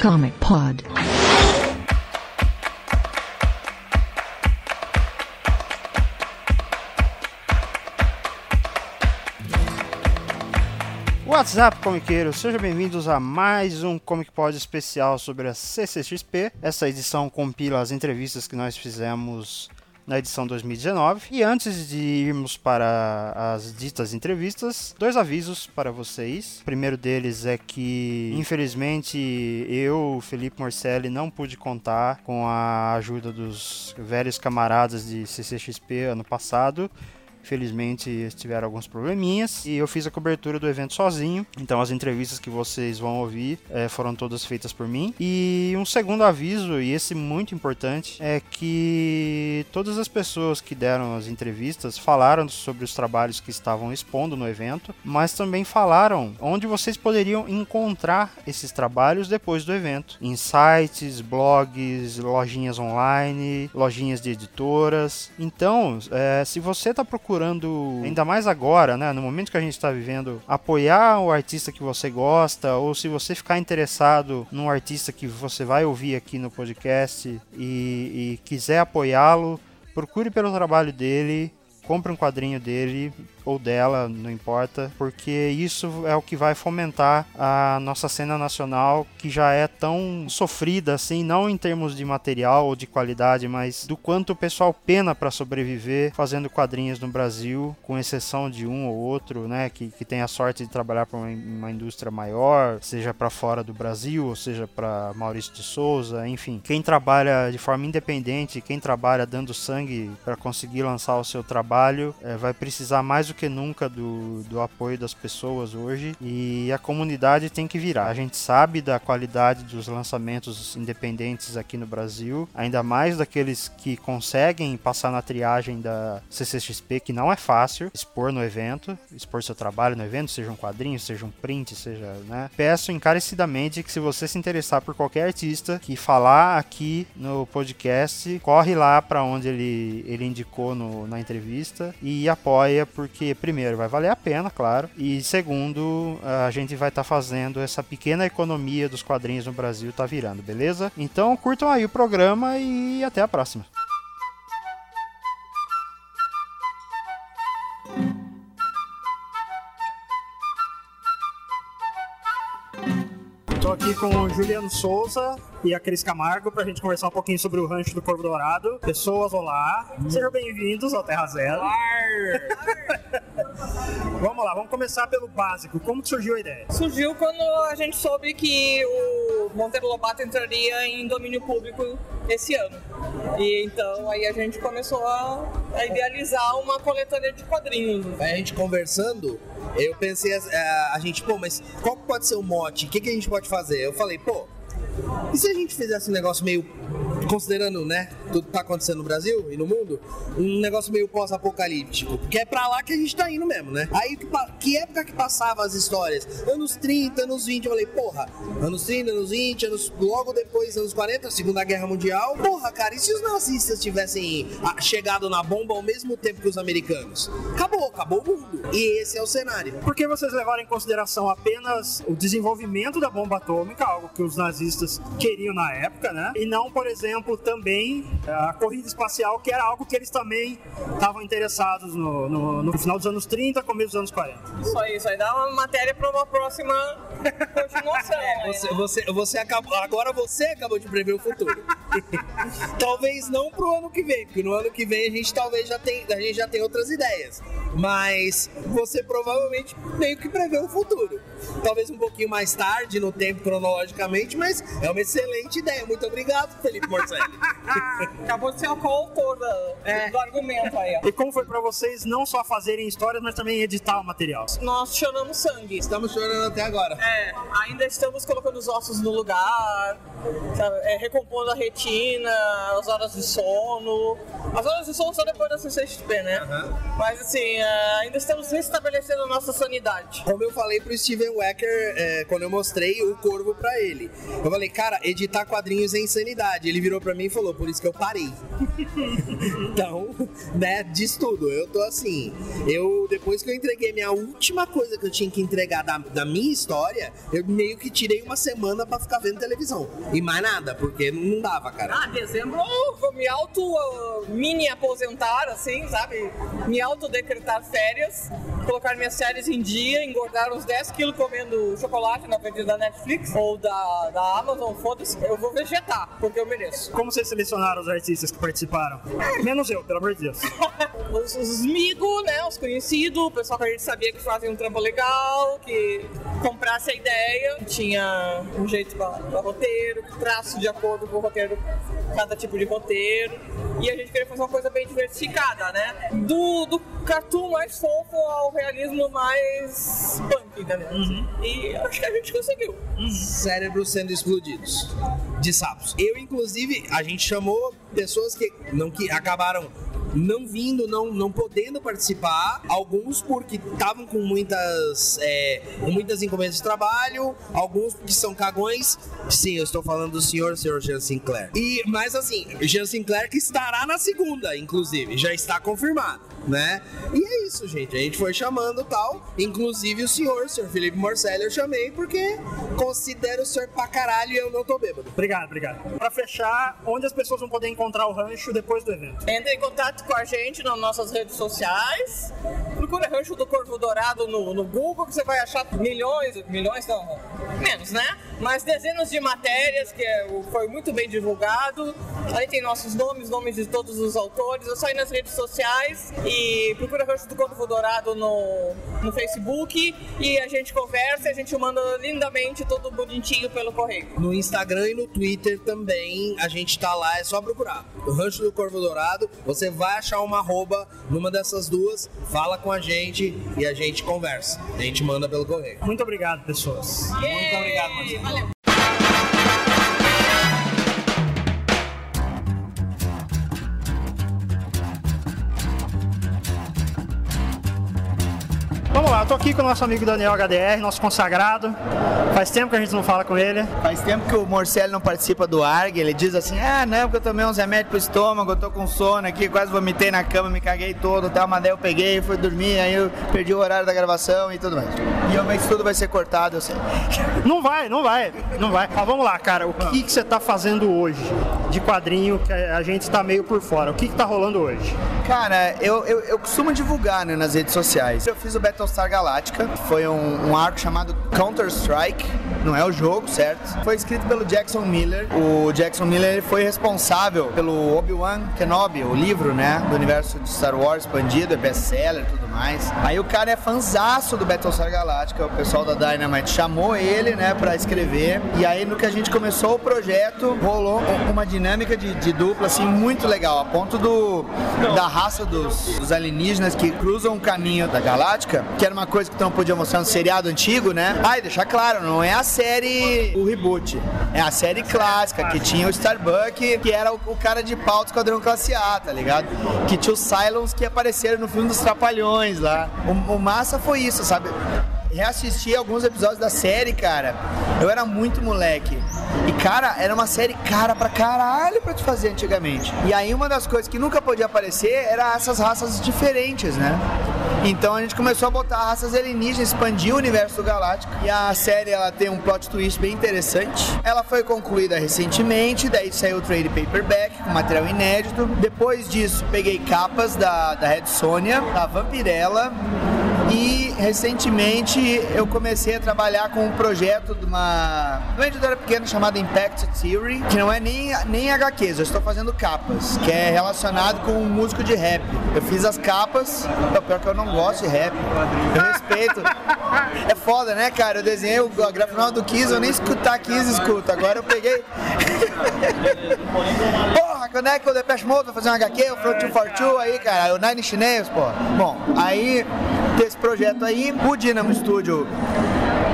Comic Pod. WhatsApp Comiqueiro, sejam bem-vindos a mais um Comic Pod especial sobre a CCXP. Essa edição compila as entrevistas que nós fizemos na edição 2019. E antes de irmos para as ditas entrevistas, dois avisos para vocês. O primeiro deles é que, infelizmente, eu, Felipe Morcelli, não pude contar com a ajuda dos velhos camaradas de CCXP ano passado. Infelizmente tiveram alguns probleminhas e eu fiz a cobertura do evento sozinho. Então as entrevistas que vocês vão ouvir é, foram todas feitas por mim. E um segundo aviso, e esse muito importante, é que todas as pessoas que deram as entrevistas falaram sobre os trabalhos que estavam expondo no evento, mas também falaram onde vocês poderiam encontrar esses trabalhos depois do evento. Em sites, blogs, lojinhas online, lojinhas de editoras. Então, é, se você está procurando procurando, ainda mais agora, né, no momento que a gente está vivendo, apoiar o artista que você gosta, ou se você ficar interessado num artista que você vai ouvir aqui no podcast e, e quiser apoiá-lo, procure pelo trabalho dele, compre um quadrinho dele ou dela, não importa, porque isso é o que vai fomentar a nossa cena nacional, que já é tão sofrida assim, não em termos de material ou de qualidade, mas do quanto o pessoal pena para sobreviver fazendo quadrinhos no Brasil, com exceção de um ou outro, né, que, que tem a sorte de trabalhar para uma, uma, indústria maior, seja para fora do Brasil, ou seja para Maurício de Souza, enfim, quem trabalha de forma independente, quem trabalha dando sangue para conseguir lançar o seu trabalho, é, vai precisar mais do que nunca do, do apoio das pessoas hoje e a comunidade tem que virar. A gente sabe da qualidade dos lançamentos independentes aqui no Brasil, ainda mais daqueles que conseguem passar na triagem da CCXP, que não é fácil expor no evento, expor seu trabalho no evento, seja um quadrinho, seja um print, seja, né? Peço encarecidamente que se você se interessar por qualquer artista que falar aqui no podcast, corre lá para onde ele, ele indicou no, na entrevista e apoia porque primeiro, vai valer a pena, claro, e segundo, a gente vai estar tá fazendo essa pequena economia dos quadrinhos no Brasil tá virando, beleza? Então curtam aí o programa e até a próxima. Estou aqui com o Juliano Souza e a Cris Camargo para a gente conversar um pouquinho sobre o rancho do Corvo Dourado. Pessoas, olá. Sejam bem-vindos ao Terra Zero. vamos lá, vamos começar pelo básico. Como que surgiu a ideia? Surgiu quando a gente soube que o Monteiro Lobato entraria em domínio público esse ano. E então aí a gente começou a, a idealizar uma coletânea de quadrinhos. A gente conversando, eu pensei, a, a, a gente, pô, mas qual pode ser o mote? O que, que a gente pode fazer? Eu falei, pô, e se a gente fizesse um negócio meio considerando, né, tudo que tá acontecendo no Brasil e no mundo, um negócio meio pós-apocalíptico, porque é pra lá que a gente tá indo mesmo, né? Aí, que, que época que passava as histórias? Anos 30, anos 20, eu falei, porra, anos 30, anos 20, anos, logo depois, anos 40, Segunda Guerra Mundial, porra, cara, e se os nazistas tivessem ah, chegado na bomba ao mesmo tempo que os americanos? Acabou, acabou o mundo. E esse é o cenário. Por que vocês levaram em consideração apenas o desenvolvimento da bomba atômica, algo que os nazistas queriam na época, né? E não, por exemplo, também a corrida espacial, que era algo que eles também estavam interessados no, no, no, final dos anos 30, começo dos anos 40. Só isso, aí dá uma matéria para uma próxima continuação. É, você, você, você acabou, agora você acabou de prever o futuro. talvez não pro ano que vem, porque no ano que vem a gente talvez já tem, a gente já tem outras ideias. Mas você provavelmente meio que prevê o futuro. Talvez um pouquinho mais tarde no tempo cronologicamente, mas é uma excelente ideia. Muito obrigado, Felipe Morcelli. Acabou de ser o coautor é. do argumento aí. Ó. E como foi para vocês não só fazerem histórias, mas também editar o material? Nós choramos sangue. Estamos chorando até agora. É, ainda estamos colocando os ossos no lugar. sabe, é, recompondo a retina, as horas de sono. As horas de sono só depois da CCXP, né? Mas assim, é, ainda estamos restabelecendo a nossa sanidade. Como eu falei pro Steven Wecker é, quando eu mostrei o corvo pra ele. Eu falei, cara, editar quadrinhos é insanidade. Ele virou pra mim e falou, por isso que eu parei. então, né, diz tudo. Eu tô assim. Eu, depois que eu entreguei minha última coisa que eu tinha que entregar da, da minha história, eu meio que tirei uma semana pra ficar vendo televisão. E mais nada, porque não, não dava, cara. Ah, dezembro vou me auto uh, mini aposentar, assim, sabe? Me auto decretar férias, colocar minhas séries em dia, engordar uns 10 quilos comendo chocolate na frente da Netflix ou da, da Amazon, foda-se. Eu vou vegetar, porque eu mereço. Como vocês selecionaram os artistas que participaram? Menos eu, pelo amor de Deus. Os, os amigos, né? Os conhecidos, o pessoal que a gente sabia que fazia um trampo legal, que comprasse a ideia, tinha um jeito pra, pra roteiro, traço de acordo com o roteiro, cada tipo de roteiro. E a gente queria fazer uma coisa bem diversificada, né? Do, do cartoon mais fofo ao realismo mais punk, entendeu? E acho que a gente conseguiu. cérebros sendo explodidos de sapos. Eu, inclusive, a gente chamou pessoas que não que acabaram não vindo, não, não podendo participar, alguns porque estavam com muitas é, muitas encomendas de trabalho, alguns porque são cagões. Sim, eu estou falando do senhor, senhor Jean Sinclair. E mas assim, Jean Sinclair que estará na segunda, inclusive, já está confirmado, né? E é isso, gente. A gente foi chamando tal, inclusive o senhor, senhor Felipe Morcelli, eu chamei porque considero o senhor pra caralho e eu não tô bêbado. Obrigado, obrigado. Pra fechar, onde as pessoas vão poder encontrar o rancho depois do evento? Entre em contato com a gente nas nossas redes sociais. Procura Rancho do Corvo Dourado no, no Google que você vai achar milhões, milhões não, menos, né? Mas dezenas de matérias que é, foi muito bem divulgado. Aí tem nossos nomes, nomes de todos os autores. É só ir nas redes sociais e procura Rancho do Corvo Dourado no, no Facebook e a gente conversa e a gente manda lindamente tudo bonitinho pelo correio. No Instagram e no Twitter também a gente tá lá, é só procurar. O Rancho do Corvo Dourado, você vai achar uma arroba numa dessas duas, fala com a gente e a gente conversa. A gente manda pelo correio. Muito obrigado, pessoas. Muito obrigado, Marcelo. Valeu. Vamos lá, eu tô aqui com o nosso amigo Daniel HDR, nosso consagrado. Faz tempo que a gente não fala com ele. Faz tempo que o Morcelli não participa do ARG, ele diz assim, ah não, porque eu tomei uns remédios pro estômago, eu tô com sono aqui, quase vomitei na cama, me caguei todo, tal, mas daí eu peguei, fui dormir, aí eu perdi o horário da gravação e tudo mais. E eu vejo que tudo vai ser cortado, eu sei. Não vai, não vai, não vai. Mas vamos lá, cara, o que, que você tá fazendo hoje de quadrinho que a gente tá meio por fora? O que, que tá rolando hoje? Cara, eu, eu, eu costumo divulgar né, nas redes sociais. Eu fiz o Battlestar Galactica, foi um, um arco chamado Counter-Strike, não é o jogo, certo? Foi escrito pelo Jackson Miller. O Jackson Miller foi responsável pelo Obi-Wan Kenobi, o livro, né, do universo de Star Wars expandido, é best-seller e tudo mais. Aí o cara é fanzaço do Battlestar Galactica, o pessoal da Dynamite chamou ele, né, pra escrever. E aí no que a gente começou o projeto, rolou uma dinâmica de, de dupla, assim, muito legal, a ponto do da raça dos, dos alienígenas que cruzam o caminho da Galáctica, que era uma coisa que não podia mostrar no seriado antigo, né? Ah, e deixar claro, não é a série, o reboot, é a série clássica, que tinha o Starbuck, que era o, o cara de pau do Esquadrão Classe A, tá ligado? Que tinha os Cylons que apareceram no filme dos Trapalhões lá. O, o massa foi isso, sabe? Reassisti alguns episódios da série, cara. Eu era muito moleque. E, cara, era uma série cara pra caralho pra te fazer antigamente. E aí, uma das coisas que nunca podia aparecer era essas raças diferentes, né? Então a gente começou a botar raças alienígenas, expandir o universo Galáctico. E a série ela tem um plot twist bem interessante. Ela foi concluída recentemente, daí saiu o trade paperback com material inédito. Depois disso, peguei capas da, da Red Sonja, da Vampirella. E recentemente eu comecei a trabalhar com um projeto de uma, uma editora pequena chamada Impact Theory, que não é nem, nem HQs, eu estou fazendo capas, que é relacionado com um músico de rap. Eu fiz as capas, é pior que eu não gosto de rap, eu respeito. É foda, né, cara? Eu desenhei o a grafismo do Kiss, eu nem escutar Kiss escuto. Agora eu peguei. Porra, quando é que o Depeche Mode vai fazer um HQ, o Front 242 aí, cara? O Nine Nails, pô. Bom, aí desse projeto aí, o Dynamo Studio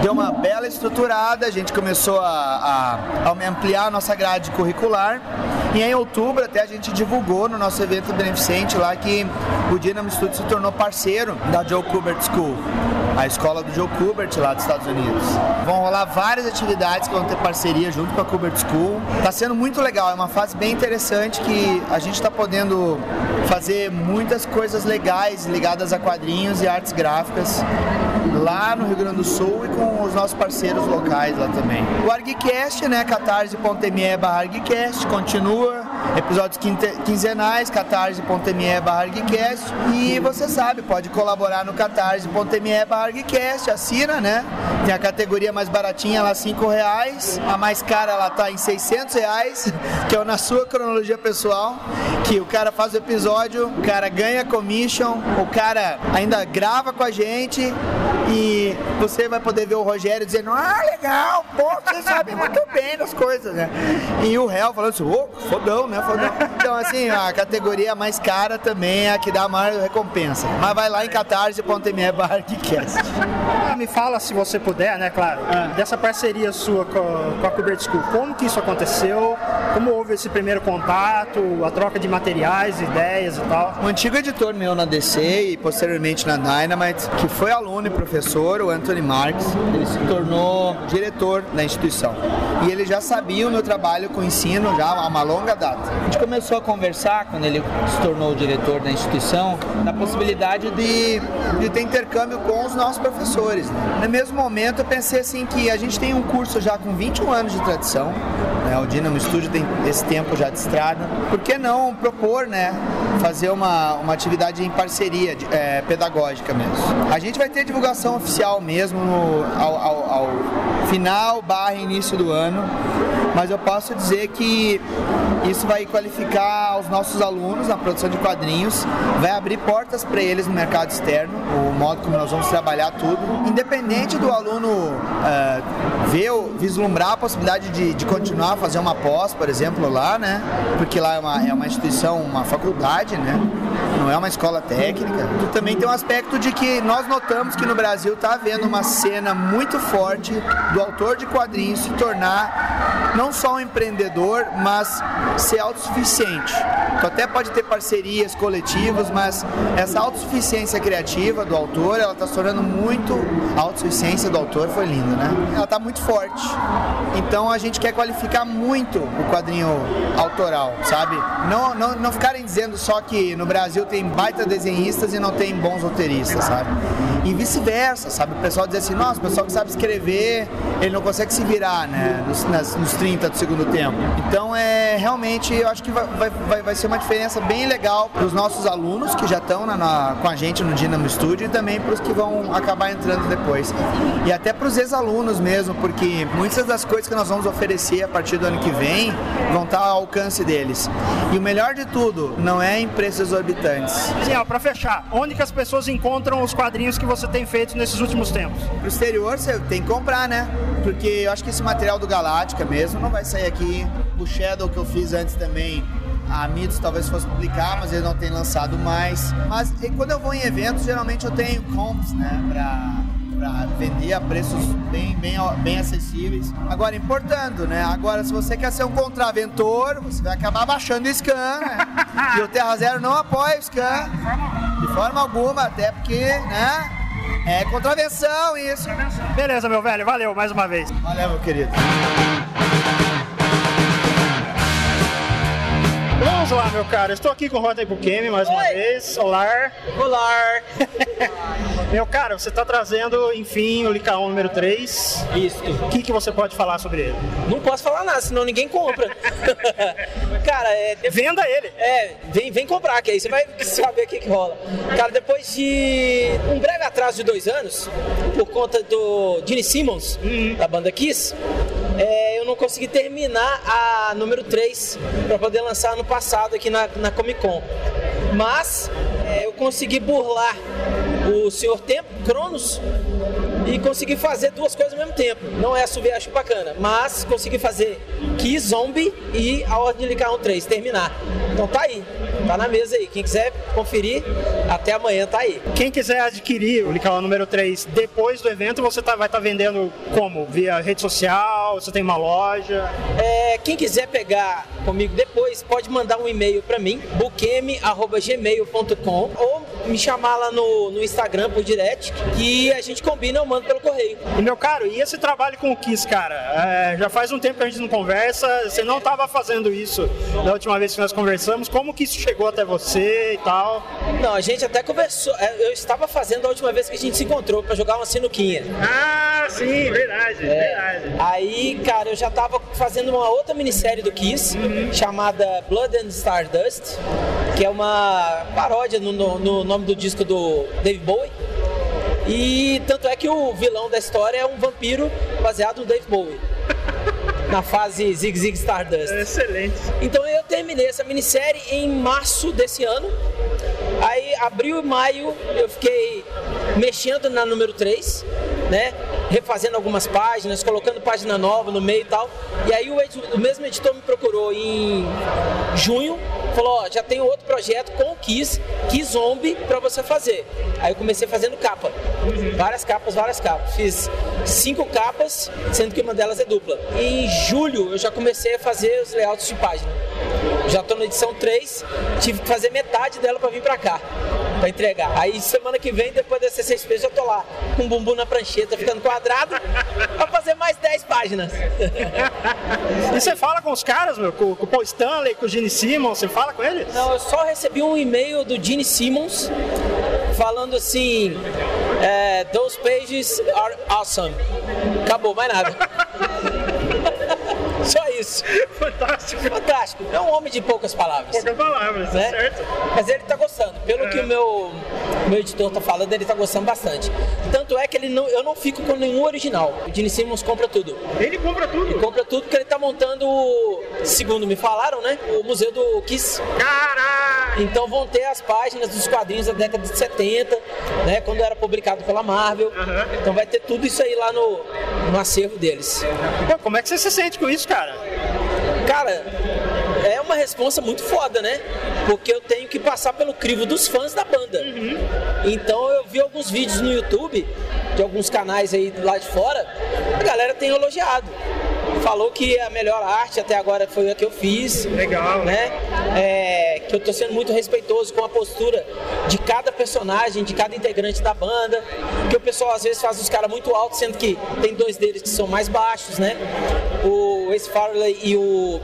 deu uma bela estruturada, a gente começou a, a, a ampliar a nossa grade curricular. E em outubro até a gente divulgou no nosso evento beneficente lá que o Dynamo Studio se tornou parceiro da Joe Kubert School, a escola do Joe Kubert lá dos Estados Unidos. Vão rolar várias atividades que vão ter parceria junto com a Kubert School. Está sendo muito legal, é uma fase bem interessante que a gente está podendo fazer muitas coisas legais ligadas a quadrinhos e artes gráficas lá no Rio Grande do Sul e com os nossos parceiros locais lá também. O ArgCast, né, catarse.me barra continua, episódios quinzenais, catarse.me barra e você sabe, pode colaborar no catarse.me barra assina, né, tem a categoria mais baratinha lá, 5 reais, a mais cara ela tá em 600 reais, que é na sua cronologia pessoal, que o cara faz o episódio, o cara ganha commission, o cara ainda grava com a gente. E você vai poder ver o Rogério dizendo, ah, legal, pô, você sabe muito bem das coisas, né? E o réu falando assim, ô, oh, fodão, né? Fodão. Então, assim, a categoria mais cara também é a que dá a maior recompensa. Mas vai lá em catarse.me barra ah, Me fala, se você puder, né, claro, ah. dessa parceria sua com, com a Kubert School, como que isso aconteceu? Como houve esse primeiro contato, a troca de materiais, ideias e tal? Um antigo editor meu na DC e posteriormente na Dynamite, que foi aluno e professor, o Anthony Marks, ele se tornou diretor da instituição. E ele já sabia o meu trabalho com ensino já há uma longa data. A gente começou a conversar, quando ele se tornou o diretor da instituição, na possibilidade de, de ter intercâmbio com os nossos professores. No mesmo momento, eu pensei assim que a gente tem um curso já com 21 anos de tradição, né? o Dynamo Studio tem esse tempo já de estrada. Por que não propor, né, fazer uma, uma atividade em parceria é, pedagógica mesmo? A gente vai ter divulgação oficial mesmo no, ao, ao, ao final barra início do ano, mas eu posso dizer que isso vai qualificar os nossos alunos na produção de quadrinhos, vai abrir portas para eles no mercado externo, o modo como nós vamos trabalhar tudo. Independente do aluno uh, ver, vislumbrar a possibilidade de, de continuar a fazer uma pós, por exemplo, lá, né? Porque lá é uma, é uma instituição, uma faculdade, né? Não é uma escola técnica. Tu também tem um aspecto de que nós notamos que no Brasil está havendo uma cena muito forte do autor de quadrinhos se tornar não só um empreendedor, mas ser autossuficiente. Tu até pode ter parcerias coletivas, mas essa autossuficiência criativa do autor, ela está se muito. A autossuficiência do autor foi linda, né? Ela está muito forte. Então a gente quer qualificar muito o quadrinho autoral, sabe? Não, não, não ficarem dizendo só que no Brasil tem baita desenhistas e não tem bons roteiristas, sabe? E vice-versa, sabe? O pessoal diz assim, nossa, o pessoal que sabe escrever, ele não consegue se virar, né? Nos, nas, nos 30 do segundo tempo. Então é realmente, eu acho que vai, vai, vai ser uma diferença bem legal para os nossos alunos que já estão na, na, com a gente no Dinamo Studio e também para os que vão acabar entrando depois. E até para os ex-alunos mesmo, porque muitas das coisas que nós vamos oferecer a partir do ano que vem vão estar ao alcance deles. E o melhor de tudo, não é em preços exorbitantes. Sim, para fechar, onde que as pessoas encontram os quadrinhos que você tem feito nesses últimos tempos? Pro exterior você tem que comprar, né? Porque eu acho que esse material do Galáctica mesmo não vai sair aqui. O Shadow que eu fiz antes também a Mitos talvez fosse publicar, mas ele não tem lançado mais. Mas quando eu vou em eventos, geralmente eu tenho comps, né, pra, pra vender a preços bem, bem, bem acessíveis. Agora, importando, né? Agora, se você quer ser um contraventor, você vai acabar baixando o scan, né? e o Terra Zero não apoia o scan. De forma alguma, até porque, né? É contravenção isso. Beleza, meu velho. Valeu mais uma vez. Valeu, meu querido. Thank you. Vamos lá, meu cara. Estou aqui com o Rota Ibukemi mais uma Oi. vez. Olá. Olá. meu cara, você está trazendo, enfim, o Licaon número 3. Isso. O que, que você pode falar sobre ele? Não posso falar nada, senão ninguém compra. cara, é. Venda ele. É, vem, vem comprar, que aí você vai saber o que, que rola. Cara, depois de um breve atraso de dois anos, por conta do Gene Simmons, uhum. da banda Kiss, é, eu não consegui terminar a número 3 para poder lançar no passado aqui na, na Comic Con. Mas é, eu consegui burlar o Senhor Tempo, Cronos, e consegui fazer duas coisas ao mesmo tempo. Não é assoviar bacana, mas consegui fazer Key Zombie e a Ordem de Licaon 3, terminar. Então tá aí, tá na mesa aí. Quem quiser conferir, até amanhã tá aí. Quem quiser adquirir o Licaon número 3 depois do evento, você tá, vai estar tá vendendo como? Via rede social? Você tem uma loja? É, quem quiser pegar comigo depois, pode mandar um e-mail para mim, buqueme.gmail.com ou me chamar lá no, no Instagram por direct e a gente combina, eu mando pelo correio. E meu caro, e esse trabalho com o Kiss, cara? É, já faz um tempo que a gente não conversa, você não estava fazendo isso da última vez que nós conversamos, como que isso chegou até você e tal? Não, a gente até conversou, é, eu estava fazendo a última vez que a gente se encontrou para jogar uma sinuquinha. Ah, sim, verdade, é, verdade. Aí, cara, eu já estava fazendo uma outra minissérie do Kiss, uhum. chamada Blood and Stardust, que é uma paródia no, no, no nome do disco do Dave Bowie. E tanto é que o vilão da história é um vampiro baseado no Dave Bowie. na fase Zig Zig Stardust. excelente. Então eu terminei essa minissérie em março desse ano. Aí, abril e maio, eu fiquei mexendo na número 3, né? Refazendo algumas páginas, colocando página nova no meio e tal. E aí o, o mesmo editor me procurou em junho falou, ó, já tem outro projeto com o Kiss, Kiss Zombie para você fazer. Aí eu comecei fazendo capa. Várias capas, várias capas. Fiz cinco capas, sendo que uma delas é dupla. E em julho eu já comecei a fazer os layouts de página. Já tô na edição 3, tive que fazer metade dela para vir para cá para entregar. Aí semana que vem, depois da CCXP, já tô lá com o bumbum na prancheta, ficando quadrado, para fazer mais 10 páginas. e você fala com os caras, meu? Com, com o Paul Stanley, com o Gene Simmons, você fala com eles? Não, eu só recebi um e-mail do Gene Simmons falando assim: é, Those pages are awesome. Acabou, mais nada. Só isso. Fantástico. Fantástico. É um homem de poucas palavras. Poucas palavras, né? certo. Mas ele tá gostando. Pelo é. que o meu, meu editor tá falando, ele tá gostando bastante. Tanto é que ele não, eu não fico com nenhum original. O Gene Simmons compra tudo. Ele compra tudo? Ele compra tudo porque ele tá montando, segundo me falaram, né? O museu do Kiss. Caralho! Então vão ter as páginas dos quadrinhos da década de 70, né? Quando era publicado pela Marvel. Uhum. Então vai ter tudo isso aí lá no, no acervo deles. Pô, como é que você se sente com isso, cara? Cara, é uma responsa muito foda, né? Porque eu tenho que passar pelo crivo dos fãs da banda. Uhum. Então eu vi alguns vídeos no YouTube de alguns canais aí lá de fora, a galera tem elogiado falou que a melhor arte até agora foi a que eu fiz. Legal. Né? É, que eu tô sendo muito respeitoso com a postura de cada personagem, de cada integrante da banda. Que o pessoal às vezes faz os caras muito altos, sendo que tem dois deles que são mais baixos, né? O Ace Farley e o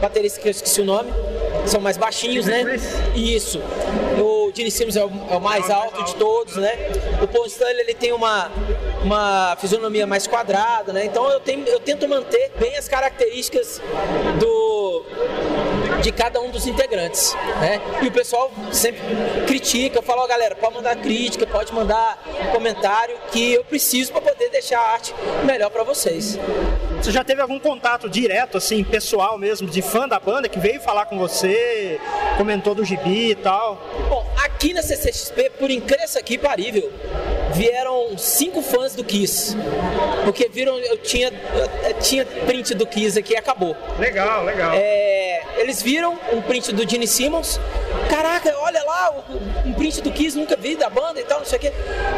baterista que eu esqueci o nome, são mais baixinhos, né? Isso. O Gene Simmons é o, é o mais alto de todos, né? O Paul Stanley ele tem uma, uma fisionomia mais quadrada, né? Então eu, tenho, eu tento manter bem as características do de cada um dos integrantes, né? E o pessoal sempre critica, eu falo, ó, galera, pode mandar crítica, pode mandar comentário que eu preciso para poder deixar a arte melhor para vocês. Você já teve algum contato direto, assim, pessoal mesmo, de fã da banda que veio falar com você, comentou do gibi e tal? Bom, aqui na CCXP, por incrível aqui parível, vieram cinco fãs do Kiss. Porque viram, eu tinha, eu tinha print do Kiss aqui e acabou. Legal, legal. É, eles viram um print do Gene Simmons. Caraca, olha lá, um print do Kiss, nunca vi da banda e tal, não sei o quê.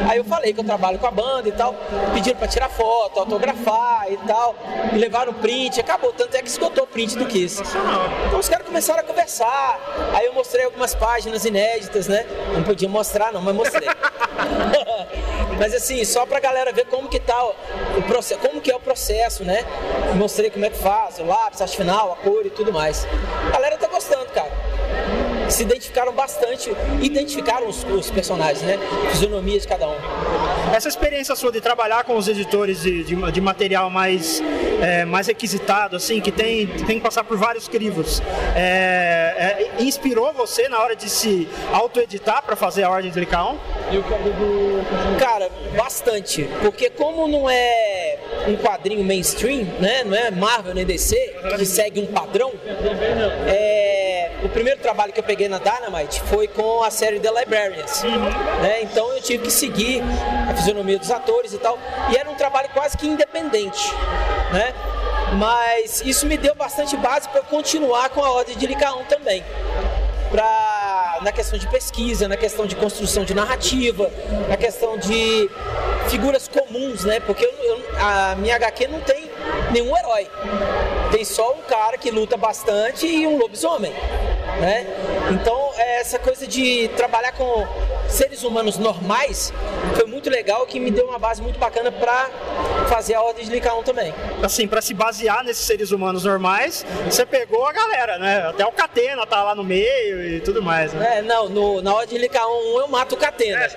Aí eu falei que eu trabalho com a banda e tal. Pediram pra tirar foto, autografar e tal. E levaram o print, acabou. Tanto é que esgotou o print do Kiss. Então os caras começaram a conversar. Aí eu mostrei algumas páginas inéditas, né? Não podia mostrar, não, mas mostrei. Mas assim, só pra galera ver como que tá o processo, como que é o processo, né? Mostrei como é que faz, o lápis, a final, a cor e tudo mais. Galera tá gostando, cara se identificaram bastante, identificaram os, os personagens, né? Fisionomia de cada um. Essa experiência sua de trabalhar com os editores de, de, de material mais, é, mais requisitado, assim, que tem, tem que passar por vários crivos, é, inspirou você na hora de se auto-editar para fazer a Ordem de Licaon? Cara, bastante. Porque como não é um quadrinho mainstream, né? Não é Marvel nem DC, que segue um padrão, é o primeiro trabalho que eu peguei na Dynamite foi com a série The Librarians. Né? Então eu tive que seguir a fisionomia dos atores e tal. E era um trabalho quase que independente. Né? Mas isso me deu bastante base para continuar com a Ordem de Licaon também. Pra, na questão de pesquisa, na questão de construção de narrativa, na questão de figuras comuns, né? Porque eu, eu, a minha HQ não tem nenhum herói. Tem só um cara que luta bastante e um lobisomem, né? Então, essa coisa de trabalhar com seres humanos normais foi muito legal, que me deu uma base muito bacana para fazer a Ordem de Licaon também. Assim, para se basear nesses seres humanos normais, você pegou a galera, né? Até o Catena tá lá no meio e tudo mais, né? É, não, no, na Ordem de Licaon 1 eu mato o Catena. É.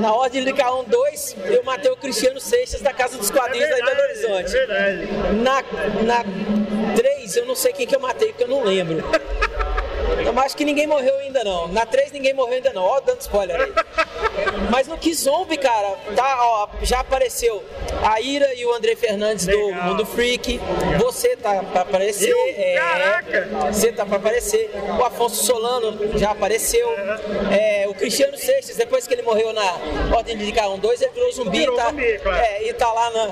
Na Ordem de Licaon 2 eu matei o Cristiano Seixas da Casa dos Quadrinhos é verdade, da Belo Horizonte. É verdade. Na, na 3 eu não sei quem que eu matei, porque eu não lembro. Eu acho que ninguém morreu ainda não. Na 3 ninguém morreu ainda não. Ó, dando spoiler aí. Mas no Kizombi, cara, tá, ó, já apareceu a Ira e o André Fernandes Legal. do Mundo Freak. Você tá pra aparecer. Eu? É, Caraca! Você tá pra aparecer. O Afonso Solano já apareceu. É, o Cristiano Seixas, depois que ele morreu na Ordem de K1 2, ele virou zumbi, virou tá, zumbi claro. é, e tá lá na,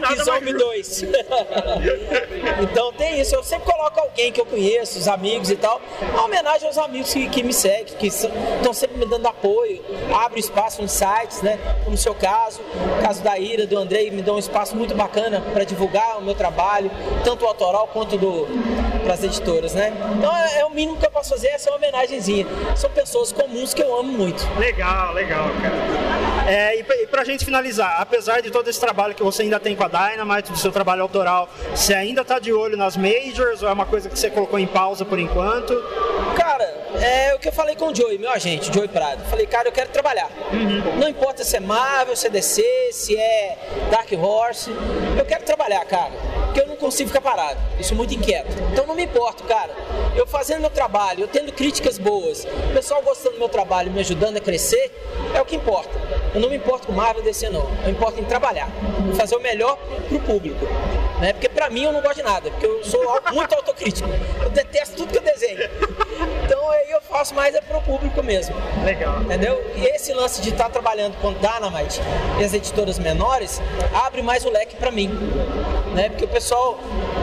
na Kizombi 2. então tem isso. Eu sempre coloco alguém que eu conheço, os amigos e tal. Uma homenagem aos amigos que, que me seguem, que estão sempre me dando apoio, abre espaço em sites, né? Como no seu caso, o caso da Ira, do Andrei, me dão um espaço muito bacana para divulgar o meu trabalho, tanto o autoral quanto do para as editoras, né? Então é, é, o mínimo que eu posso fazer, essa é uma homenagenzinha. São pessoas comuns que eu amo muito. Legal, legal, cara. É, e, e pra gente finalizar, apesar de todo esse trabalho que você ainda tem com a Dynamite, do seu trabalho autoral, você ainda tá de olho nas majors ou é uma coisa que você colocou em pausa por enquanto? Cara, é o que eu falei com o Joey, meu agente, Joey Prado. Falei, cara, eu quero trabalhar. Uhum. Não importa se é Marvel, se é DC, se é Dark Horse. Eu quero trabalhar, cara. Porque eu não consigo ficar parado. Isso é muito inquieto. Então não me importo, cara. Eu fazendo meu trabalho, eu tendo críticas boas, o pessoal gostando do meu trabalho, me ajudando a crescer, é o que importa. Eu não me importo com Marvel DC, não. Eu importo em trabalhar. Fazer o melhor pro público. Né? Porque pra mim eu não gosto de nada. Porque eu sou muito autocrítico. Eu detesto tudo que eu desenho. Então aí eu faço mais é pro público mesmo. Legal. Entendeu? E esse lance de estar tá trabalhando com Dynamite e as editoras menores abre mais o leque para mim. Né? Porque o pessoal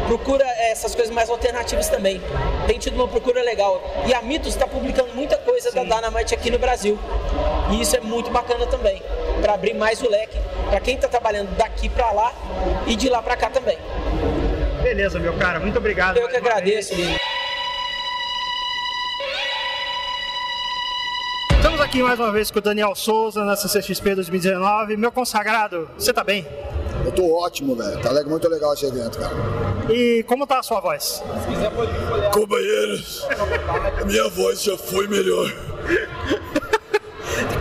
procura essas coisas mais alternativas também. Tem tido uma procura legal. E a Mitos está publicando muita coisa Sim. da Dynamite aqui no Brasil. E isso é muito bacana também. Para abrir mais o leque para quem está trabalhando daqui para lá e de lá para cá também. Beleza, meu cara. Muito obrigado. Eu que agradeço, Lili. Estamos aqui mais uma vez com o Daniel Souza na CCXP 2019. Meu consagrado, você tá bem? Eu tô ótimo, velho. Tá muito legal esse evento, cara. E como tá a sua voz? Companheiros, a minha voz já foi melhor.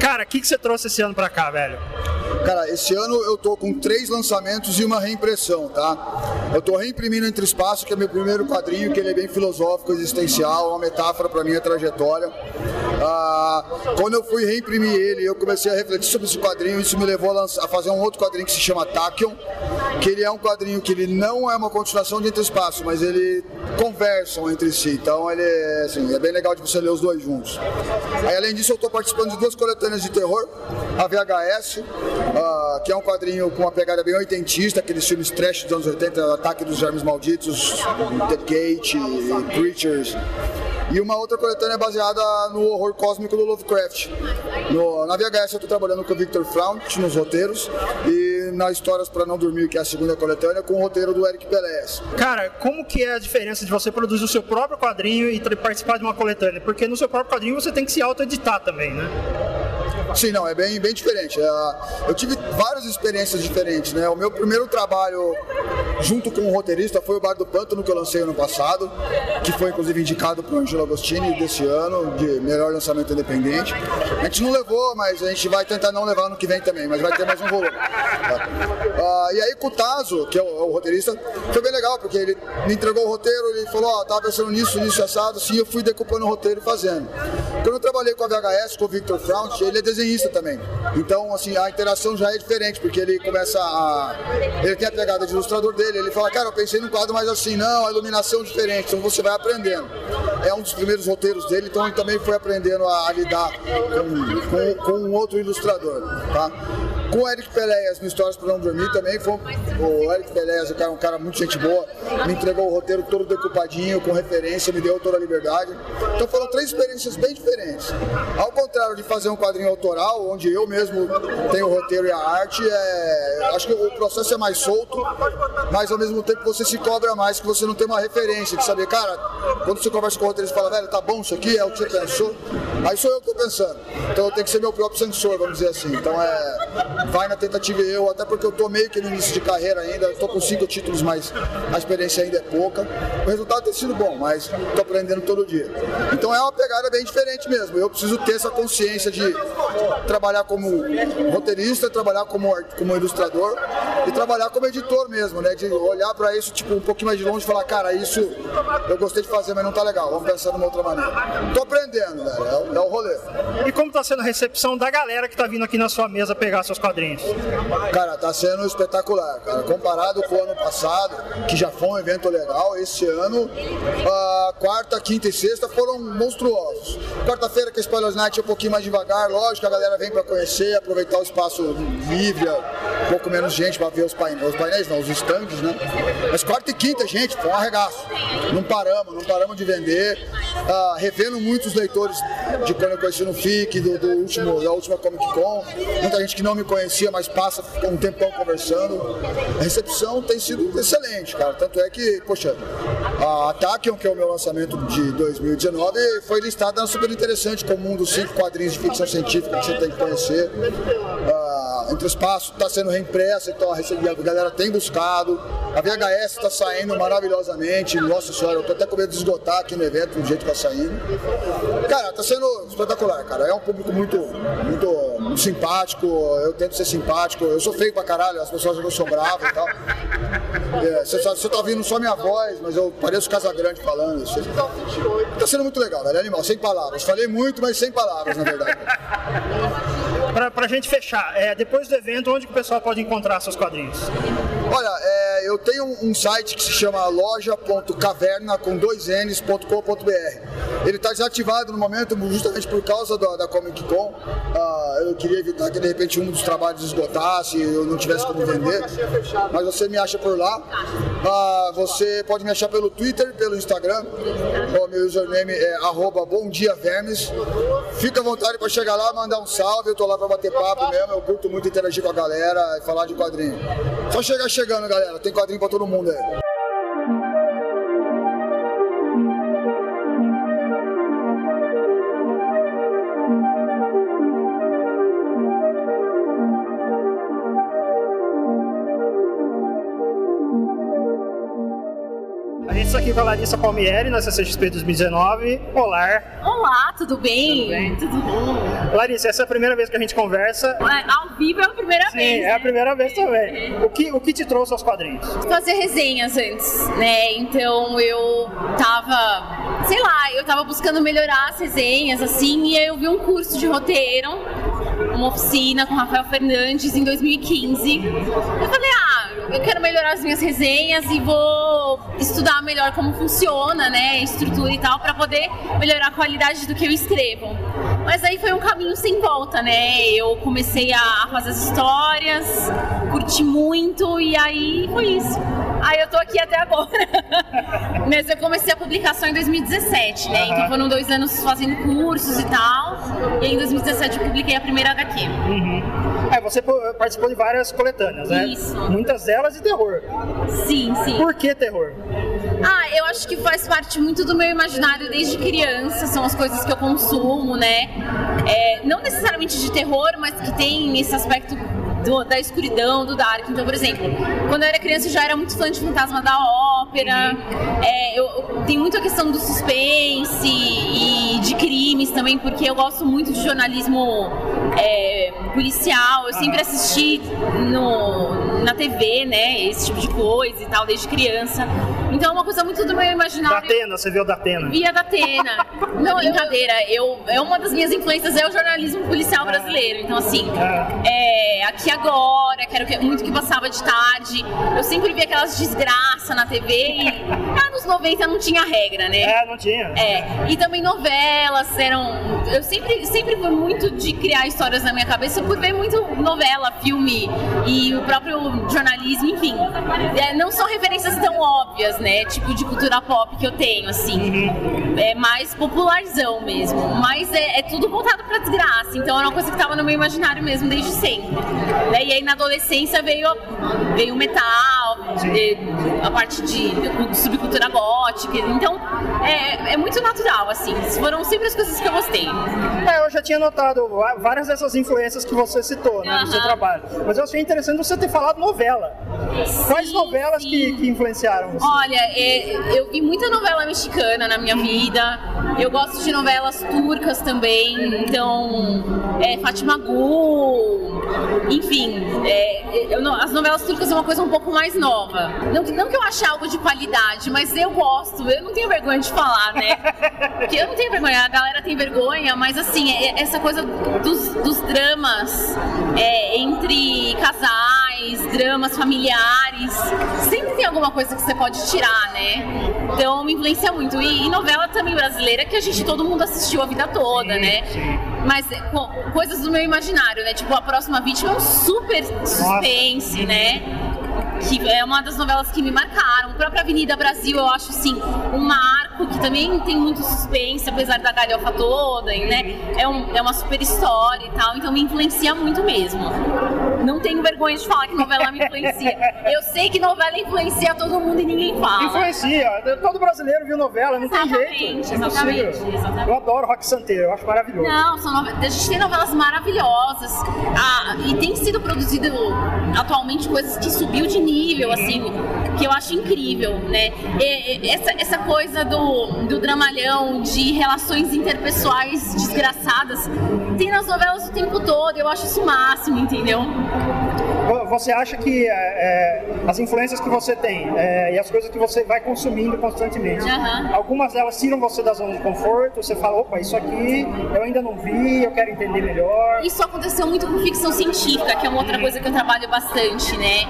Cara, o que, que você trouxe esse ano pra cá, velho? Cara, esse ano eu tô com três lançamentos e uma reimpressão, tá? Eu tô reimprimindo Entre Espaço, que é meu primeiro quadrinho, que ele é bem filosófico, existencial, uma metáfora para minha trajetória. Ah, quando eu fui reimprimir ele, eu comecei a refletir sobre esse quadrinho, isso me levou a, lançar, a fazer um outro quadrinho que se chama Tachyon, que ele é um quadrinho que ele não é uma continuação de Entre Espaço, mas ele conversam entre si, então ele é, assim, é bem legal de você ler os dois juntos. Aí, além disso, eu estou participando de duas coletâneas de terror, a VHS, uh, que é um quadrinho com uma pegada bem oitentista, aqueles filmes trash dos anos 80, Ataque dos Germes Malditos, The Gate, Creatures. E uma outra coletânea baseada no horror cósmico do Lovecraft. No, na VHS eu estou trabalhando com o Victor Frount nos roteiros e na Histórias para Não Dormir, que é a segunda coletânea, com o roteiro do Eric Pelés. Cara, como que é a diferença de você produzir o seu próprio quadrinho e participar de uma coletânea? Porque no seu próprio quadrinho você tem que se auto-editar também, né? Sim, não, é bem, bem diferente. É, eu tive várias experiências diferentes, né? O meu primeiro trabalho junto com o roteirista foi o Bar do Pântano que eu lancei ano passado, que foi inclusive indicado para o Angelo Agostini desse ano, de melhor lançamento independente. A gente não levou, mas a gente vai tentar não levar no que vem também, mas vai ter mais um volume. Tá? Uh, e aí com o Tazo, que é o, é o, roteirista, foi bem legal, porque ele me entregou o roteiro, ele falou, ó, oh, tava pensando nisso, nisso, assado, assim, eu fui decupando o roteiro e fazendo. Quando eu trabalhei com a VHS, com o Victor Frount, ele é desenhista também. Então, assim, a interação já é diferente, porque ele começa a... Ele tem a pegada de ilustrador dele, ele fala, cara, eu pensei num quadro mais assim, não, a iluminação é diferente, então você vai aprendendo. é um dos primeiros roteiros dele, então ele também foi aprendendo a, a lidar com, com, com um outro ilustrador, tá? Com o Eric Peléas no Histórias para Não Dormir também, foi, o Eric Peléas é um cara, muito gente boa, me entregou o roteiro todo decupadinho, com referência, me deu toda a liberdade. Então foram três experiências bem diferentes. Ao contrário de fazer um quadrinho autoral, onde eu mesmo tenho o roteiro e a arte, é, acho que o processo é mais solto, mas ao mesmo tempo você se cobra mais que você não tem uma referência, de saber, cara, quando você conversa com o roteirista e fala, velho, tá bom isso aqui, é o que você pensou, aí sou eu que tô pensando. Então eu tenho que ser meu próprio sensor, vamos dizer assim. Então é vai na tentativa eu, até porque eu tô meio que no início de carreira ainda, estou com cinco títulos, mas a experiência ainda é pouca. O resultado tem sido bom, mas estou aprendendo todo dia. Então é uma pegada bem diferente mesmo. Eu preciso ter essa consciência de trabalhar como roteirista, trabalhar como, como ilustrador e trabalhar como editor mesmo, né? De olhar para isso tipo um pouquinho mais de longe e falar, cara, isso eu gostei de fazer, mas não tá legal. Vamos pensar numa outra maneira. Tô aprendendo, velho. É, o- é o rolê. E como tá sendo a recepção da galera que tá vindo aqui na sua mesa pegar seus quadrinhos? Cara, tá sendo espetacular, cara. Comparado com o ano passado, que já foi um evento legal, esse ano, a quarta, quinta e sexta foram monstruosos. Quarta-feira, que a Spoilers Night é um pouquinho mais devagar, lógico, a galera vem pra conhecer, aproveitar o espaço livre, um pouco menos gente pra ver os painéis, os painéis não, os stands, né? Mas quarta e quinta, gente, foi um arregaço. Não paramos, não paramos de vender. Ah, revendo muitos leitores de quando eu conheci no FIC, do, do último, da última Comic Con. Muita gente que não me conhecia, mas passa um tempão conversando. A recepção tem sido excelente, cara. Tanto é que, poxa, a Atakion, que é o meu lançamento de 2019, foi listada Super Interessante como um dos cinco quadrinhos de ficção científica que você tem que conhecer. Ah, Entre Espaço está sendo reimpressa, então a galera tem buscado. A VHS está saindo maravilhosamente. Nossa senhora, eu tô até com medo de esgotar aqui no evento do jeito que tá saindo. Cara, tá sendo espetacular, cara. É um público muito, muito simpático. Eu tento ser simpático. Eu sou feio pra caralho, as pessoas acham que eu sou bravo e tal. É, Você tá, você tá ouvindo só minha voz, mas eu pareço Casagrande falando. Isso. Tá sendo muito legal, velho. É animal, sem palavras. Falei muito, mas sem palavras, na verdade. Pra, pra gente fechar, é, depois do evento, onde que o pessoal pode encontrar seus quadrinhos? Olha, é, eu tenho um, site que se chama loja.caverna com dois N's.com.br. Ele está desativado no momento justamente por causa da, da Comic Con. Ah, eu queria evitar que de repente um dos trabalhos esgotasse, eu não tivesse como vender. Mas você me acha por lá. Ah, você pode me achar pelo Twitter, pelo Instagram. O meu username é arroba Bom Dia Vermes. Fica à vontade para chegar lá, mandar um salve. Eu tô lá para bater papo mesmo. Eu curto muito interagir com a galera e falar de quadrinho. Só chegar chegando, galera. Tem quadrinho para todo mundo aí. A está aqui com a Larissa Palmieri na CCXP 2019. Olá! Olá, tudo bem? Tudo bom? Larissa, essa é a primeira vez que a gente conversa. É, Ao vivo é a primeira Sim, vez. é a né? primeira vez também. O que, o que te trouxe aos quadrinhos? Fazer resenhas antes, né? Então eu tava, sei lá, eu tava buscando melhorar as resenhas, assim, e aí eu vi um curso de roteiro, uma oficina com Rafael Fernandes em 2015. Eu falei, ah, eu quero melhorar as minhas resenhas e vou estudar melhor como funciona, né? a Estrutura e tal, pra poder melhorar a qualidade do que eu escrevo. Mas aí foi um caminho sem volta, né? Eu comecei a fazer as histórias, curti muito e aí foi isso. Aí eu tô aqui até agora. Mas eu comecei a publicação em 2017, né? Então foram dois anos fazendo cursos e tal. E em 2017 eu publiquei a primeira HQ. É, você po- participou de várias coletâneas, né? Isso. Muitas delas de terror. Sim, sim. Por que terror? Ah, eu acho que faz parte muito do meu imaginário desde criança, são as coisas que eu consumo, né? É, não necessariamente de terror, mas que tem esse aspecto do- da escuridão, do dark. Então, por exemplo, quando eu era criança eu já era muito fã de Fantasma da Ópera, é, eu, eu- tem muito a questão do suspense e de crimes também, porque eu gosto muito de jornalismo é, policial, eu sempre assisti no, na TV, né? Esse tipo de coisa e tal, desde criança. Então é uma coisa muito do meu Da imaginário. Atena, você viu da Atena. Via da Atena. Não, brincadeira. Eu, é uma das minhas influências é o jornalismo policial brasileiro. Então, assim, é, aqui agora, que era o que- muito que passava de tarde. Eu sempre vi aquelas desgraças na TV e anos 90 não tinha regra, né? É, não tinha. É, e também novelas eram. Eu sempre, sempre fui muito de criar histórias na minha cabeça por ver muito novela, filme e o próprio jornalismo, enfim. É, não são referências tão óbvias, né? Tipo de cultura pop que eu tenho, assim. É mais popularzão mesmo. Mas é, é tudo voltado pra desgraça. Então era uma coisa que tava no meu imaginário mesmo desde sempre. Né? E aí na adolescência veio, veio o eh, a parte de, de subcultura gótica. Então é, é muito natural, assim. Foram sempre as coisas que eu gostei. É, eu já tinha notado várias dessas influências que você citou, né, no seu trabalho. Mas eu achei interessante você ter falado novela. Quais Sim, novelas sim. que, que influenciaram você? Olha, é, eu vi muita novela mexicana na minha vida. Eu gosto de novelas turcas também. Então, é, Fátima Gu, enfim, é, eu as novelas turcas é uma coisa um pouco mais nova. Não, que- não que eu ache algo de qualidade, mas eu gosto. Eu não tenho vergonha de falar, né? Porque eu não tenho vergonha, a galera tem vergonha, mas assim, é- essa coisa dos, dos dramas é, entre casais, dramas familiares, sempre tem alguma coisa que você pode tirar, né? Então me influencia muito. E, e novela também brasileira que a gente todo mundo assistiu a vida toda, né? Mas é, co- coisas do meu imaginário, né? Tipo, a próxima vítima é um super suspense, né? Que é uma das novelas que me marcaram. A própria Avenida Brasil, eu acho assim, um marco que também tem muito suspense, apesar da galhofa toda, né? É, um- é uma super história e tal, então me influencia muito mesmo. Não tenho vergonha de falar que novela me influencia. Eu sei que novela influencia todo mundo e ninguém fala. Influencia. Todo brasileiro viu novela, não tem Exatamente, jeito. É exatamente, exatamente. Eu adoro Rock Santeiro, eu acho maravilhoso. Não, são nove- a gente tem novelas maravilhosas. Ah, e tem sido produzido atualmente coisas que subiu de nível, assim, que eu acho incrível, né? Essa, essa coisa do, do dramalhão, de relações interpessoais desgraçadas, tem nas novelas o tempo todo. Eu acho isso o máximo, entendeu? Vo- Você acha que é, é, as influências que você tem é, e as coisas que você vai consumindo constantemente, Aham. algumas delas tiram você da zona de conforto, você fala, opa, isso aqui eu ainda não vi, eu quero entender melhor. Isso aconteceu muito com ficção científica, que é uma outra coisa que eu trabalho bastante, né?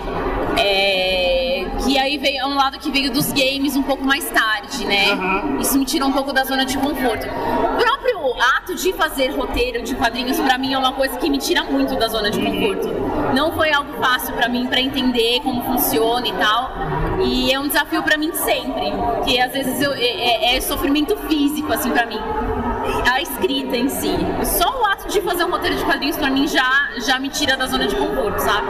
É, que aí veio é um lado que veio dos games um pouco mais tarde, né? Aham. Isso me tirou um pouco da zona de conforto. O próprio ato de fazer roteiro de quadrinhos pra mim é uma coisa que me tira muito da zona de conforto. Não foi algo fácil pra mim pra entender como funciona e tal. E é um desafio pra mim sempre, que às vezes eu- é, é- é sofrimento físico assim pra mim a escrita em si. Só o ato de fazer um roteiro de quadrinhos pra mim já, já me tira da zona de conforto, sabe?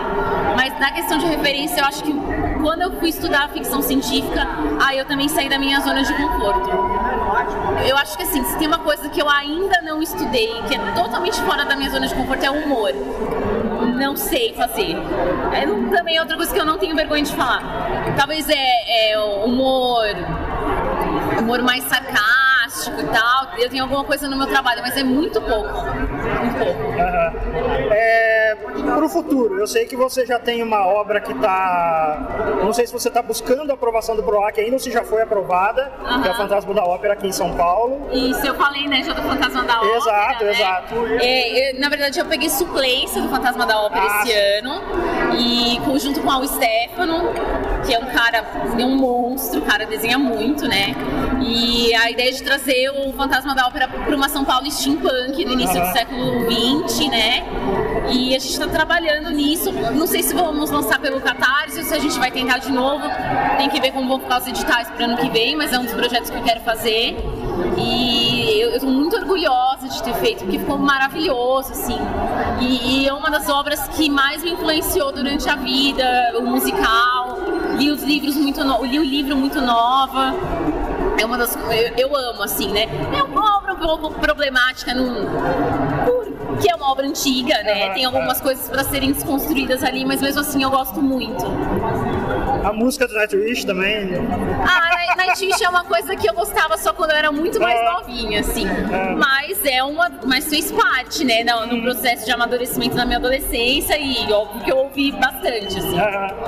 Mas na questão de referência, eu acho que quando eu fui estudar ficção científica, aí eu também saí da minha zona de conforto. Eu acho que assim, se tem uma coisa que eu ainda não estudei, que é totalmente fora da minha zona de conforto, é o humor. Não sei fazer. É também é outra coisa que eu não tenho vergonha de falar. Talvez é, é humor humor mais sarcástico e tal. Eu tenho alguma coisa no meu trabalho, mas é muito pouco. Muito pouco. Aham. É, para o futuro, eu sei que você já tem uma obra que está. Não sei se você está buscando a aprovação do PROAC ainda ou se já foi aprovada, que é o. Fantasma da Ópera aqui em São Paulo. Isso eu falei, né, já do Fantasma da Ópera. Exato, né? exato. É, eu- na verdade, eu peguei suplência do Fantasma da Ópera Ah, esse ano. E junto com o Stefano, que é um cara, é um monstro, o cara desenha muito, né? E a ideia de trazer o Fantasma da Ópera para uma São Paulo steampunk no início do século XX, né? E a gente está trabalhando nisso. Não sei se vamos lançar pelo Catarse ou se a gente vai tentar de novo. Tem que ver como vão ficar os editais para ano que vem, mas é um dos projetos que eu quero fazer. E eu, estou muito orgulhosa de ter feito, porque ficou maravilhoso, assim. E, e é uma das obras que mais me influenciou durante a vida, o musical. Li os livros muito no, li o livro muito nova. É uma das eu, eu amo, assim, né? É uma obra um pouco problemática por que é uma obra antiga, né? Tem algumas aham. coisas para serem desconstruídas ali, mas mesmo assim eu gosto muito. A música do Nightwish também. Ah, Nightwish é uma coisa que eu gostava só quando eu era muito mais É. novinha, assim. É. Mas é uma. Mas fez parte, né? No, no processo de amadurecimento da minha adolescência e óbvio que eu ouvi bastante, assim.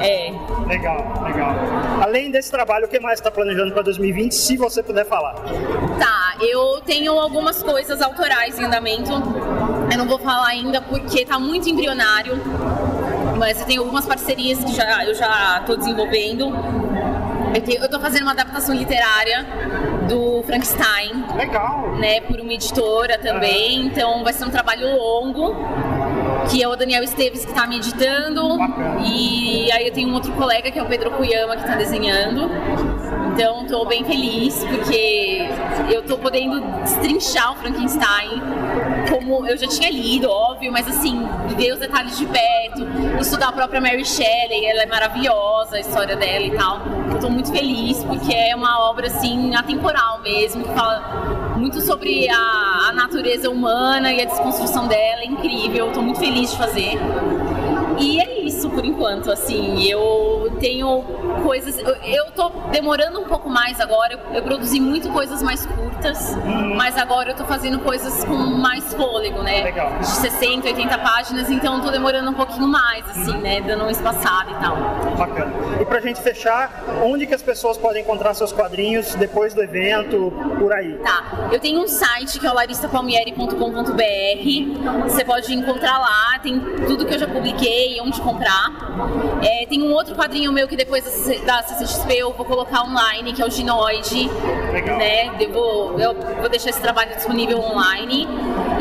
É. Legal, legal. Além desse trabalho, o que mais está planejando para 2020, se você puder falar? Tá, eu tenho algumas coisas autorais em andamento. Eu não vou falar ainda porque tá muito embrionário. Mas eu tenho algumas parcerias que já, eu já tô desenvolvendo. Eu, tô fazendo uma adaptação literária do Frankenstein, Legal. né, por uma editora também. Então vai ser um trabalho longo. Que é o Daniel Esteves que tá me editando. Bacana. E aí eu tenho um outro colega que é o Pedro Cuyama que tá desenhando. Então tô bem feliz porque eu tô podendo destrinchar o Frankenstein como eu já tinha lido, óbvio, mas assim, ver os detalhes de perto, estudar a própria Mary Shelley, ela é maravilhosa, a história dela e tal. Eu tô muito feliz porque é uma obra assim atemporal mesmo, que fala muito sobre a, a natureza humana e a desconstrução dela, é incrível, tô muito feliz de fazer. E é isso por enquanto, assim, eu tenho coisas. Eu, eu tô demorando um pouco mais agora. Eu, eu produzi muito coisas mais curtas, mas agora eu tô fazendo coisas com mais fôlego, né? Legal. De 60, 80 páginas, então eu tô demorando um pouquinho mais, assim, né? Dando uma espaçada e tal. Bacana. E pra gente fechar, onde que as pessoas podem encontrar seus quadrinhos depois do evento, por aí? Tá, eu tenho um site que é o larissapalmieri.com.br. Você pode encontrar lá, tem tudo que eu já publiquei, onde comprar. É, tem um outro quadrinho meu que depois da CCXP eu vou colocar online, que é o Ginoide. Legal. Né? Eu vou, eu vou deixar esse trabalho disponível online.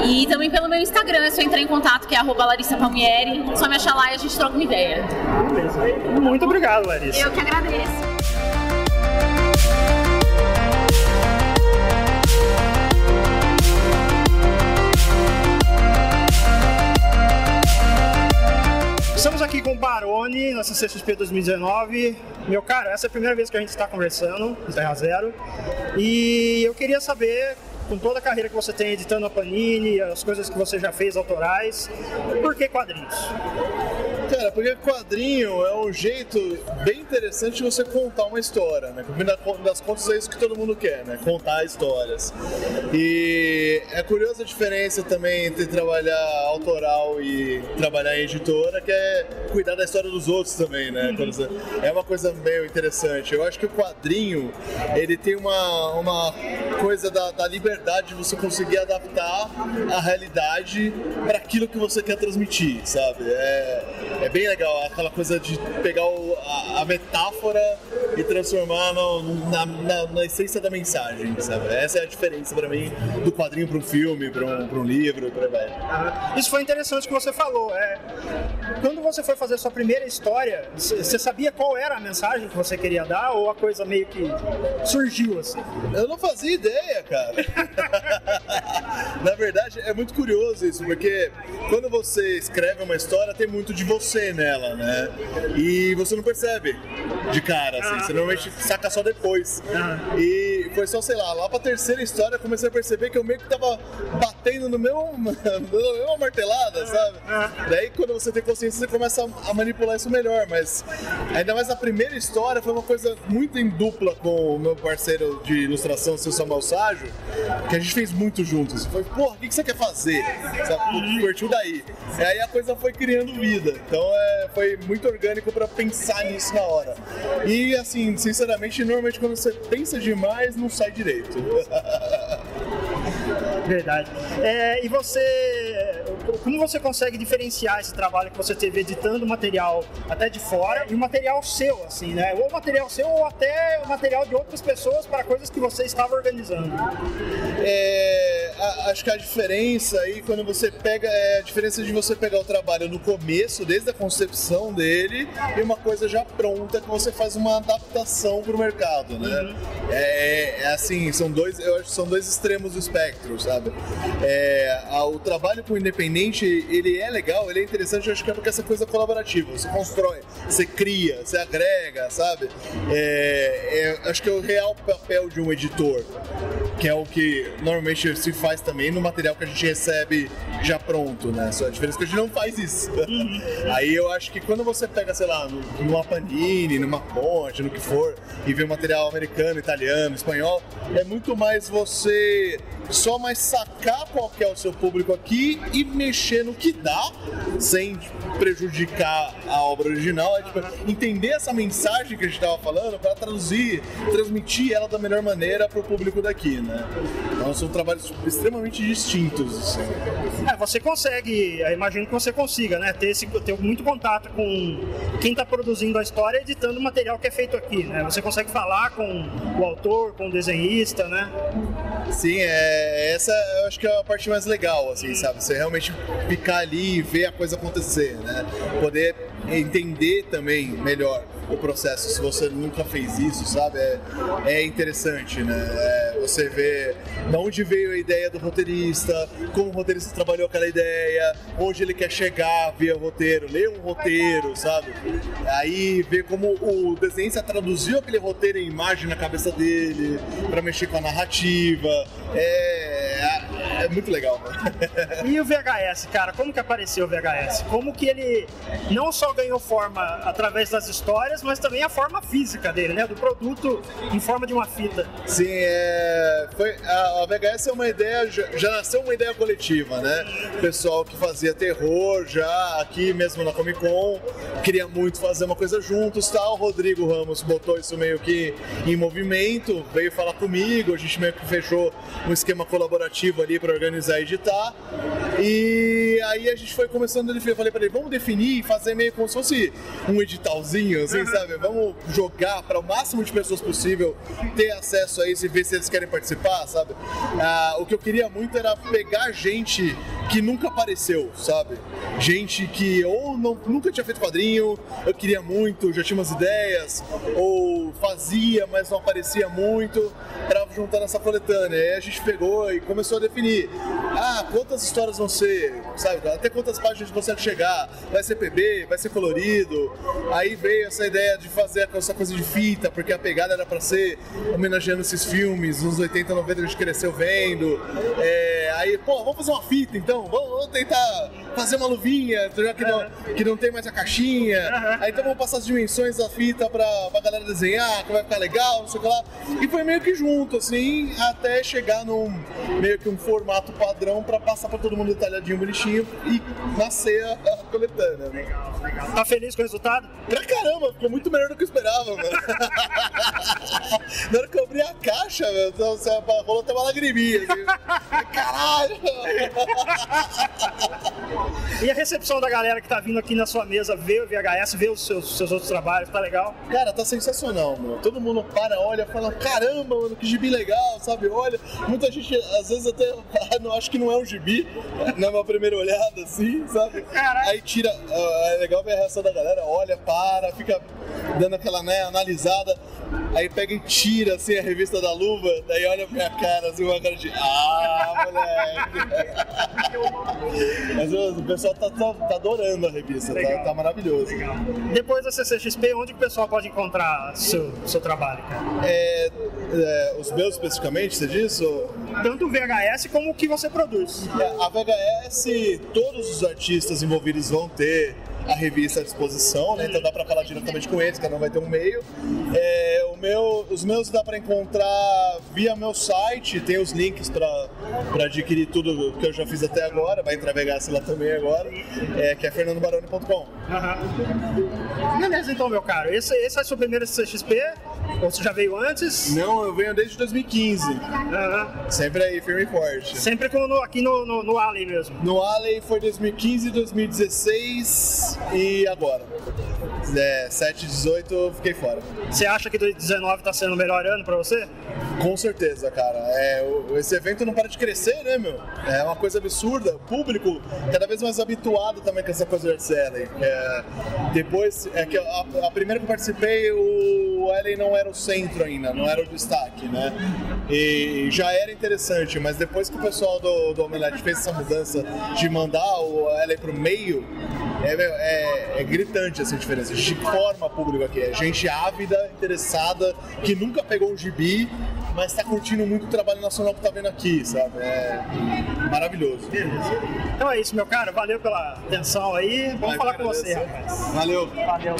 E também pelo meu Instagram, é só entrar em contato, que é arroba Larissa Palmieri. Só me achar lá e a gente troca uma ideia. Beleza. Muito obrigado, Larissa. Eu que agradeço. Estamos aqui com o Barone na CCXP 2019. Meu cara, essa é a primeira vez que a gente está conversando no Terra Zero. E eu queria saber, com toda a carreira que você tem editando a Panini, as coisas que você já fez autorais, por que quadrinhos? Cara, porque quadrinho é um jeito bem interessante de você contar uma história, né? Porque das contas é isso que todo mundo quer, né? Contar histórias. E é curiosa a diferença também entre trabalhar autoral e trabalhar em editora, que é cuidar da história dos outros também, né? Você- É uma coisa meio interessante. Eu acho que o quadrinho, ele tem uma, uma coisa da, da liberdade de você conseguir adaptar a realidade para aquilo que você quer transmitir, sabe? É, é bem legal, aquela coisa de pegar o- a, a metáfora e transformar no- na, na- na essência da mensagem, sabe? Essa é a diferença para mim do quadrinho para um filme, para um, pra um livro, vai. Ah, Isso foi interessante que você falou. É, quando você foi fazer sua primeira história, você sabia qual era a mensagem que você queria dar ou a coisa meio que surgiu assim? Eu não fazia ideia, cara. Na verdade, é muito curioso isso, porque quando você escreve uma história, tem muito de você nela, né? E você não percebe de cara, assim. Você normalmente saca só depois. E foi só, sei lá, lá pra terceira história eu comecei a perceber que eu meio que tava batendo no meu, na mesma martelada, sabe? Daí quando você tem consciência, você começa a- manipular isso melhor, mas ainda mais a primeira história foi uma coisa muito em dupla com o meu parceiro de ilustração, seu Samuel Ságio, que a gente fez muito juntos. Foi, porra, o que que você quer fazer? Sabe? Curtiu daí. E aí a coisa foi criando vida. Então é, foi muito orgânico pra pensar nisso na hora. E assim, sinceramente, normalmente quando você pensa demais, não sai direito. Verdade. É, e você, como você consegue diferenciar esse trabalho que você teve editando material até de fora e o material seu, assim, né? Ou material seu ou até o material de outras pessoas para coisas que você estava organizando. É, a- acho que a diferença aí, quando você pega, é a diferença de você pegar o trabalho no começo, desde a concepção dele, e uma coisa já pronta que você faz uma adaptação pro mercado, né? É, é assim, são dois, eu acho que são dois extremos do espectro, sabe? É, a- o trabalho com o independente, ele é legal, ele é interessante, eu acho que é porque essa coisa colaborativa, você constrói, você cria, você agrega, sabe? É, é, acho que é o real papel de um editor que é o que normalmente se faz também no material que a gente recebe já pronto, né? Só a diferença é que a gente não faz isso. Aí eu acho que quando você pega, sei lá, numa Panini, numa Ponte, no que for, e vê material americano, italiano, espanhol, é muito mais você só mais sacar qual que é o seu público aqui e mexer no que dá, sem prejudicar a obra original, é tipo, entender essa mensagem que a gente estava falando para traduzir, transmitir ela da melhor maneira para o público daqui, né? Então são trabalhos extremamente distintos. Assim. É, você consegue, imagino que você consiga, né? Ter, esse, ter muito contato com quem está produzindo a história, editando o material que é feito aqui, né? Você consegue falar com o autor, com o desenhista, né? Sim, é, essa eu acho que é a parte mais legal, assim, sabe? Você realmente ficar ali e ver a coisa acontecer, né? Poder entender também melhor o processo, se você nunca fez isso, sabe? É, é interessante, né? É, você vê de onde veio a ideia do roteirista, como o roteirista trabalhou aquela ideia, onde ele quer chegar via roteiro, ler um roteiro, sabe? Aí ver como o desenhista traduziu aquele roteiro em imagem na cabeça dele, para mexer com a narrativa. É, é muito legal. Né? E o VHS, cara, como que apareceu o VHS? Como que ele não só ganhou forma através das histórias, mas também a forma física dele, né? Do produto em forma de uma fita. Sim, é... Foi, a, VHS é uma ideia, já, nasceu uma ideia coletiva, né? Pessoal que fazia terror já aqui mesmo na Comic Con, queria muito fazer uma coisa juntos tal. O Rodrigo Ramos botou isso meio que em movimento, veio falar comigo, a gente meio que fechou um esquema colaborativo ali para organizar e editar. E aí a gente foi começando a definir, eu falei para ele, vamos definir e fazer meio como se fosse um editalzinho, assim, sabe? Vamos jogar para o máximo de pessoas possível ter acesso a isso e ver se eles querem participar, sabe? Ah, o que eu queria muito era pegar gente que nunca apareceu, sabe? Gente que ou não, nunca tinha feito quadrinho, eu queria muito, já tinha umas ideias, ou fazia, mas não aparecia muito, para juntar nessa coletânea. Aí a gente pegou e começou a definir. Ah, quantas histórias vão ser, sabe? Até quantas páginas você chegar? Vai ser PB, vai ser colorido. Aí veio essa ideia de fazer essa coisa de fita, porque a pegada era para ser homenageando esses filmes, nos 80, 90 a gente cresceu vendo. É, aí, pô, vamos fazer uma fita então, vamos, vamos tentar fazer uma luvinha, já que não, que não tem mais a caixinha. Aí então vamos passar as dimensões da fita pra, pra galera desenhar, que vai ficar legal, não sei o que lá. E foi meio que junto, assim, até chegar num meio que um formato padrão pra passar pra todo mundo detalhadinho, bonitinho e nascer a, a coletânea. Né? Legal, legal. Tá feliz com o resultado? Pra caramba, ficou muito melhor do que eu esperava, mano. Na hora que eu abri a caixa, meu, então, você rolou até uma lagriminha. Assim. Caralho! E a recepção da galera que tá vindo aqui na sua mesa, ver o VHS, ver os seus, seus outros trabalhos, tá legal? Cara, tá sensacional, meu. Todo mundo para, olha, fala, caramba, mano, que gibi legal, sabe? Olha, muita gente, às vezes até, não, acho que não é um gibi, na minha primeira olhada, assim, sabe? Caralho. Aí tira, é legal ver a reação da galera, olha, para, fica dando aquela, né, analisada, aí pega e tira, assim, a revista da luva, daí olha pra minha cara, assim, uma cara de, ah, moleque. Mas o pessoal tá, tá, tá adorando a revista, tá, tá, maravilhoso. Depois da CCXP, onde o pessoal pode encontrar seu, seu trabalho, cara? É, é, os meus especificamente, você disse? Tanto o VHS como o que você produz. É, a VHS, todos os artistas envolvidos vão ter a revista à disposição, né? Então dá para falar diretamente com eles, cada um vai ter um meio. É, o meu, os meus dá para encontrar via meu site, tem os links para adquirir tudo que eu já fiz até agora, vai entrar VHS lá também agora, é, que é fernandobaroni.com. Uhum. Beleza, então, meu caro. Esse, esse é o seu primeiro CXP? Ou você já veio antes? Não, eu venho desde 2015. Uhum. Sempre aí, firme e forte. Sempre no, aqui no, no, no Alley mesmo? No Alley foi 2015, 2016 e agora. É, 7 18 fiquei fora. Você acha que 2019 tá sendo o melhor ano pra você? Com certeza, cara. É, esse evento não para de crescer, né, meu? É uma coisa absurda. O público cada vez mais habituado também com essa coisa de art selling. É, depois, é que a, a, primeira que eu participei, o Ellen não era o centro ainda, não era o destaque, né? E já era interessante, mas depois que o pessoal do, do Omelete fez essa mudança de mandar o Ellen pro meio, é, é, é, gritante essa diferença. A gente forma público aqui. É gente ávida, interessada, que nunca pegou um gibi mas tá curtindo muito o trabalho nacional que tá vendo aqui, sabe? É maravilhoso. Beleza. Então é isso, meu cara. Valeu pela atenção aí. Vamos falar com você, rapaz. Valeu. Valeu.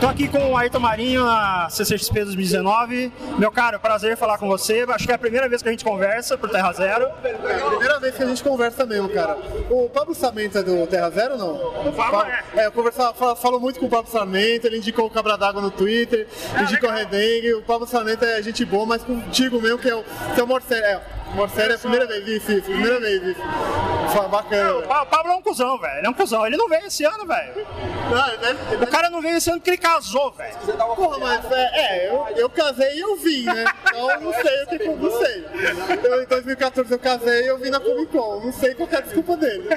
Tô aqui com o Ayrton Marinho na CCXP 2019. Meu caro, prazer falar com você. Acho que é a primeira vez que a gente conversa por Terra Zero. É a primeira vez que a gente conversa mesmo, cara. O Pablo Samento é do Terra Zero ou não? O Pablo é. É, eu conversava, fa- falo muito com o Pablo Samento, ele indicou o Cabra d'Água no Twitter, indicou o Redengue. O Pablo Samento é gente boa, mas contigo mesmo, que é o, que é o. É, o Morcério é a primeira vez, isso, isso, primeira vez, isso. Fa- Bacana. O Pa- Pablo é um cuzão, velho. Ele é um cuzão. Ele não veio esse ano, velho. Ah, O cara não veio esse ano porque ele casou, velho. Porra, mas é, é, eu, eu casei e eu vim, né? Então eu não sei o que não sei. Eu, em 2014 eu casei e eu vim na Comic Con. Não sei qual é a desculpa dele.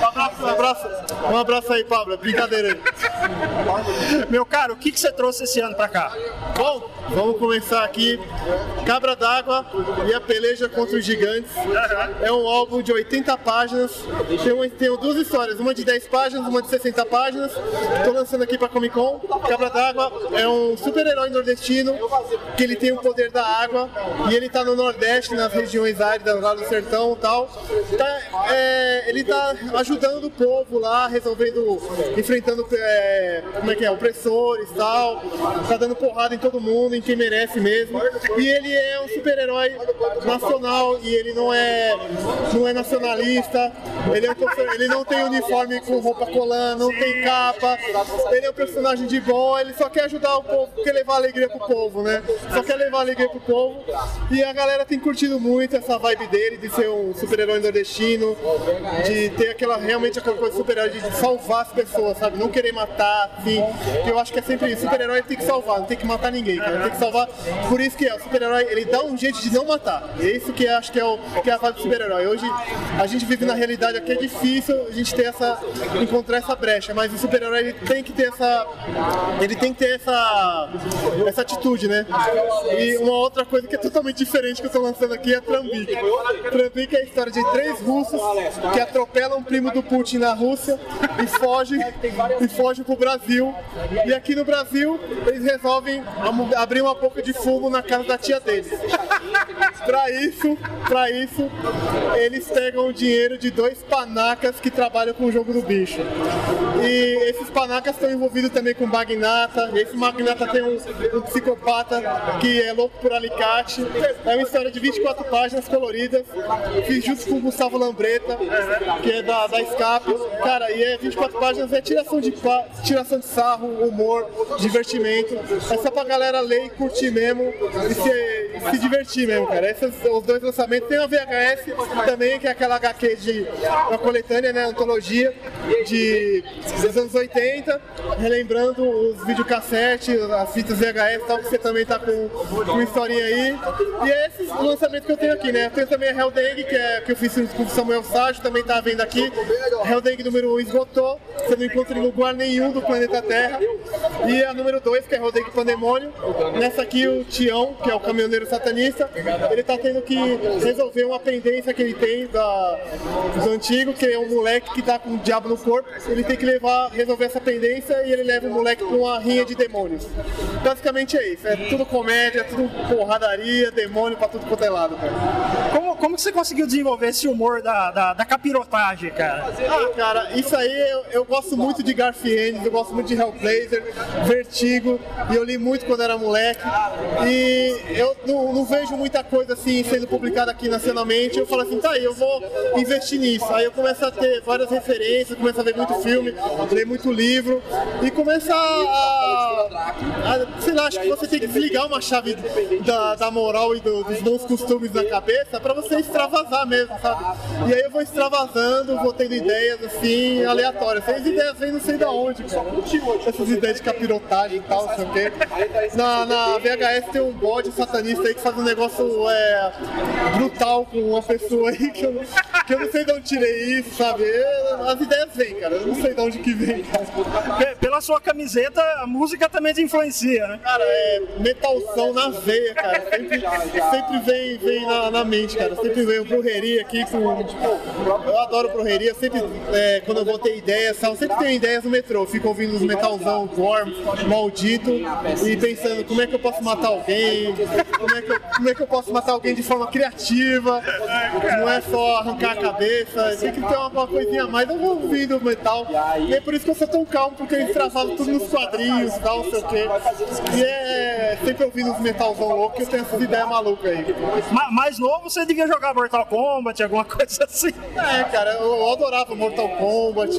Um abraço, um abraço, um abraço aí, Pablo. Brincadeira aí. Meu caro, o que, que você trouxe esse ano pra cá? Bom, vamos começar aqui. Cabra d'Água e a peleja contra os gigantes. É um álbum de 80 páginas. Tem, uma- tem duas histórias, uma de 10 páginas, uma de 60 páginas. Estou lançando aqui para Comic Con. Cabra d'Água é um super-herói nordestino que ele tem o poder da água e ele está no Nordeste, nas regiões áridas lá do sertão e tal. Tá, é, ele está ajudando o povo lá, resolvendo, enfrentando é, como é que é, opressores e tal. Tá dando porrada em todo mundo, em quem merece mesmo. E ele é um super-herói nacional e ele não é, não é nacionalista. Ele, é um ele não tem uniforme com roupa colando, não tem capa. Ele é um personagem de bom, ele só quer ajudar o povo, quer levar alegria pro povo, né? Só quer levar alegria pro povo. E a galera tem curtido muito essa vibe dele de ser um super-herói nordestino, de ter aquela realmente aquela coisa super-herói de salvar as pessoas, sabe? Não querer matar, assim. Eu acho que é sempre isso. Super-herói tem que salvar, não tem que matar ninguém, cara. Tem que salvar. Por isso que é, o super-herói, ele dá um jeito de não matar. É isso que acho que é, o, que é a vibe do super-herói. Hoje a gente vive na realidade aqui, é difícil a gente ter essa. encontrar essa brecha, mas o super-herói tem que ter essa. Ele tem que ter essa. essa atitude, né? E uma outra coisa que é totalmente diferente que eu tô lançando aqui é Trambique. Trambique é a história de três russos que atropelam um primo do Putin na Rússia e fogem e fogem pro Brasil. E aqui no Brasil eles resolvem abrir uma boca de fumo na casa da tia deles. Pra isso, pra isso, eles pegam o dinheiro de dois panacas que trabalham com o jogo do bicho. E esses panacas estão envolvidos também com magnata. Esse magnata tem um, um psicopata que é louco por alicate. É uma história de 24 páginas coloridas. Fiz junto com o Gustavo Lambreta, que é da, da Escape. Cara, e é 24 páginas, é tiração de, tiração de sarro, humor, divertimento. É só pra galera ler e curtir mesmo e se, se divertir mesmo, cara. Esses os dois lançamentos. Tem a VHS também, que é aquela HQ de uma coletânea, né? Antologia de, dos anos 80, relembrando os videocassetes, as fitas VHS e tal, que você também tá com, com historinha aí. E é esse lançamento que eu tenho aqui, né? Eu tenho também a Helldengue, que, é, que eu fiz com o Samuel Ságio, também tá vendo aqui. Helldengue número 1 esgotou, você não encontra em lugar nenhum do planeta Terra. E a número 2, que é Helldengue Pandemônio. Nessa aqui o Tião, que é o caminhoneiro satanista, ele tá tendo que resolver uma pendência que ele tem da, do antigo, que é um moleque que tá com o diabo no corpo. Ele tem que levar, resolver essa pendência e ele leva o moleque pra uma rinha de demônios. Basicamente é isso, é tudo comédia, tudo porradaria, demônio pra tudo quanto é lado, cara. Como, como que você conseguiu desenvolver esse humor da, da, da capirotagem, cara? Ah, cara, isso aí eu, eu gosto muito de Garfiennes, eu gosto muito de Hellblazer, Vertigo, e eu li muito quando era moleque. E eu não, não vejo muita coisa assim sendo publicada aqui nacionalmente. Eu falo assim, tá aí, eu vou investir nisso. Aí eu começo a ter várias referências, começo a ver muito filme, ler muito livro, e começa a, a- sei lá, acho que você tem que desligar uma chave da, da moral e do- dos bons costumes na cabeça pra você extravasar mesmo, sabe? E aí eu vou extravasando, vou tendo ideias assim, aleatórias. Essas ideias vêm não sei da onde, cara. Essas ideias de capirotagem e tal, sei o quê. Na, na VHS tem um bode satanista aí que faz um negócio é, brutal com uma pessoa aí que eu, que eu não sei de onde tirei isso, sabe? Eu- As ideias vem, cara. Eu não sei de onde que vem, cara. Pe- Pela sua camiseta, a música também te influencia, né? Cara, é metalzão na veia, cara. Sempre, sempre vem, vem na, na mente, cara. Sempre vem brujeria aqui com. Eu adoro brujeria. Sempre, é, quando eu vou ter ideias, sempre tenho ideias no metrô. Fico ouvindo os metalzão gore, maldito, e pensando como é que eu posso matar alguém, como é que eu, como é que eu posso matar alguém de forma criativa. Não é só arrancar a cabeça, tem que ter uma, uma coisinha a mais. Eu vou ouvindo metal. E é por isso que eu sou tão calmo, porque eu extravavo tudo nos quadrinhos e tal, não sei o quê. E é sempre ouvindo os metalzão louco que eu tenho essas ideias malucas aí. Ma- mais novo, você devia jogar Mortal Kombat, alguma coisa assim. É, cara, eu, eu adorava Mortal Kombat.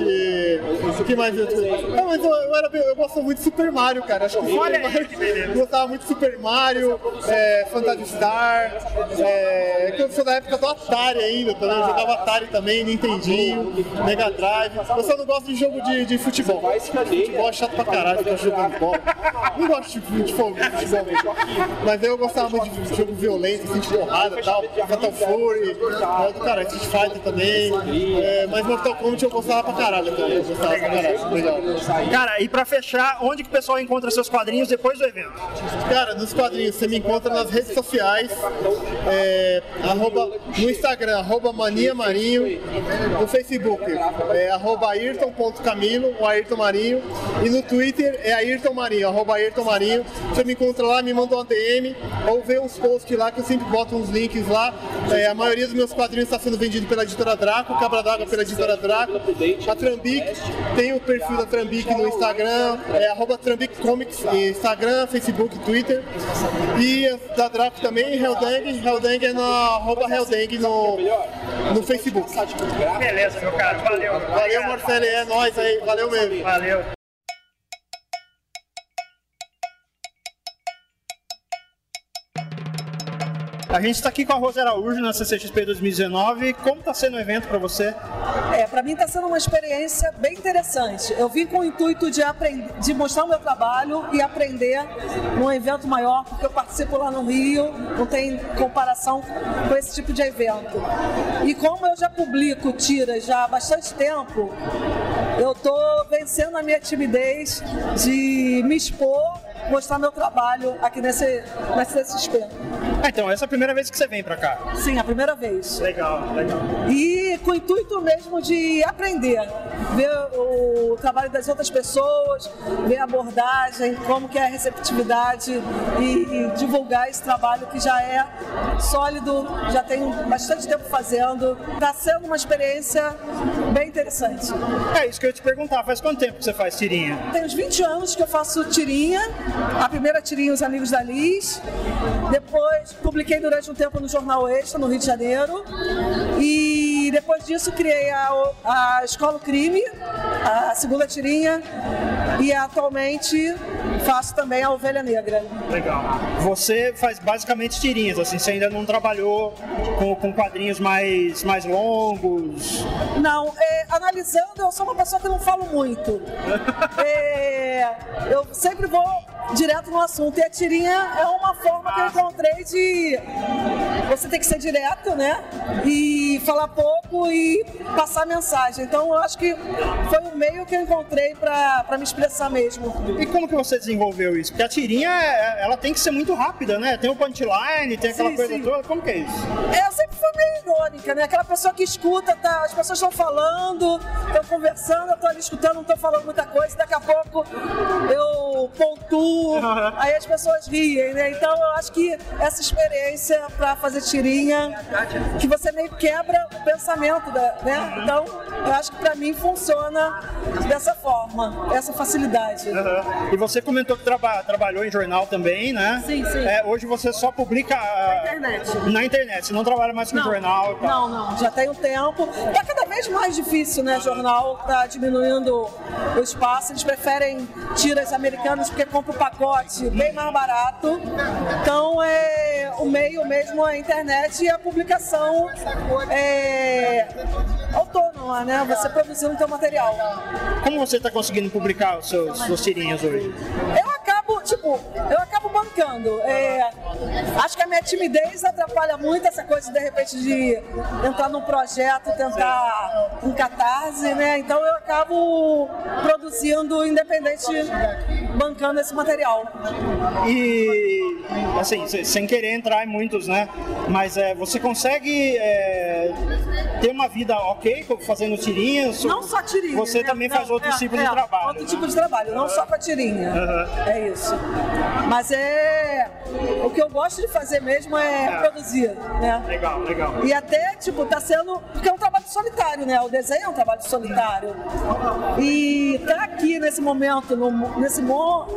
O que mais eu Não, mas eu, eu, era, eu gosto muito de Super Mario, cara. Acho que Super Olha aí, Mario, eu gostava muito de Super Mario, é, Phantasy Star. É, que eu sou da época do Atari ainda, também. Eu jogava Atari também, Nintendinho, Mega Drive. Eu só não gosto de jogo de, de futebol. Futebol é chato pra caralho, ficar jogando bola. Não gosto de futebol, de futebol mesmo. Mas eu gostava muito de jogo violento, assim, de porrada e tal. Fatal Fury, é, cara, Street Fighter também. É, mas Mortal Kombat eu gostava pra caralho também. Eu gostava pra caralho. Legal. Cara, e pra fechar, onde que o pessoal encontra seus quadrinhos depois do evento? Cara, nos quadrinhos você me encontra nas redes sociais, é, arroba, no Instagram, arroba Mania Marinho, no Facebook, é, arroba Ayrton.camilo, o Ayrton Marinho, e no Twitter é Ayrton Marinho, arroba Ayrton Marinho. Você me encontra lá, me manda uma DM, ou vê uns posts lá que eu sempre boto uns links lá. É, a maioria dos meus quadrinhos está sendo vendido pela editora Draco, Cabra d'Água pela editora Draco, a Trambic, tem o perfil da Trambic no Instagram, é arroba Trambic Comics, Instagram, Facebook, Twitter. E da Draco também, Helldang, Helldang é na arroba Helldang no, no Facebook. Beleza, meu cara, valeu. Valeu, Marcelo, é nóis aí, valeu mesmo. Valeu. A gente está aqui com a Rosa Araújo na CCXP 2019. Como está sendo o evento para você? É, para mim está sendo uma experiência bem interessante. Eu vim com o intuito de, aprender, de mostrar o meu trabalho e aprender num evento maior, porque eu participo lá no Rio, não tem comparação com esse tipo de evento. E como eu já publico tiras já há bastante tempo, eu estou vencendo a minha timidez de me expor, mostrar meu trabalho aqui nesse, nesse CCXP. Ah, então, essa é a primeira vez que você vem para cá. Sim, a primeira vez. Legal, legal. E com o intuito mesmo de aprender, ver o trabalho das outras pessoas, ver a abordagem, como que é a receptividade e, e divulgar esse trabalho que já é sólido, já tem bastante tempo fazendo. Está sendo uma experiência bem interessante. É isso que eu ia te perguntar. Faz quanto tempo que você faz tirinha? Tem uns 20 anos que eu faço tirinha, a primeira tirinha Os Amigos da Liz, depois publiquei durante um tempo no Jornal Extra, no Rio de Janeiro, e depois disso criei a, a Escola Crime, a segunda tirinha, e atualmente faço também a Ovelha Negra. Legal. Você faz basicamente tirinhas, assim, você ainda não trabalhou com, com quadrinhos mais, mais longos. Não, é, analisando, eu sou uma pessoa que não falo muito. É, eu sempre vou direto no assunto. E a tirinha é uma forma que eu encontrei de você ter que ser direto, né? E falar pouco e passar mensagem. Então eu acho que foi um meio que eu encontrei para me expressar mesmo. E como que você desenvolveu isso? Porque a tirinha, é- ela tem que ser muito rápida, né? Tem o punchline, tem aquela Sim, coisa sim. toda. Como que é isso? É, eu sempre fui meio irônica, né? Aquela pessoa que escuta, tá, as pessoas estão falando, estão conversando, eu tô ali escutando, não estou falando muita coisa, daqui a pouco eu pontuo, aí as pessoas riem, né? Então eu acho que essa experiência para fazer tirinha, que você meio que quebra pensamento, da, né? Então eu acho que para mim funciona dessa forma, essa facilidade. Aham. E você comentou que traba- trabalhou em jornal também, né? Sim, sim. É, hoje você só publica ah, internet. na internet, você não trabalha mais com jornal e tal. Não, não, já tem um tempo. Tá cada vez mais difícil, né? Jornal tá diminuindo o espaço. Eles preferem tiras americanas porque compra o pacote bem mais barato. Então, é, o meio mesmo a internet e a publicação é autônoma, né? Você produzindo o seu material. Como você está conseguindo publicar os seus, suas tirinhas hoje? Eu acabo, tipo, eu acabo bancando. É, Acho que a minha timidez atrapalha muito essa coisa, de repente, de entrar num projeto, tentar um catarse, né? Então eu acabo produzindo independente, bancando esse material. E, assim, sem querer entrar em muitos, né? Mas é, você consegue é, ter uma vida ok fazendo tirinhas? Não só tirinha. Você né? também faz não, outros é, tipos é, de trabalho. Outro tipo de trabalho, não só com a tirinha. Uhum. É isso. Mas é. O que eu gosto de fazer mesmo é, É. produzir, né? Legal, legal. E até, tipo, tá sendo. Porque é um trabalho solitário, né? O desenho é um trabalho solitário. E tá aqui nesse momento, no, nesse mo-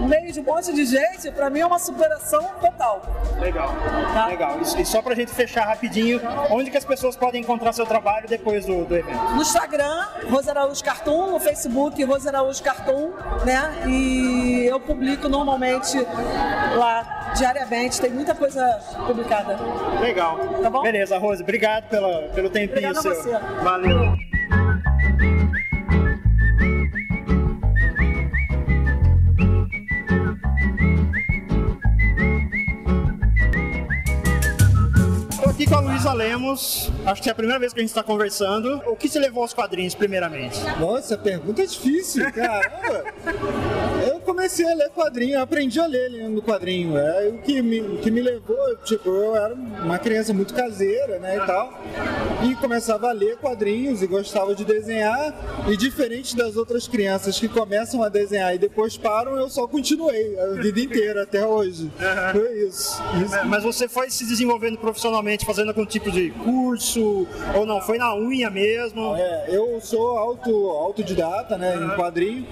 meio de um monte de gente, pra mim é uma superação total. Legal, Tá. legal. E, e só pra gente fechar rapidinho, onde que as pessoas podem encontrar seu trabalho depois do, do evento? No Instagram, Rosa Araújo Cartoon, no Facebook, Rosa Araújo Cartoon, né? E eu publico normalmente lá, diariamente, tem muita coisa publicada. Legal. Tá bom? Beleza, Rose, obrigado pela, pelo tempinho Obrigada a seu. Valeu. Aqui com a Luísa Lemos, acho que é a primeira vez que a gente está conversando. O que te levou aos quadrinhos, primeiramente? Nossa, a pergunta é difícil, caramba. Eu comecei a ler quadrinho, eu aprendi a ler lendo quadrinho. É o que me, que me levou, tipo, eu era uma criança muito caseira, né, e tal. E começava a ler quadrinhos e gostava de desenhar. E diferente das outras crianças que começam a desenhar e depois param, eu só continuei a vida inteira até hoje. Foi isso. isso. É, Mas você foi se desenvolvendo profissionalmente, fazendo algum tipo de curso, ou não? Foi na unha mesmo? É, eu sou auto, autodidata, né, em quadrinho,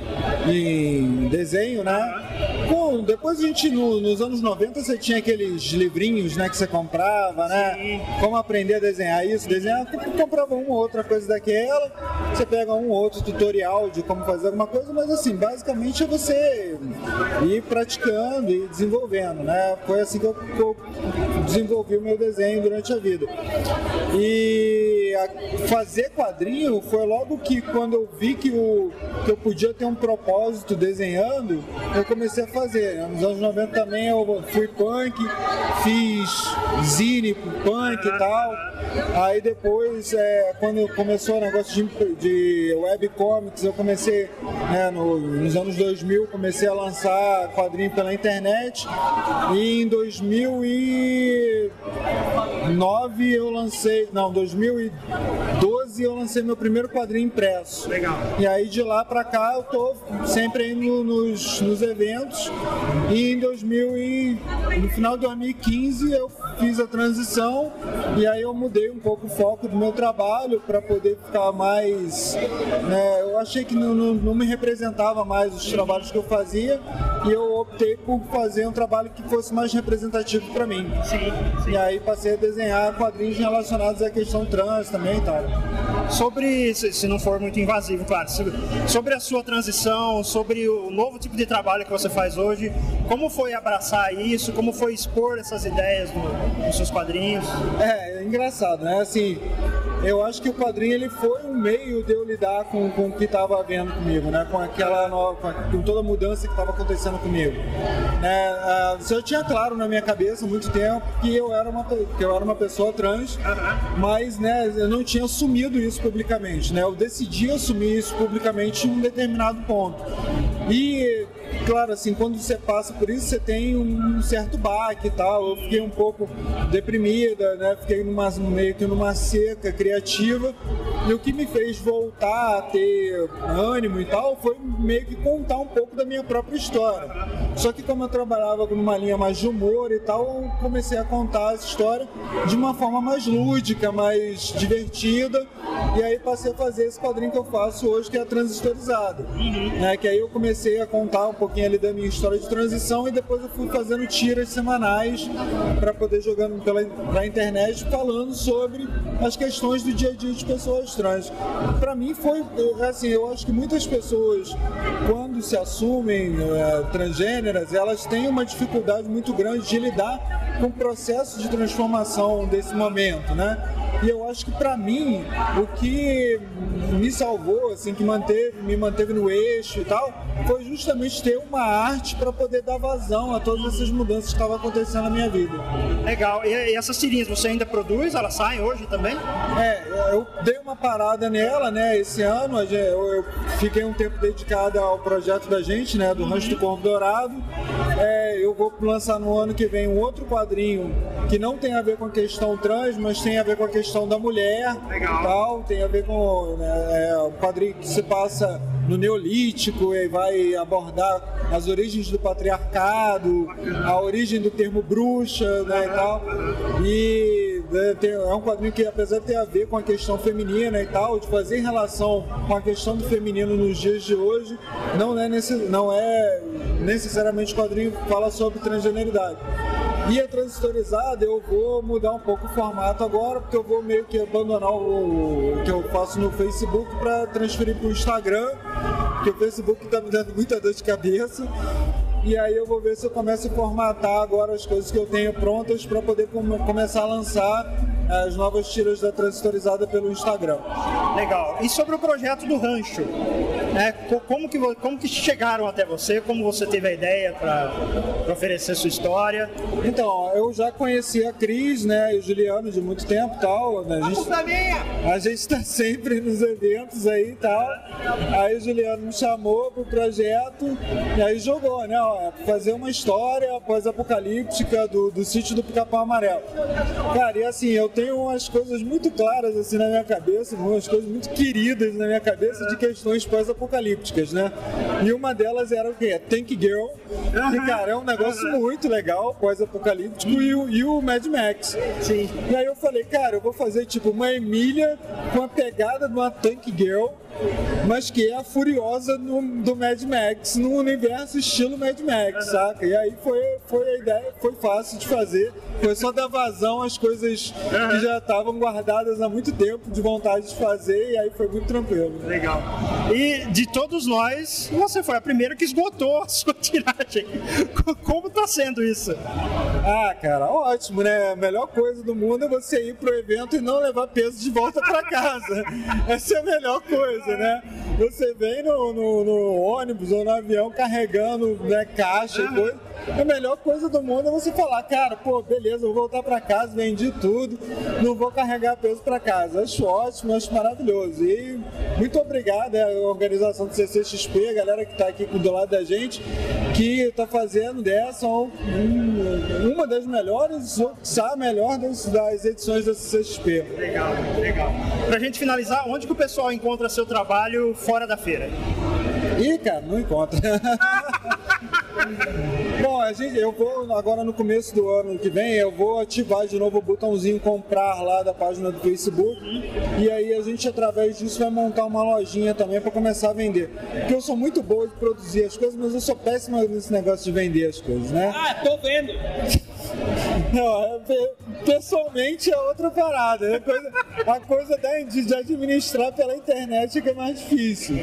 em desenho, né. Com, depois a gente, no- nos anos 90, você tinha aqueles livrinhos, né, que você comprava, né, como aprender a desenhar isso, desenhar, comprava uma ou outra coisa daquela, você pega um ou outro tutorial de como fazer alguma coisa, mas assim, basicamente é você ir praticando e desenvolvendo, né, foi assim que eu, que eu desenvolvi o meu desenho durante a vida. E a- fazer quadrinho foi logo que quando eu vi que, o, que eu podia ter um propósito desenhando, eu comecei a fazer. Nos anos 90 também eu fui punk, fiz zine punk e tal. Aí depois, é, quando começou o negócio de, de webcomics, eu comecei, né, no- nos anos 2000, comecei a lançar quadrinho pela internet. E em 2009 eu lancei, não, 2012 eu lancei meu primeiro quadrinho impresso. Legal. E aí de lá pra cá eu tô sempre indo nos, nos eventos. E em 2000 e, no final de 2015 eu fiz a transição e aí eu mudei um pouco o foco do meu trabalho para poder ficar mais. né, eu achei que não, não, não me representava mais os trabalhos que eu fazia e eu optei por fazer um trabalho que fosse mais representativo para mim. Sim, E aí passei a desenhar quadrinhos relacionados à questão trans também e tal. Sobre, se não for muito invasivo, claro, sobre a sua transição, sobre o novo tipo de trabalho que você faz hoje, como foi abraçar isso, como foi expor essas ideias no- nos seus quadrinhos? É, é engraçado, né? Assim, eu acho que o quadrinho ele foi um meio de eu lidar com, com o que estava havendo comigo, né? Com aquela nova, com, toda a mudança que estava acontecendo comigo. Né? Ah, eu tinha claro na minha cabeça há muito tempo que eu era uma, que eu era uma pessoa trans, mas né, eu não tinha assumido isso publicamente, né? Eu decidi assumir isso publicamente em um determinado ponto. E claro, assim, quando você passa por isso, você tem um certo baque e tal. Eu fiquei um pouco deprimida, né? Fiquei numa, meio que numa seca criativa. E o que me fez voltar a ter ânimo e tal foi meio que contar um pouco da minha própria história. Só que como eu trabalhava numa linha mais de humor e tal, eu comecei a contar essa história de uma forma mais lúdica, mais divertida. E aí passei a fazer esse quadrinho que eu faço hoje, que é a Transistorizada. Né? Que aí eu comecei a contar um pouquinho ali da minha história de transição e depois eu fui fazendo tiras semanais para poder jogando pela, pela internet falando sobre as questões do dia a dia de pessoas trans. Para mim foi assim, eu acho que muitas pessoas quando se assumem é, transgêneras, elas têm uma dificuldade muito grande de lidar com o processo de transformação desse momento, né? E eu acho que para mim o que me salvou, assim, que manteve, me manteve no eixo e tal, foi justamente ter uma arte para poder dar vazão a todas essas mudanças que estavam acontecendo na minha vida. Legal. E, e essas tirinhas você ainda produz? Elas saem hoje também? É, eu dei uma parada nela, né? Esse ano eu, eu fiquei um tempo dedicado ao projeto da gente, né? Do Rancho do Corvo Dourado. É, eu vou lançar no ano que vem um outro quadrinho que não tem a ver com a questão trans, mas tem a ver com a questão da mulher Legal. tal. Tem a ver com né, é, um quadrinho que se passa no Neolítico e vai abordar as origens do patriarcado, a origem do termo bruxa né, e tal. E né, é um quadrinho que, apesar de ter a ver com a questão feminina e tal, de fazer relação com a questão do feminino nos dias de hoje, não é, não é necessariamente o quadrinho que fala sobre transgeneridade. E a transistorizada eu vou mudar um pouco o formato agora, porque eu vou meio que abandonar o, o que eu faço no Facebook para transferir para o Instagram, porque o Facebook está me dando muita dor de cabeça. E aí eu vou ver se eu começo a formatar agora as coisas que eu tenho prontas para poder com começar a lançar as novas tiras da transistorizada pelo Instagram. Legal. E sobre o projeto do rancho, né? Como que, como que chegaram até você? Como você teve a ideia para oferecer sua história? Então, eu já conheci a Cris, né, e o Juliano de muito tempo, tal. Né? A gente, a gente está sempre nos eventos aí e tal. Aí o Juliano me chamou pro projeto e aí jogou, né? Ó, fazer uma história pós-apocalíptica do, do sítio do Pica-Pau Amarelo. Cara, e assim, eu tenho umas coisas muito claras assim na minha cabeça, umas coisas muito queridas na minha cabeça de questões pós-apocalípticas, né? E uma delas era o quê? Tank Girl, que, cara, é um negócio muito legal, pós-apocalíptico, e, o, e o Mad Max. Sim. E aí eu falei, cara, eu vou fazer tipo uma Emília com a pegada de uma Tank Girl, mas que é a Furiosa no, do Mad Max, no universo estilo Mad Max, saca? E aí foi, foi a ideia, foi fácil de fazer, foi só dar vazão às coisas que já estavam guardadas há muito tempo, de vontade de fazer, e aí foi muito tranquilo. Legal. E de todos nós, você foi a primeira que esgotou a sua tiragem. Como tá sendo isso? Ah, cara, ótimo, né? A melhor coisa do mundo é você ir pro evento e não levar peso de volta para casa. Essa é a melhor coisa, né? Você vem no, no, no ônibus ou no avião carregando né, caixa e coisa a melhor coisa do mundo é você falar, cara, pô, beleza, vou voltar para casa, vendi tudo, não vou carregar peso para casa. Acho ótimo, acho maravilhoso. E muito obrigado à é, organização do CCXP, a galera que está aqui do lado da gente, que está fazendo dessa um, uma das melhores, ou a melhor das, das edições da CCXP. Legal, legal. Pra gente finalizar, onde que o pessoal encontra seu trabalho fora da feira? Ih, cara, não encontra. Bom, a gente, eu vou agora no começo do ano que vem, eu vou ativar de novo o botãozinho comprar lá da página do Facebook. E aí a gente através disso vai montar uma lojinha também para começar a vender. Porque eu sou muito boa de produzir as coisas, mas eu sou péssima nesse negócio de vender as coisas, né? Ah, tô vendo. Não, é, pessoalmente é outra parada. A coisa, a coisa de administrar pela internet é que é mais difícil.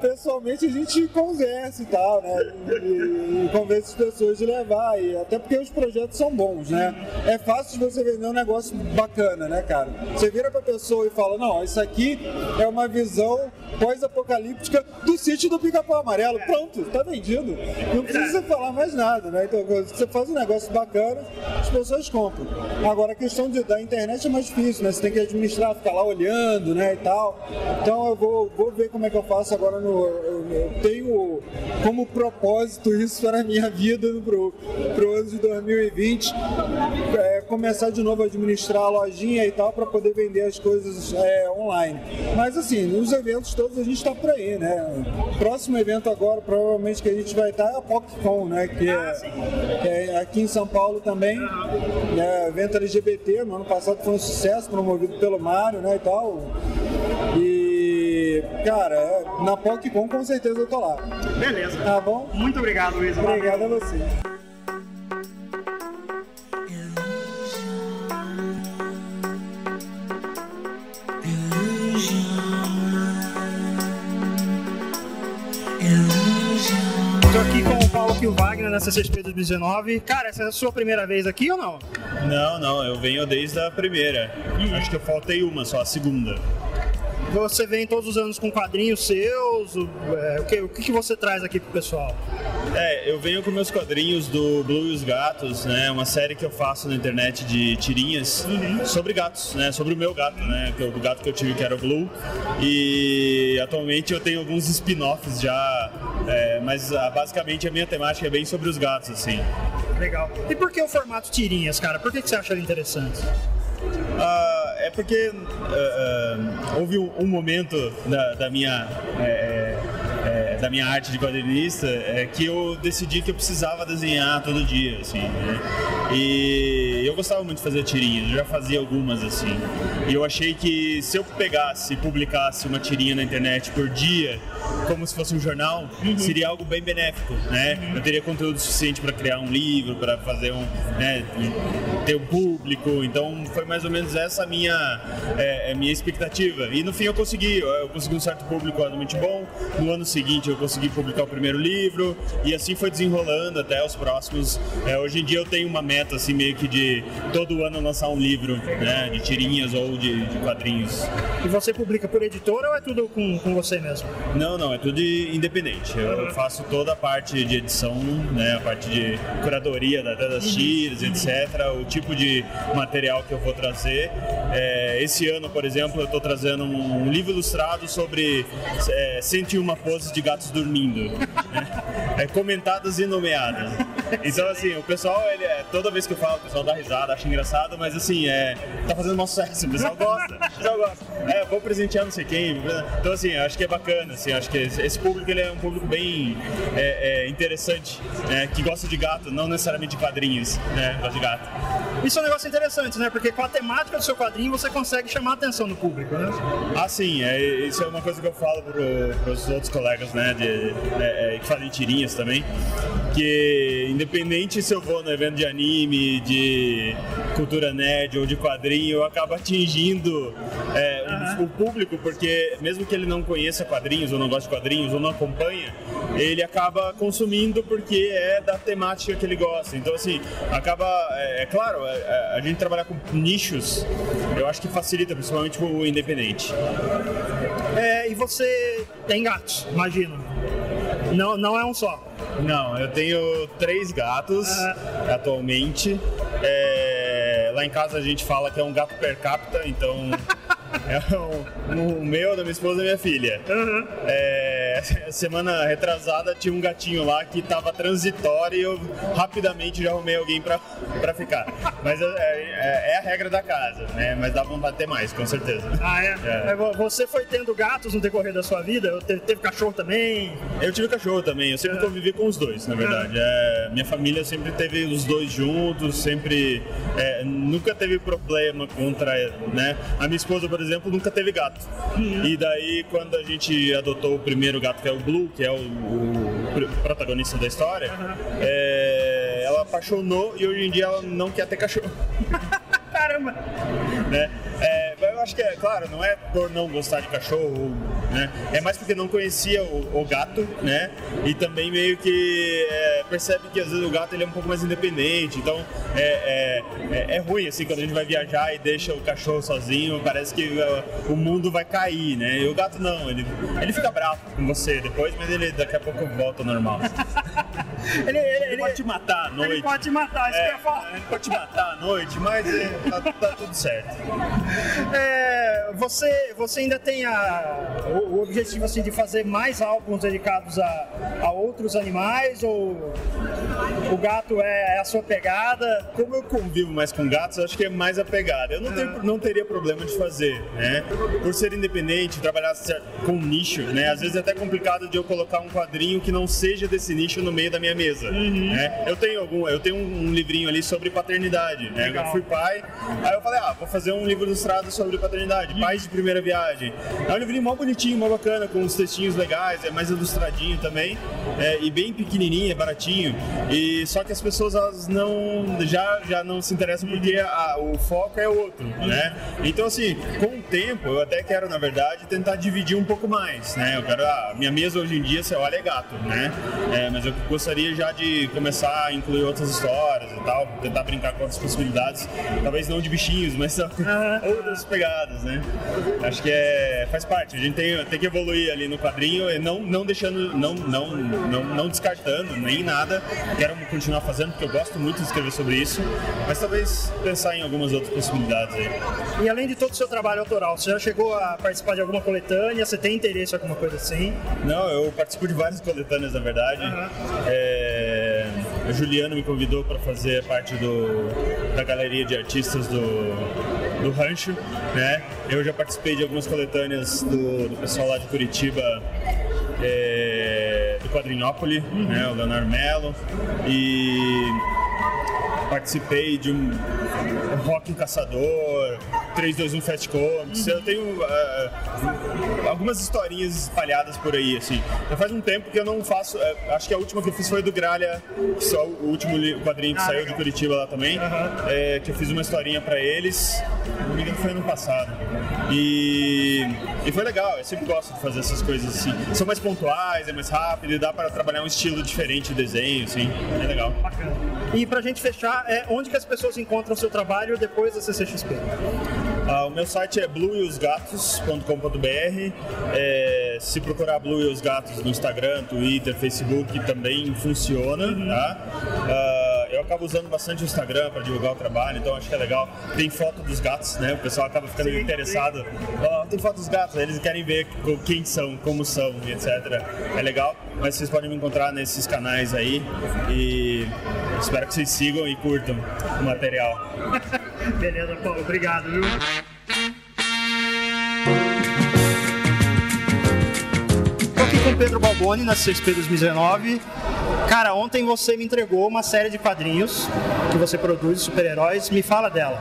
pessoalmente a gente conversa e tal, né? E, convence as pessoas de levar. E até porque os projetos são bons, né? É fácil de você vender um negócio bacana, né, cara? Você vira pra pessoa e fala, não, isso aqui é uma visão pós-apocalíptica do sítio do Pica-Pau Amarelo. Pronto, tá vendido. Não precisa falar mais nada, né? Então, você faz um negócio bacana, as pessoas compram. Agora, a questão de, da internet é mais difícil, né? Você tem que administrar, ficar lá olhando, né, e tal. Então, eu vou, vou ver como é que eu faço agora no... Eu, eu tenho como propósito isso para a minha vida pro, pro ano de 2020. É, começar de novo a administrar a lojinha e tal, para poder vender as coisas é, online. Mas, assim, nos eventos todos a gente está por aí, né? Próximo evento agora, provavelmente que a gente vai estar é a PocCon, né? Que é, que é aqui em São Paulo também. É, evento LGBT, no ano passado foi um sucesso, promovido pelo Mário, né? E tal. Cara, é, na PocCon com certeza eu tô lá. Beleza. Tá bom? Muito obrigado, Luiz. Obrigado a você. Estou aqui com o Paulo Kio Wagner na CCXP 2019. Cara, essa é a sua primeira vez aqui ou não? Não, não, eu venho desde a primeira. Hum. Acho que eu faltei uma só, a segunda. Você vem todos os anos com quadrinhos seus? o- é, o, que, o que você traz aqui pro pessoal? É, eu venho com meus quadrinhos do Blue e os Gatos, né? Uma série que eu faço na internet de tirinhas sobre gatos, né? Sobre o meu gato, né? que O gato que eu tive que era o Blue. E atualmente eu tenho alguns spin-offs já, é, mas ah, basicamente a minha temática é bem sobre os gatos, assim. Legal. E por que o formato tirinhas, cara? Por que, que você acha ele interessante? Ah, é porque ah, ah, houve um, momento da, da minha é, da minha arte de quadrinista é, que eu decidi que eu precisava desenhar todo dia, assim, né? E eu gostava muito de fazer tirinhas, eu já fazia algumas assim. E eu achei que se eu pegasse e publicasse uma tirinha na internet por dia, como se fosse um jornal, seria algo bem benéfico, né? Eu teria conteúdo suficiente para criar um livro, para fazer um, né, ter um público. Então foi mais ou menos essa a minha é, é, minha expectativa. E no fim eu consegui, eu consegui um certo público realmente bom. No ano seguinte eu consegui publicar o primeiro livro e assim foi desenrolando até os próximos. É, hoje em dia eu tenho uma meta assim meio que de todo ano lançar um livro, né, de tirinhas ou de, de quadrinhos. E você publica por editora ou é tudo com, com você mesmo? Não, não, é tudo independente. Eu faço toda a parte de edição, né, a parte de curadoria da- das tiras, etc. O tipo de material que eu vou trazer. É, esse ano, por exemplo, eu estou trazendo um, um livro ilustrado sobre é, 101 poses de gatos dormindo, né? É, comentadas e nomeadas. Então, assim, o pessoal, ele, é, toda vez que eu falo, o pessoal dá risada, acha engraçado, mas assim, é, tá fazendo mau sucesso, o pessoal gosta. O pessoal gosta. É, vou presentear não sei quem. Então, assim, acho que é bacana, assim, acho que esse público ele é um público bem é, é, interessante, né, que gosta de gato, não necessariamente de quadrinhos, né, gosta de gato. Isso é um negócio interessante, né? Porque com a temática do seu quadrinho você consegue chamar a atenção do público, né? Ah, sim, é, isso é uma coisa que eu falo para os outros colegas, né, de, é, é, que fazem tirinhas também, que independente se eu vou no evento de anime, de cultura nerd ou de quadrinho, eu acabo atingindo é, o, o público, porque mesmo que ele não conheça quadrinhos, ou não goste de quadrinhos, ou não acompanha, ele acaba consumindo porque é da temática que ele gosta. Então, assim, acaba, é, é claro, é, é, a gente trabalhar com nichos, eu acho que facilita, principalmente o independente. É, e você tem gatos, imagino. Não, não é um só. Não, eu tenho três gatos atualmente. É, lá em casa a gente fala que é um gato per capita, então é um, o meu, da minha esposa e da minha filha. É, semana retrasada tinha um gatinho lá que tava transitório e eu rapidamente já arrumei alguém pra, pra ficar. Mas é, é- é a regra da casa, né? Mas dá vontade de ter mais, com certeza. Ah, é? É. É, vo- Você foi tendo gatos no decorrer da sua vida? Teve, teve cachorro também? Eu tive cachorro também, eu sempre convivi com os dois, na verdade. É, minha família sempre teve os dois juntos, sempre. é, nunca teve problema contra. Né? A minha esposa, por exemplo, nunca teve gato. E daí, quando a gente adotou o primeiro gato, que é o Blue, que é o, o pr- protagonista da história, é, ela apaixonou e hoje em dia ela não quer ter cachorro. Caramba! né? É, eu acho que é claro, não é por não gostar de cachorro, né? É mais porque não conhecia o, o gato, né? E também meio que é, percebe que às vezes o gato ele é um pouco mais independente, então é, é, é, é ruim assim quando a gente vai viajar e deixa o cachorro sozinho, parece que é, o mundo vai cair, né? E o gato não, ele, ele fica bravo com você depois, mas ele daqui a pouco volta ao normal. Ele, ele, ele pode te matar à noite. Ele pode te matar, isso É, que eu ia falar. Ele pode te matar à noite, mas é, tá, tá tudo certo. É, você, você ainda tem a, o, o objetivo assim, de fazer mais álbuns dedicados a, a outros animais? Ou o gato é, é a sua pegada? Como eu convivo mais com gatos, acho que é mais a pegada. Eu não, tenho- não teria problema de fazer, né? Por ser independente, trabalhar com nicho, né? Às vezes é até complicado de eu colocar um quadrinho que não seja desse nicho no meio da minha mesa, né? Eu tenho algum, eu tenho um, livrinho ali sobre paternidade, né? Eu fui pai, aí eu falei, ah, vou fazer um livro ilustrado sobre paternidade, pais de primeira viagem. É um livrinho mó bonitinho, mó bacana, com uns textinhos legais, é mais ilustradinho também, é, e bem pequenininho, é baratinho. E, E só que as pessoas elas não já, já não se interessam porque a, o foco é outro, né? Então assim, com o tempo eu até quero na verdade tentar dividir um pouco mais, né? Eu quero a minha mesa hoje em dia você olha é gato, né? É, mas eu gostaria já de começar a incluir outras histórias e tal, tentar brincar com outras possibilidades, talvez não de bichinhos, mas outras pegadas, né? Acho que é faz parte. A gente tem, tem que evoluir ali no quadrinho e não não deixando não não não, não descartando nem nada. Quero continuar fazendo porque eu gosto muito de escrever sobre isso, mas talvez pensar em algumas outras possibilidades aí. E além de todo o seu trabalho autoral, você já chegou a participar de alguma coletânea? Você tem interesse em alguma coisa assim? Não, eu participo de várias coletâneas, na verdade. Uhum. É... A Juliana me convidou para fazer parte do... da galeria de artistas do, do Rancho, né? Eu já participei de algumas coletâneas do, do pessoal lá de Curitiba. É... do Quadrinhópolis, uhum. né? O Leonardo Mello. E participei de um Rock Caçador, 321 Fast Comics. Uhum. Eu tenho uh, algumas historinhas espalhadas por aí, assim. Já faz um tempo que eu não faço. Uh, acho que a última que eu fiz foi do Gralha, só o último quadrinho que ah, saiu legal. de Curitiba lá também. Uhum. É, que eu fiz uma historinha pra eles. Não me engano, foi ano passado. E, e foi legal, eu sempre gosto de fazer essas coisas assim. São mais pontuais, é mais rápido e dá para trabalhar um estilo diferente de desenho, assim. É legal. Bacana. E pra gente fechar, é onde que as pessoas encontram o seu trabalho depois da CCXP? Ah, o meu site é blueosgatos.com.br. É, se procurar Blue e os Gatos no Instagram, Twitter, Facebook também funciona. Tá? Ah, eu acabo usando bastante o Instagram para divulgar o trabalho, então acho que é legal. Tem foto dos gatos, né? O pessoal acaba ficando sim, interessado. Oh, tem foto dos gatos, eles querem ver quem são, como são, etc. É legal, mas vocês podem me encontrar nesses canais aí e espero que vocês sigam e curtam o material. Beleza, Paulo, obrigado, viu? Pedro Balboni na CXP 2019 Cara, ontem você me entregou uma série de quadrinhos que você produz, super-heróis. Me fala dela.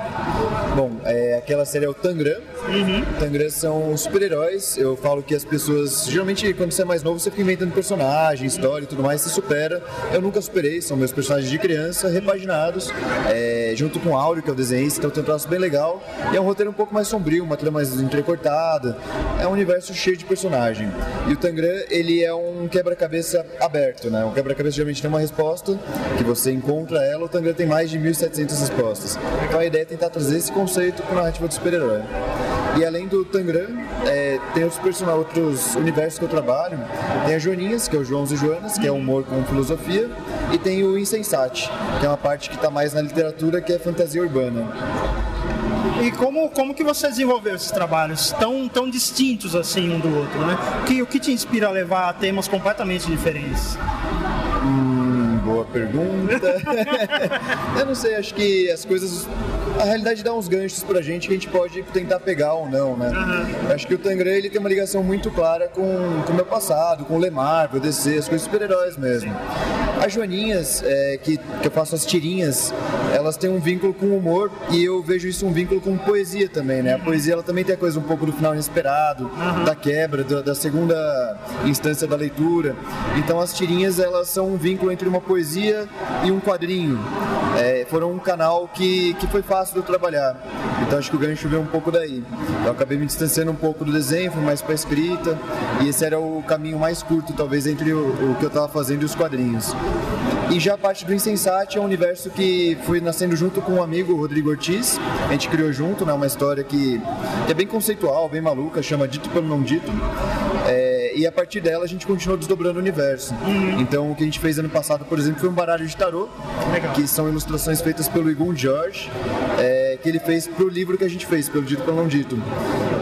Bom, é, aquela série é o Tangram. Uhum. Tangram são super-heróis. Eu falo que as pessoas, geralmente, quando você é mais novo, você fica inventando personagem, história e tudo mais, você supera. Eu nunca superei, são meus personagens de criança, repaginados, é, junto com o Áureo, que é o desenhista, então tem um traço bem legal. E é um roteiro um pouco mais sombrio, uma trilha mais entrecortada. É um universo cheio de personagem. E o Tangram, ele é um quebra-cabeça aberto, né? Um quebra-cabeça geralmente tem uma resposta, que você encontra ela, o Tangram tem mais de 1.700 respostas. Então a ideia é tentar trazer esse conceito para a narrativa do super-herói. E além do Tangram, é, tem outros personagens, outros universos que eu trabalho. Tem a Joaninhas, que é o Joãos e Joanas, que é humor com filosofia. E tem o Insensate, que é uma parte que está mais na literatura, que é fantasia urbana. E como, como que você desenvolveu esses trabalhos tão, tão distintos assim um do outro, né? Que, o que te inspira a levar a temas completamente diferentes? Boa pergunta. eu não sei, acho que as coisas. A realidade dá uns ganchos pra gente que a gente pode tentar pegar ou não, né? Uhum. Acho que o Tangram ele tem uma ligação muito clara com o meu passado, com o Lemar, o DC, as coisas super-heróis mesmo. As Joaninhas, é, que, que eu faço as tirinhas, elas têm um vínculo com o humor e eu vejo isso um vínculo com poesia também, né? A poesia ela também tem a coisa um pouco do final inesperado, uhum. da quebra, da, da segunda instância da leitura. Então as tirinhas elas são um vínculo entre uma poesia e um quadrinho. É, foram um canal que, que foi fácil de eu trabalhar. Então acho que o gancho veio um pouco daí. Eu acabei me distanciando um pouco do desenho, fui mais para escrita, e esse era o caminho mais curto, talvez, entre o, o que eu estava fazendo e os quadrinhos. E já a parte do Insensate é um universo que foi nascendo junto com um amigo, Rodrigo Ortiz. A gente criou junto, né, uma história que, que é bem conceitual, bem maluca, chama Dito pelo Não Dito. É, e a partir dela a gente continuou desdobrando o universo. Uhum. Então o que a gente fez ano passado, por exemplo, foi um baralho de tarô, Legal. que são ilustrações feitas pelo Igun George, é, que ele fez pro livro que a gente fez, pelo Dito pelo Não Dito.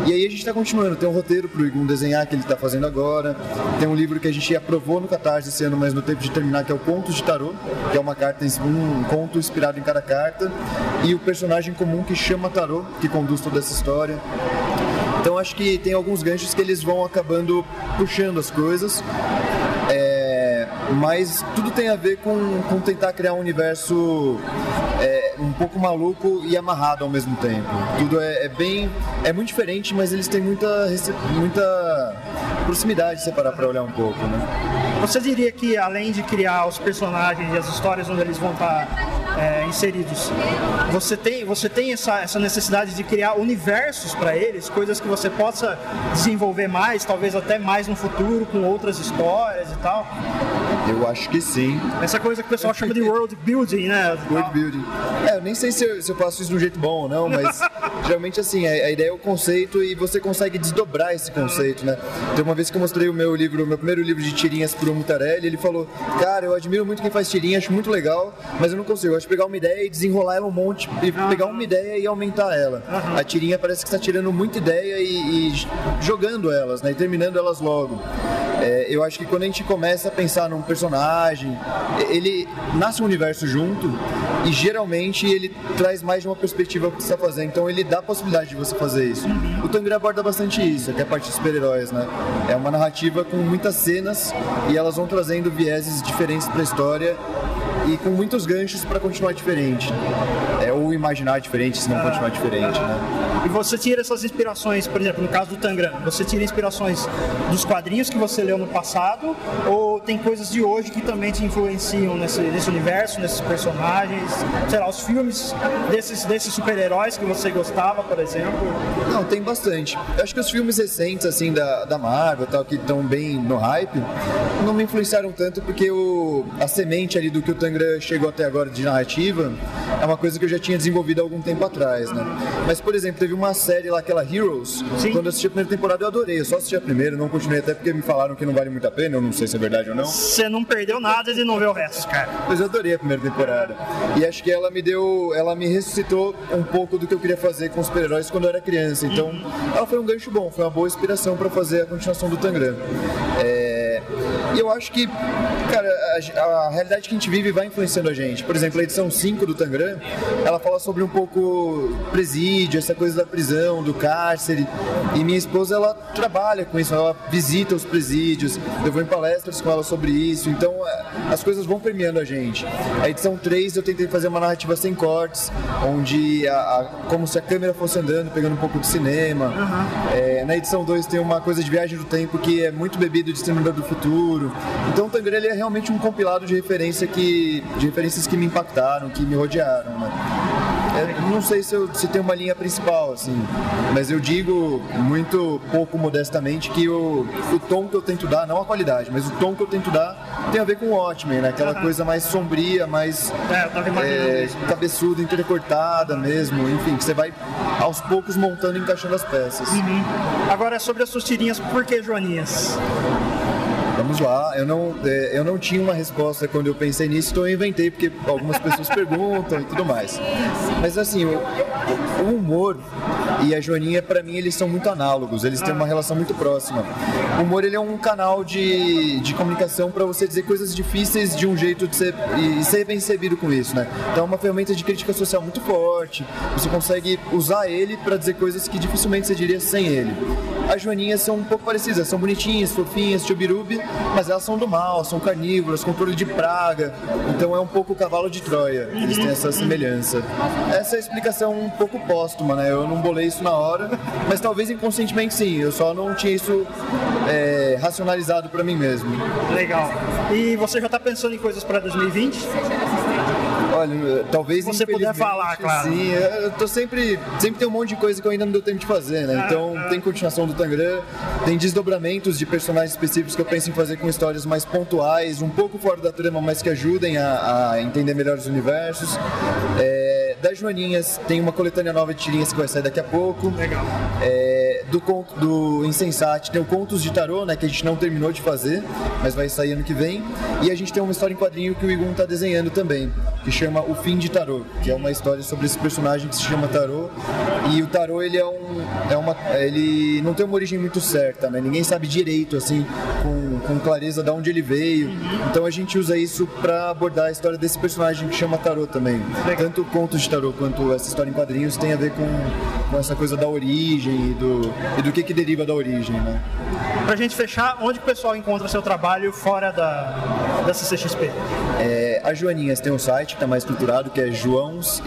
E aí a gente está continuando, tem um roteiro pro Igun desenhar que ele está fazendo agora, tem um livro que a gente aprovou no Catarse esse ano, mas no tempo de terminar, que é o Contos de Tarô, que é uma carta, um conto inspirado em cada carta, e o personagem comum que chama Tarô, que conduz toda essa história. Então acho que tem alguns ganchos que eles vão acabando puxando as coisas. É, mas tudo tem a ver com, com tentar criar um universo é, um pouco maluco e amarrado ao mesmo tempo. Tudo é, é, bem. é muito diferente, mas eles têm muita, muita proximidade se separar para olhar um pouco, né? Você diria que além de criar os personagens e as histórias onde eles vão estar é, inseridos, você tem, você tem essa, essa necessidade de criar universos para eles, coisas que você possa desenvolver mais, talvez até mais no futuro, com outras histórias e tal? Eu acho que sim. Essa coisa que o pessoal chama de world building, né? World building. É, eu nem sei se eu, se eu faço isso de um jeito bom ou não, mas geralmente assim, a, a, ideia é o conceito e você consegue desdobrar esse conceito, né? Tem uma vez que eu mostrei o meu livro, o meu primeiro livro de tirinhas pro Mutarelli, ele falou, cara, eu admiro muito quem faz tirinha, acho muito legal, mas eu não consigo. Eu acho pegar uma ideia e desenrolar ela um monte, e pegar uma ideia e aumentar ela. A tirinha parece que está tirando muita ideia e, e jogando elas, né? E terminando elas logo. É, eu acho que quando a gente começa a pensar num personagem, ele nasce um universo junto e geralmente ele traz mais de uma perspectiva que você está fazendo. Então ele dá a possibilidade de você fazer isso. O Tangra aborda bastante isso, até a parte de super-heróis, né? É uma narrativa com muitas cenas e elas vão trazendo vieses diferentes para a história e com muitos ganchos para continuar diferente. É, ou imaginar diferente, se não continuar diferente, né? E você tira essas inspirações, por exemplo, no caso do Tangram, você tira inspirações dos quadrinhos que você leu no passado, ou tem coisas de hoje que também te influenciam nesse, nesse universo, nesses personagens, sei lá, os filmes desses, desses super-heróis que você gostava, por exemplo? Não, tem bastante. Eu acho que os filmes recentes, assim, da, da Marvel tal, que estão bem no hype, não me influenciaram tanto porque o, a semente ali do que o Tangram chegou até agora de narrativa é uma coisa que eu já tinha desenvolvido há algum tempo atrás, né? Mas, por exemplo, teve uma série lá, aquela Heroes, Sim. quando eu assisti a primeira temporada eu adorei, eu só assisti a primeira, não continuei até porque me falaram que não vale muito a pena, eu não sei se é verdade ou não. Você não perdeu nada e não vê o resto, cara. Mas eu adorei a primeira temporada. E acho que ela me deu, ela me ressuscitou um pouco do que eu queria fazer com super-heróis quando eu era criança. Então, uhum. ela foi um gancho bom, foi uma boa inspiração para fazer a continuação do Tangram. É... E eu acho que, cara, a, a, realidade que a gente vive vai influenciando a gente. Por exemplo, a edição 5 do Tangram, ela fala sobre um pouco presídio, essa coisa da prisão, do cárcere. E minha esposa, ela trabalha com isso, ela visita os presídios, eu vou em palestras com ela sobre isso. Então, as coisas vão permeando a gente. A edição 3 eu tentei fazer uma narrativa sem cortes, onde a, a como se a câmera fosse andando, pegando um pouco de cinema. Uhum. É, na edição 2 tem uma coisa de viagem do tempo que é muito bebido de Exterminador do Futuro. Então o Tangra ele é realmente um compilado de referência que de referências que me impactaram, que me rodearam, né? Eu não sei se, eu, se tem uma linha principal, assim, mas eu digo muito pouco modestamente que o, o tom que eu tento dar, não a qualidade, mas o tom que eu tento dar tem a ver com o Watchmen, né? Aquela uhum. coisa mais sombria, mais é, é, cabeçuda, entrecortada mesmo, enfim, que você vai aos poucos montando e encaixando as peças. Uhum. Agora, sobre as suas tirinhas, por que Joaninhas? Vamos lá, eu não, é, eu não tinha uma resposta quando eu pensei nisso, então eu inventei, porque algumas pessoas perguntam e tudo mais. Mas assim, o, o humor e a Joaninha, para mim, eles são muito análogos, eles têm uma relação muito próxima. O humor ele é um canal de, de comunicação para você dizer coisas difíceis de um jeito de ser, e ser bem recebido com isso, né? Então é uma ferramenta de crítica social muito forte, você consegue usar ele para dizer coisas que dificilmente você diria sem ele. As Joaninhas são um pouco parecidas, são bonitinhas, fofinhas, chubirubi, mas elas são do mal, são carnívoras, controle de praga, então é um pouco o cavalo de Troia, eles têm essa semelhança. Essa é a explicação um pouco póstuma, né? Eu não bolei isso na hora, mas talvez inconscientemente sim, eu só não tinha isso é, racionalizado para mim mesmo. Legal. E você já está pensando em coisas para 2020? Olha, talvez você puder falar, claro. Sim, eu tô sempre, sempre tem um monte de coisa que eu ainda não deu tempo de fazer, né? Então tem continuação do Tangram, tem desdobramentos de personagens específicos que eu penso em fazer com histórias mais pontuais, um pouco fora da trama, mas que ajudem a, a entender melhor os universos. É, das Joaninhas tem uma coletânea nova de tirinhas que vai sair daqui a pouco. Legal. É, do conto do Insensate tem o Contos de Tarô, né, que a gente não terminou de fazer, mas vai sair ano que vem. E a gente tem uma história em quadrinho que o Igun tá desenhando também, que chama O Fim de Tarô, que é uma história sobre esse personagem que se chama Tarô. E o Tarô ele é um é uma ele não tem uma origem muito certa, né? Ninguém sabe direito assim com, com clareza de onde ele veio. Então a gente usa isso para abordar a história desse personagem que chama Tarô também. Tanto contos de tarô quanto essa história em quadrinhos tem a ver com, com essa coisa da origem e do, e do que, que deriva da origem, né? Pra gente fechar, onde o pessoal encontra seu trabalho fora da, da CCXP? É, a Joaninhas tem um site que está mais estruturado, que é joãos.com,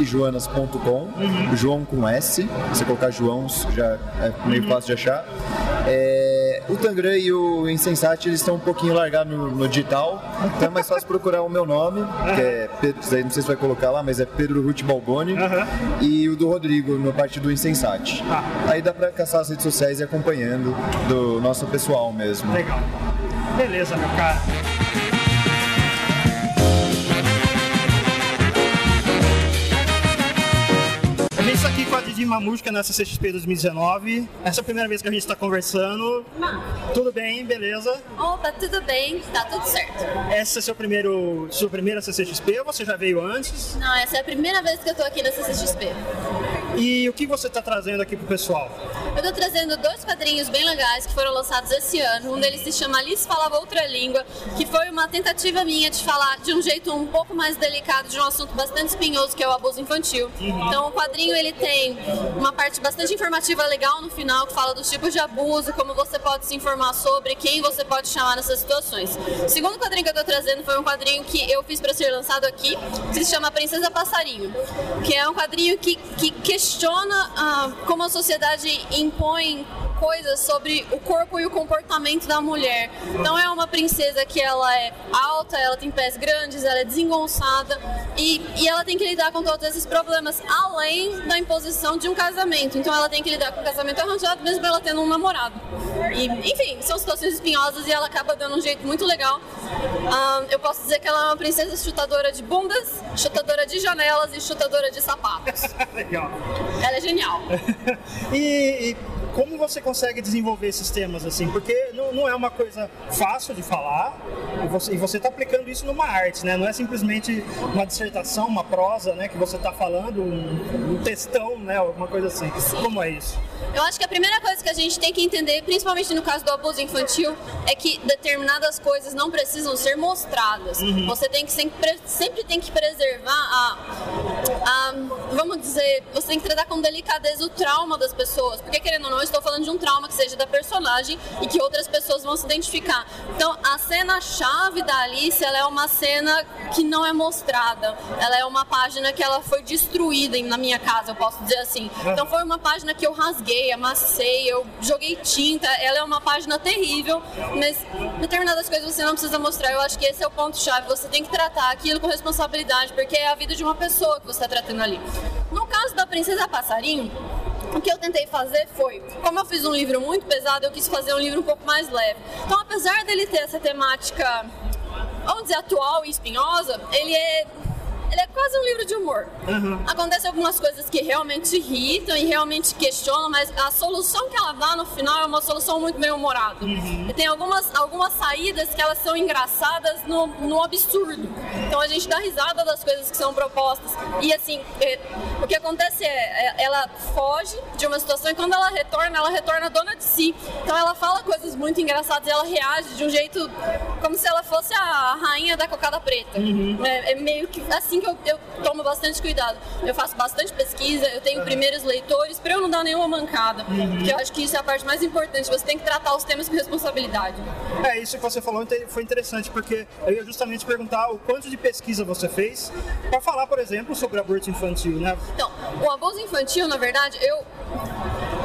uhum. João com S, você colocar Joãos já é meio uhum. fácil de achar. É, o Tangram e o Insensate eles estão um pouquinho largados no, no digital, então é mais fácil procurar o meu nome, que é Pedro, não sei se vai colocar lá, mas é Pedro Ruth Balboni, e o do Rodrigo no parte do Insensate. Aí dá pra caçar as redes sociais e acompanhando do nosso pessoal mesmo. Legal. Beleza, meu cara. Está aqui com a Didi Mamusca nessa CXP 2019. Essa é a primeira vez que a gente está conversando. Tudo bem, beleza? Opa, tudo bem, tá tudo certo. Essa é seu primeiro, sua primeira CCXP ou você já veio antes? Não, essa é a primeira vez que eu tô aqui na CCXP. E o que você está trazendo aqui pro pessoal? Eu tô trazendo dois quadrinhos bem legais que foram lançados esse ano. Um deles se chama Alice Falava Outra Língua, que foi uma tentativa minha de falar de um jeito um pouco mais delicado de um assunto bastante espinhoso que é o abuso infantil. Então o quadrinho ele tem uma parte bastante informativa legal no final que fala dos tipos de abuso, como você pode se informar sobre, quem você pode chamar nessas situações. O segundo quadrinho que eu tô trazendo foi um quadrinho que eu fiz para ser lançado aqui, que se chama Princesa Passarinho, que é um quadrinho que, que questiona ah, como a sociedade impõe coisas sobre o corpo e o comportamento da mulher. Então é uma princesa que ela é alta, ela tem pés grandes, ela é desengonçada e, e ela tem que lidar com todos esses problemas, além da imposição de um casamento. Então ela tem que lidar com o casamento arranjado, mesmo ela tendo um namorado. E, enfim, são situações espinhosas e ela acaba dando um jeito muito legal. Ah, eu posso dizer que ela é uma princesa chutadora de bundas, chutadora de janelas e chutadora de sapatos. Legal. Ela é genial. E, e como você consegue desenvolver esses temas assim? Porque não, não é uma coisa fácil de falar e você, e você tá aplicando isso numa arte, né? Não é simplesmente uma dissertação, uma prosa, né? Que você tá falando, um, um textão, né? Alguma coisa assim. Como é isso? Eu acho que a primeira coisa que a gente tem que entender, principalmente no caso do abuso infantil, é que determinadas coisas não precisam ser mostradas. Você tem que sempre, sempre tem que preservar a, a, vamos dizer, você tem que tratar com delicadeza o trauma das pessoas, porque querendo ou não, estou falando de um trauma que seja da personagem e que outras pessoas vão se identificar. Então, a cena chave da Alice, ela é uma cena que não é mostrada. Ela é uma página que ela foi destruída na minha casa, eu posso dizer assim. Então, foi uma página que eu rasguei, amassei, eu joguei tinta. Ela é uma página terrível, mas determinadas coisas você não precisa mostrar. Eu acho que esse é o ponto chave. Você tem que tratar aquilo com responsabilidade, porque é a vida de uma pessoa que você está tratando ali. No caso da Princesa Passarinho, o que eu tentei fazer foi, como eu fiz um livro muito pesado, eu quis fazer um livro um pouco mais leve. Então, apesar dele ter essa temática, vamos dizer, atual e espinhosa, ele é, ele é quase um livro de humor. Acontecem algumas coisas que realmente irritam e realmente questionam, mas a solução que ela dá no final é uma solução muito bem humorada. E tem algumas, algumas saídas que elas são engraçadas no, no absurdo. Então a gente dá risada das coisas que são propostas. E assim, é, o que acontece é, é, ela foge de uma situação e quando ela retorna, ela retorna dona de si. Então ela fala coisas muito engraçadas e ela reage de um jeito como se ela fosse a rainha da cocada preta. É, é meio que assim que eu, eu tomo bastante cuidado. Eu faço bastante pesquisa, eu tenho primeiros leitores para eu não dar nenhuma mancada. Porque eu acho que isso é a parte mais importante. Você tem que tratar os temas com responsabilidade. É, isso que você falou foi interessante, porque eu ia justamente perguntar o quanto de pesquisa você fez para falar, por exemplo, sobre aborto infantil, né? Então, o abuso infantil, na verdade, eu.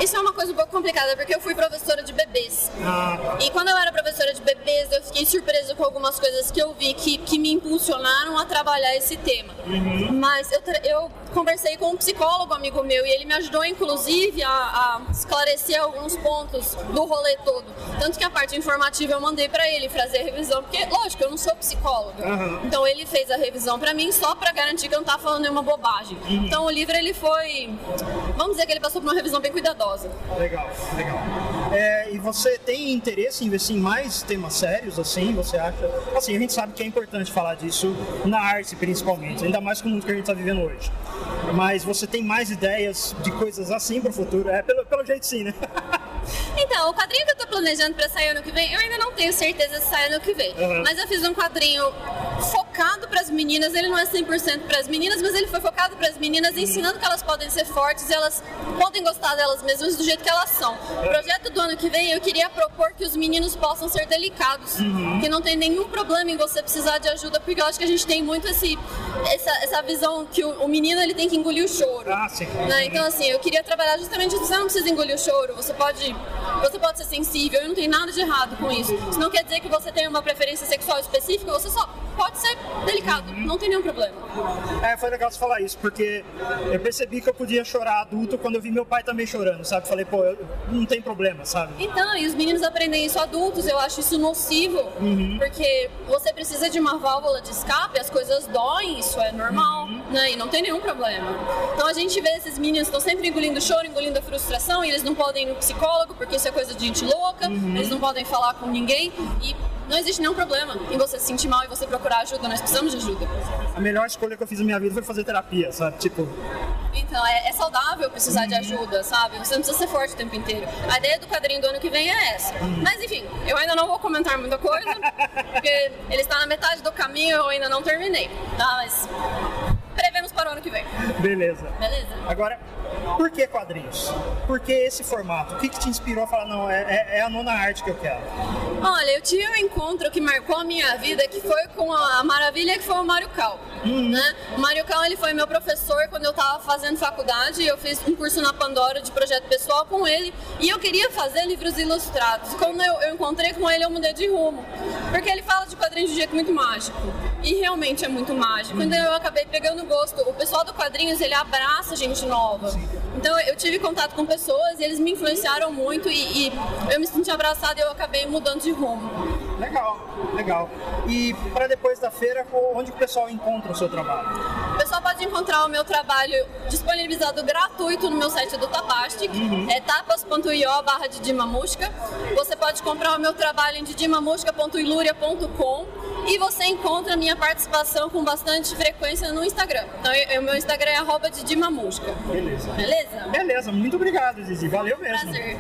Isso é uma coisa um pouco complicada, porque eu fui professora de bebês. E quando eu era professora de bebês, eu fiquei surpresa com algumas coisas que eu vi que, que me impulsionaram a trabalhar esse tema. Mas eu, eu conversei com um psicólogo amigo meu e ele me ajudou, inclusive, a, a esclarecer alguns pontos do rolê todo. Tanto que a parte informativa eu mandei pra ele fazer a revisão, porque, lógico, eu não sou psicóloga. Aham. Então ele fez a revisão pra mim só pra garantir que eu não tava falando nenhuma bobagem. Então o livro ele foi, vamos dizer que ele passou por uma revisão bem cuidadosa. Legal, legal. É, e você tem interesse em investir em mais temas sérios, assim, você acha? Assim, a gente sabe que é importante falar disso na arte, principalmente, ainda mais com o mundo que a gente está vivendo hoje. Mas você tem mais ideias de coisas assim para o futuro? É, pelo, pelo jeito sim, né? Então, o quadrinho que eu tô planejando pra sair ano que vem, eu ainda não tenho certeza se sai ano que vem. Uhum. Mas eu fiz um quadrinho focado focado para as meninas, ele não é 100% para as meninas, mas ele foi focado para as meninas, ensinando que elas podem ser fortes e elas podem gostar delas mesmas do jeito que elas são. O projeto do ano que vem, eu queria propor que os meninos possam ser delicados, que não tem nenhum problema em você precisar de ajuda, porque eu acho que a gente tem muito esse, essa, essa visão que o, o menino ele tem que engolir o choro. Ah, sim. né? Então, assim, eu queria trabalhar justamente isso. Você não precisa engolir o choro, você pode, você pode ser sensível, e não tem nada de errado com isso. Isso não quer dizer que você tem uma preferência sexual específica, você só pode ser delicado, não tem nenhum problema. É, foi legal você falar isso, porque eu percebi que eu podia chorar adulto quando eu vi meu pai também chorando, sabe? Falei, pô, eu- não tem problema, sabe? Então, e os meninos aprendem isso adultos, eu acho isso nocivo, porque você precisa de uma válvula de escape, as coisas doem, isso é normal, né? E não tem nenhum problema. Então a gente vê esses meninos estão sempre engolindo choro, engolindo a frustração, e eles não podem ir no psicólogo, porque isso é coisa de gente louca, eles não podem falar com ninguém, e não existe nenhum problema em você se sentir mal e você procurar ajuda, nós precisamos de ajuda. A melhor escolha que eu fiz na minha vida foi fazer terapia, sabe? Tipo, Então, é, é saudável precisar de ajuda, sabe? Você não precisa ser forte o tempo inteiro. A ideia do quadrinho do ano que vem é essa. Mas, enfim, eu ainda não vou comentar muita coisa, porque ele está na metade do caminho e eu ainda não terminei, tá? Mas prevemos para o ano que vem. beleza. Beleza? Agora, por que quadrinhos? Por que esse formato? O que, que te inspirou a falar, não, é, é- é a nona arte que eu quero? Olha, eu tive um encontro que marcou a minha vida, que foi com a maravilha que foi o Mário Cal. Né? O Mário Cal ele foi meu professor quando eu estava fazendo faculdade. Eu fiz um curso na Pandora de projeto pessoal com ele e eu queria fazer livros ilustrados. Quando eu, eu encontrei com ele, eu mudei de rumo, porque ele fala de quadrinhos de um jeito muito mágico e realmente é muito mágico. Então eu acabei pegando gosto. O pessoal do quadrinhos ele abraça gente nova. Então eu tive contato com pessoas e eles me influenciaram muito e, e eu me senti abraçada e eu acabei mudando de rumo. Legal, legal. E para depois da feira, onde o pessoal encontra o seu trabalho? O pessoal pode encontrar o meu trabalho disponibilizado gratuito no meu site do Tapastic, é tapas.io barra didimamusca. Você pode comprar o meu trabalho em didimamusca.iluria.com e você encontra a minha participação com bastante frequência no Instagram. Então, eu- o meu Instagram é arroba didimamusca. Beleza. Beleza? Beleza, muito obrigado, Zizi. Valeu mesmo. Prazer.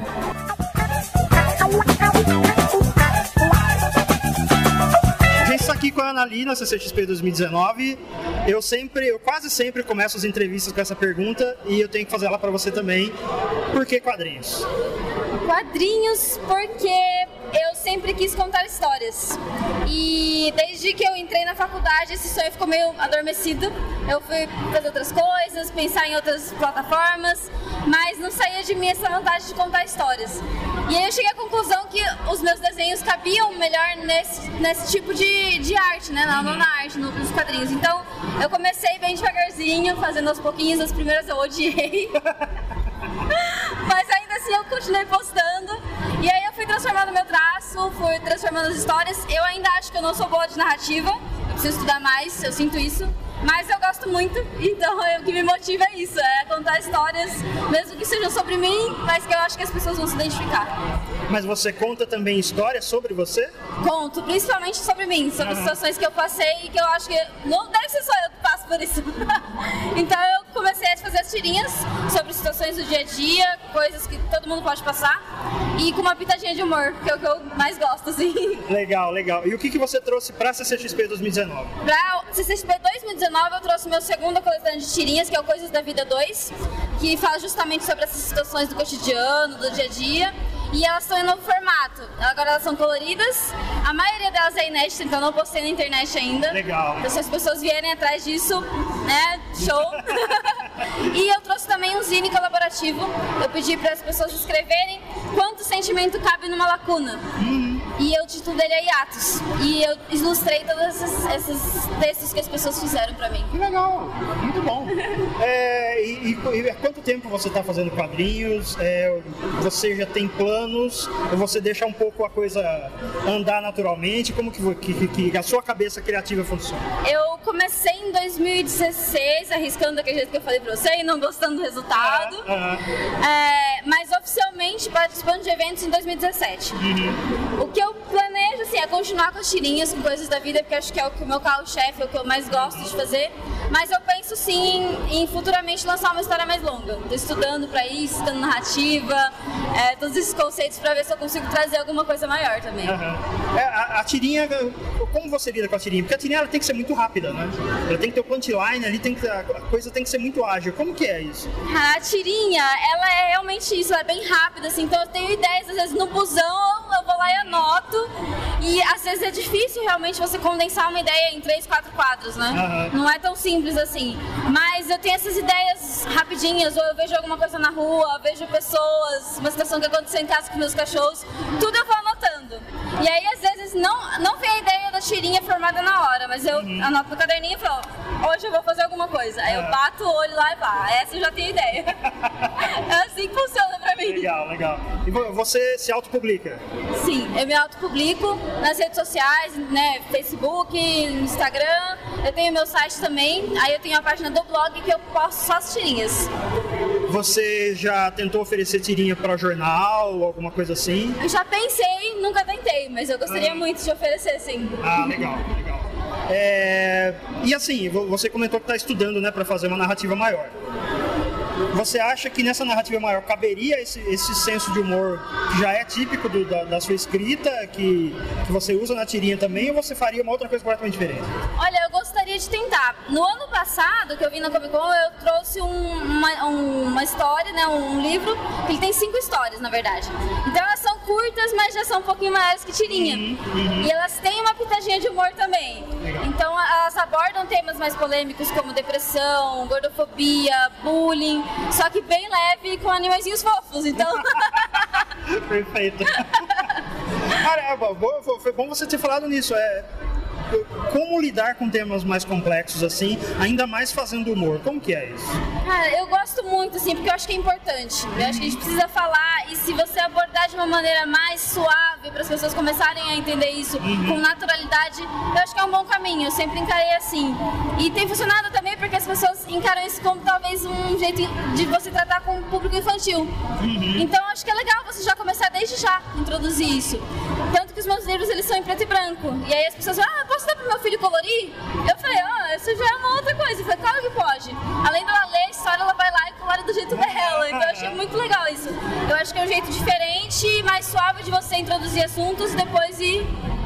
A gente está aqui com a Ana Lee na CCXP 2019. Eu sempre, eu quase sempre começo as entrevistas com essa pergunta e eu tenho que fazer ela para você também. Por que quadrinhos? Quadrinhos porque eu sempre quis contar histórias. E desde que eu entrei na faculdade, esse sonho ficou meio adormecido. Eu fui fazer outras coisas, pensar em outras plataformas, mas não saía de mim essa vontade de contar histórias. E aí eu cheguei à conclusão que os meus desenhos cabiam melhor nesse, nesse tipo de, de arte, né? Na, na arte, no- nos quadrinhos. Então eu comecei bem devagarzinho, fazendo aos pouquinhos. As primeiras eu odiei. Mas ainda assim eu continuei postando. E aí eu fui transformando meu traço, fui transformando as histórias. Eu ainda acho que eu não sou boa de narrativa. Eu preciso estudar mais, eu sinto isso. Mas eu gosto muito, então o que me motiva é isso, é contar histórias, mesmo que sejam sobre mim, mas que eu acho que as pessoas vão se identificar. Mas você conta também histórias sobre você? Conto, principalmente sobre mim, sobre Aham. situações que eu passei e que eu acho que não deve ser só eu que passo por isso. então eu comecei a fazer as tirinhas sobre situações do dia a dia, coisas que todo mundo pode passar, e com uma pitadinha de humor, que é o que eu mais gosto, assim. Legal, legal. E o que, que você trouxe para a CCXP 2019? Pra CCXP 2019 eu trouxe meu segunda coletânea de tirinhas, que é o Coisas da Vida 2, que fala justamente sobre essas situações do cotidiano, do dia a dia. E elas estão em novo formato. Agora elas são coloridas. A maioria delas é inédita, então não postei na internet ainda. Legal. Então se as pessoas vierem atrás disso, né, show. e eu trouxe também um zine colaborativo. Eu pedi para as pessoas escreverem quanto sentimento cabe numa lacuna. E o título dele é Hiatos. E eu ilustrei todos esses, esses textos que as pessoas fizeram pra mim. Que legal, muito bom. É, e, e- há quanto tempo você está fazendo quadrinhos? É, você já tem planos? Ou você deixa um pouco a coisa andar naturalmente? Como que, que- que- a sua cabeça criativa funciona? Eu comecei em 2016, arriscando daquele jeito que eu falei pra você e não gostando do resultado. É, mas oficialmente participando de eventos em 2017. O que eu planejo assim, é continuar com as tirinhas, com coisas da vida, porque acho que é o que o meu carro-chefe, é o que eu mais gosto de fazer. Mas eu penso sim em futuramente lançar uma história mais longa. Tô estudando pra isso, estudando narrativa, é, todos esses conceitos pra ver se eu consigo trazer alguma coisa maior também. É, a, a tirinha, como você lida com a tirinha? Porque a tirinha ela tem que ser muito rápida, né? Ela tem que ter o punchline ali, tem que, a coisa tem que ser muito ágil. Como que é isso? A tirinha, ela é realmente isso, ela é bem rápida, assim, então eu tenho ideias, às vezes no busão eu vou lá e anoto, e às vezes é difícil realmente você condensar uma ideia em três, quatro quadros, né? Aham. Não é tão simples assim. Mas eu tenho essas ideias rapidinhas, ou eu vejo alguma coisa na rua, vejo pessoas, uma situação que aconteceu em casa com meus cachorros, tudo eu vou anotando. E aí, às vezes, não, não vem a ideia da tirinha formada na hora, mas eu anoto no caderninho e falo, hoje eu vou fazer alguma coisa. Aí eu bato o olho lá e pá, essa eu já tenho ideia. é assim que funciona pra mim. Legal, legal. E vo- você se autopublica? Sim, eu me autopublico nas redes sociais, né, Facebook, Instagram. Eu tenho meu site também. Aí eu tenho a página do blog que eu posto só as tirinhas. Você já tentou oferecer tirinha para jornal ou alguma coisa assim? Eu já pensei, nunca tentei, mas eu gostaria Ah. muito de oferecer, sim. Ah, legal, legal. É, E assim, vo- você comentou que está estudando né, para fazer uma narrativa maior. Você acha que nessa narrativa maior caberia esse, esse senso de humor que já é típico do- da, da sua escrita, que, que você usa na tirinha também, ou você faria uma outra coisa completamente diferente? Olha, eu gostaria de tentar. No ano passado, que eu vim na Comic Con, eu trouxe um- uma, um- uma história, né, um livro, que ele tem cinco histórias, na verdade. Então elas são curtas, mas já são um pouquinho maiores que tirinha. E elas têm uma pitadinha de humor também. Então elas abordam temas mais polêmicos como depressão, gordofobia, bullying, só que bem leve com animaizinhos fofos. Então Perfeito. Cara, é, foi bom você ter falado nisso. É, como lidar com temas mais complexos assim, ainda mais fazendo humor? Como que é isso? Cara, eu gosto muito, assim, porque eu acho que é importante. Eu acho que a gente precisa falar e se você abordar de uma maneira mais suave para as pessoas começarem a entender isso Uhum. com naturalidade, eu acho que é um bom caminho. Eu sempre encarei assim. E tem funcionado também porque as pessoas encaram isso como talvez um jeito de você tratar com o público infantil. Uhum. Então acho que é legal você já começar desde já a introduzir isso. Tanto que os meus livros eles são em preto e branco. E aí as pessoas falam, ah, posso dar pro meu filho colorir? Eu falei, ah, isso já é uma outra coisa. Eu falei, claro que pode. Além dela ler a história, ela vai lá e colore do jeito dela. Então eu achei muito legal isso. Eu acho que é um jeito diferente e mais suave de você introduzir assuntos e depois ir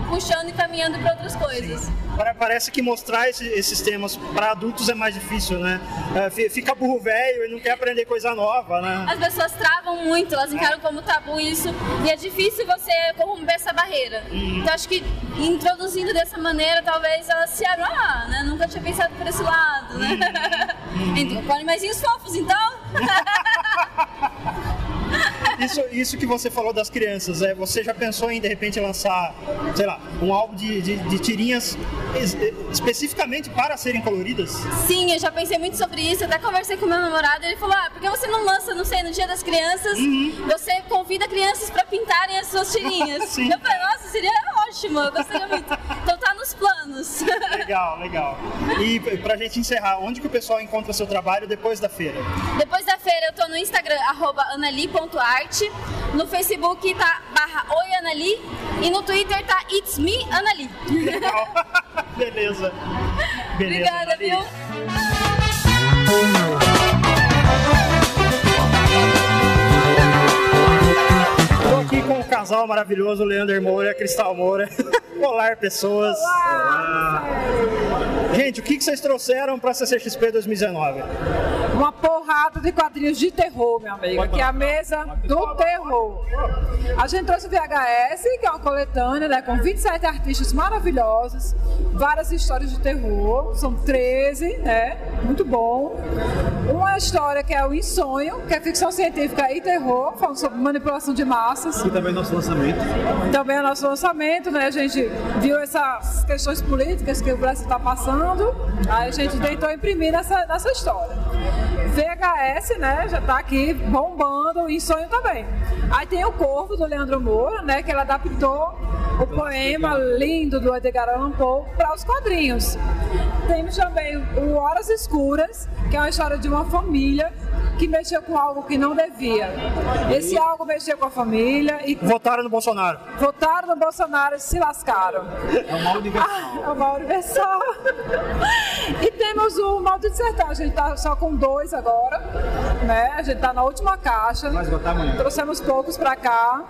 puxando e caminhando para outras coisas. Pare- Parece que mostrar esse- esses temas para adultos é mais difícil, né? É, fi- fica burro velho e não quer aprender coisa nova, né? As pessoas travam muito, elas encaram como tabu isso, e é difícil você corromper essa barreira. Então acho que introduzindo dessa maneira, talvez elas se abram, ah, né? Nunca tinha pensado por esse lado, né? Então, com animaizinhos fofos, então. Isso, isso que você falou das crianças, é, você já pensou em de repente lançar, sei lá, um álbum de, de, de tirinhas es- especificamente para serem coloridas? Sim, eu já pensei muito sobre isso, até conversei com meu namorado, ele falou, ah, por que você não lança, não sei, no dia das crianças, você convida crianças para pintarem as suas tirinhas. Eu falei, nossa, seria ótimo, eu gostaria muito. Então tá nos planos. Legal, legal. E pra gente encerrar, onde que o pessoal encontra seu trabalho depois da feira? Depois da feira eu tô no Instagram, arroba anali.arte, no Facebook tá barra oianali e no Twitter tá it's me, Anali. Beleza. Obrigada, viu? Casal maravilhoso, Leander Moura e Cristal Moura. Olá, pessoas. Olá. Gente, o que vocês trouxeram para a CCXP 2019? Uma porrada de quadrinhos de terror, meu amigo. Aqui é a mesa do terror. A gente trouxe o VHS, que é uma coletânea, né, com 27 artistas maravilhosos, várias histórias de terror, são 13, né? Muito bom. Uma história que é o Insonho, que é ficção científica e terror, falando sobre manipulação de massas. E também Também é nosso lançamento, né? A gente viu essas questões políticas que o Brasil está passando, aí a gente tentou imprimir nessa, nessa história. VHS, né? Já tá aqui bombando, em sonho também. Aí tem o Corvo, do Leandro Moura, né? Que ele adaptou o poema lindo do Edgar Allan Poe para os quadrinhos. Temos também o Horas Escuras, que é uma história de uma família que mexeu com algo que não devia. Esse algo mexeu com a família e Votaram no Bolsonaro. votaram no Bolsonaro e se lascaram. É o mal universal. Ah, é o mal universal. E temos o Maldito Sertão, a gente tá só com dois agora, né? A gente tá na última caixa. Vai esgotar amanhã. Trouxemos poucos pra cá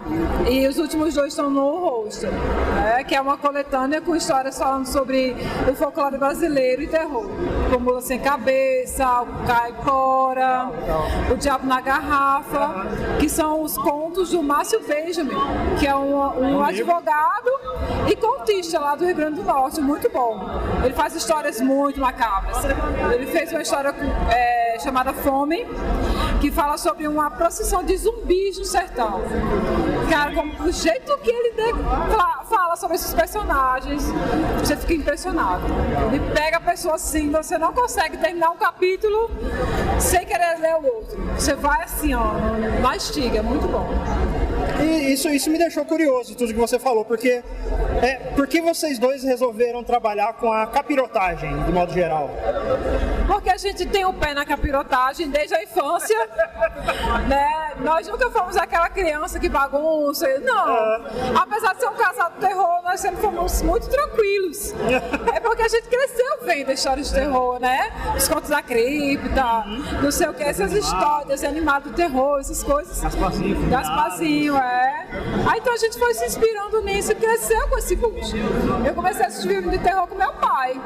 e os últimos dois estão no rosto, né? Que é uma coletânea com histórias falando sobre o folclore brasileiro e terror. Como Mula Sem Cabeça, o Caipora, o Diabo na Garrafa, que são os contos do Márcio Benjamin, que é um, um advogado e contista lá do Rio Grande do Norte, muito bom. Ele faz histórias muito macabras. Ele fez uma história é, chamada Fome, que fala sobre uma procissão de zumbis no sertão. Cara, como, do jeito que ele de- fala- fala sobre esses personagens, você fica impressionado. Ele pega a pessoa assim, você não consegue terminar um capítulo sem querer ler o outro. Você vai assim, ó, mastiga, é muito bom. E isso, isso me deixou curioso, tudo que você falou, porque é, por que vocês dois resolveram trabalhar com a capirotagem, de modo geral? Porque a gente tem o pé na capirotagem desde a infância, né? Nós nunca fomos aquela criança que bagunça, não. Apesar de ser um casal de terror, nós sempre fomos muito tranquilos. É porque a gente cresceu vendo histórias de terror, né? Os contos da cripta, não sei o que, essas histórias, animado do terror, essas coisas. Gasparzinho, Gasparzinho, é. Aí então a gente foi se inspirando nisso e cresceu com esse gosto. Eu comecei a assistir filme de terror com meu pai.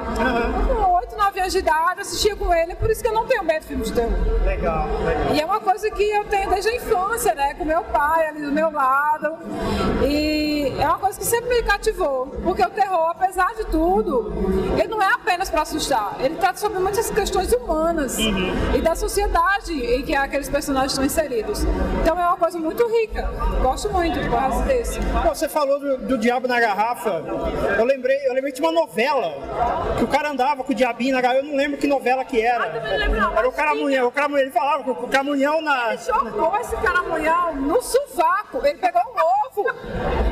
Com 8, 9 anos de idade, assistia com ele, por isso que eu não tenho medo de filme de terror. Legal, legal. E é uma coisa que eu tenho desde a infância, né? Com meu pai ali do meu lado. E é uma coisa que sempre me cativou. Porque o terror, apesar de tudo, ele não é apenas para assustar. Ele trata sobre muitas questões humanas e da sociedade em que aqueles personagens estão inseridos. Então é uma coisa muito rica. Gosto muito do Barras desse. Pô, você falou do, do Diabo na Garrafa. Eu lembrei, eu lembrei de uma novela que o cara andava com o diabinho na garrafa. Eu não lembro que novela que era. Era o caramunhão. O caramunhão, ele falava com o caramunhão na. Ele jogou esse caramunhão no sovaco. Ele pegou um ovo,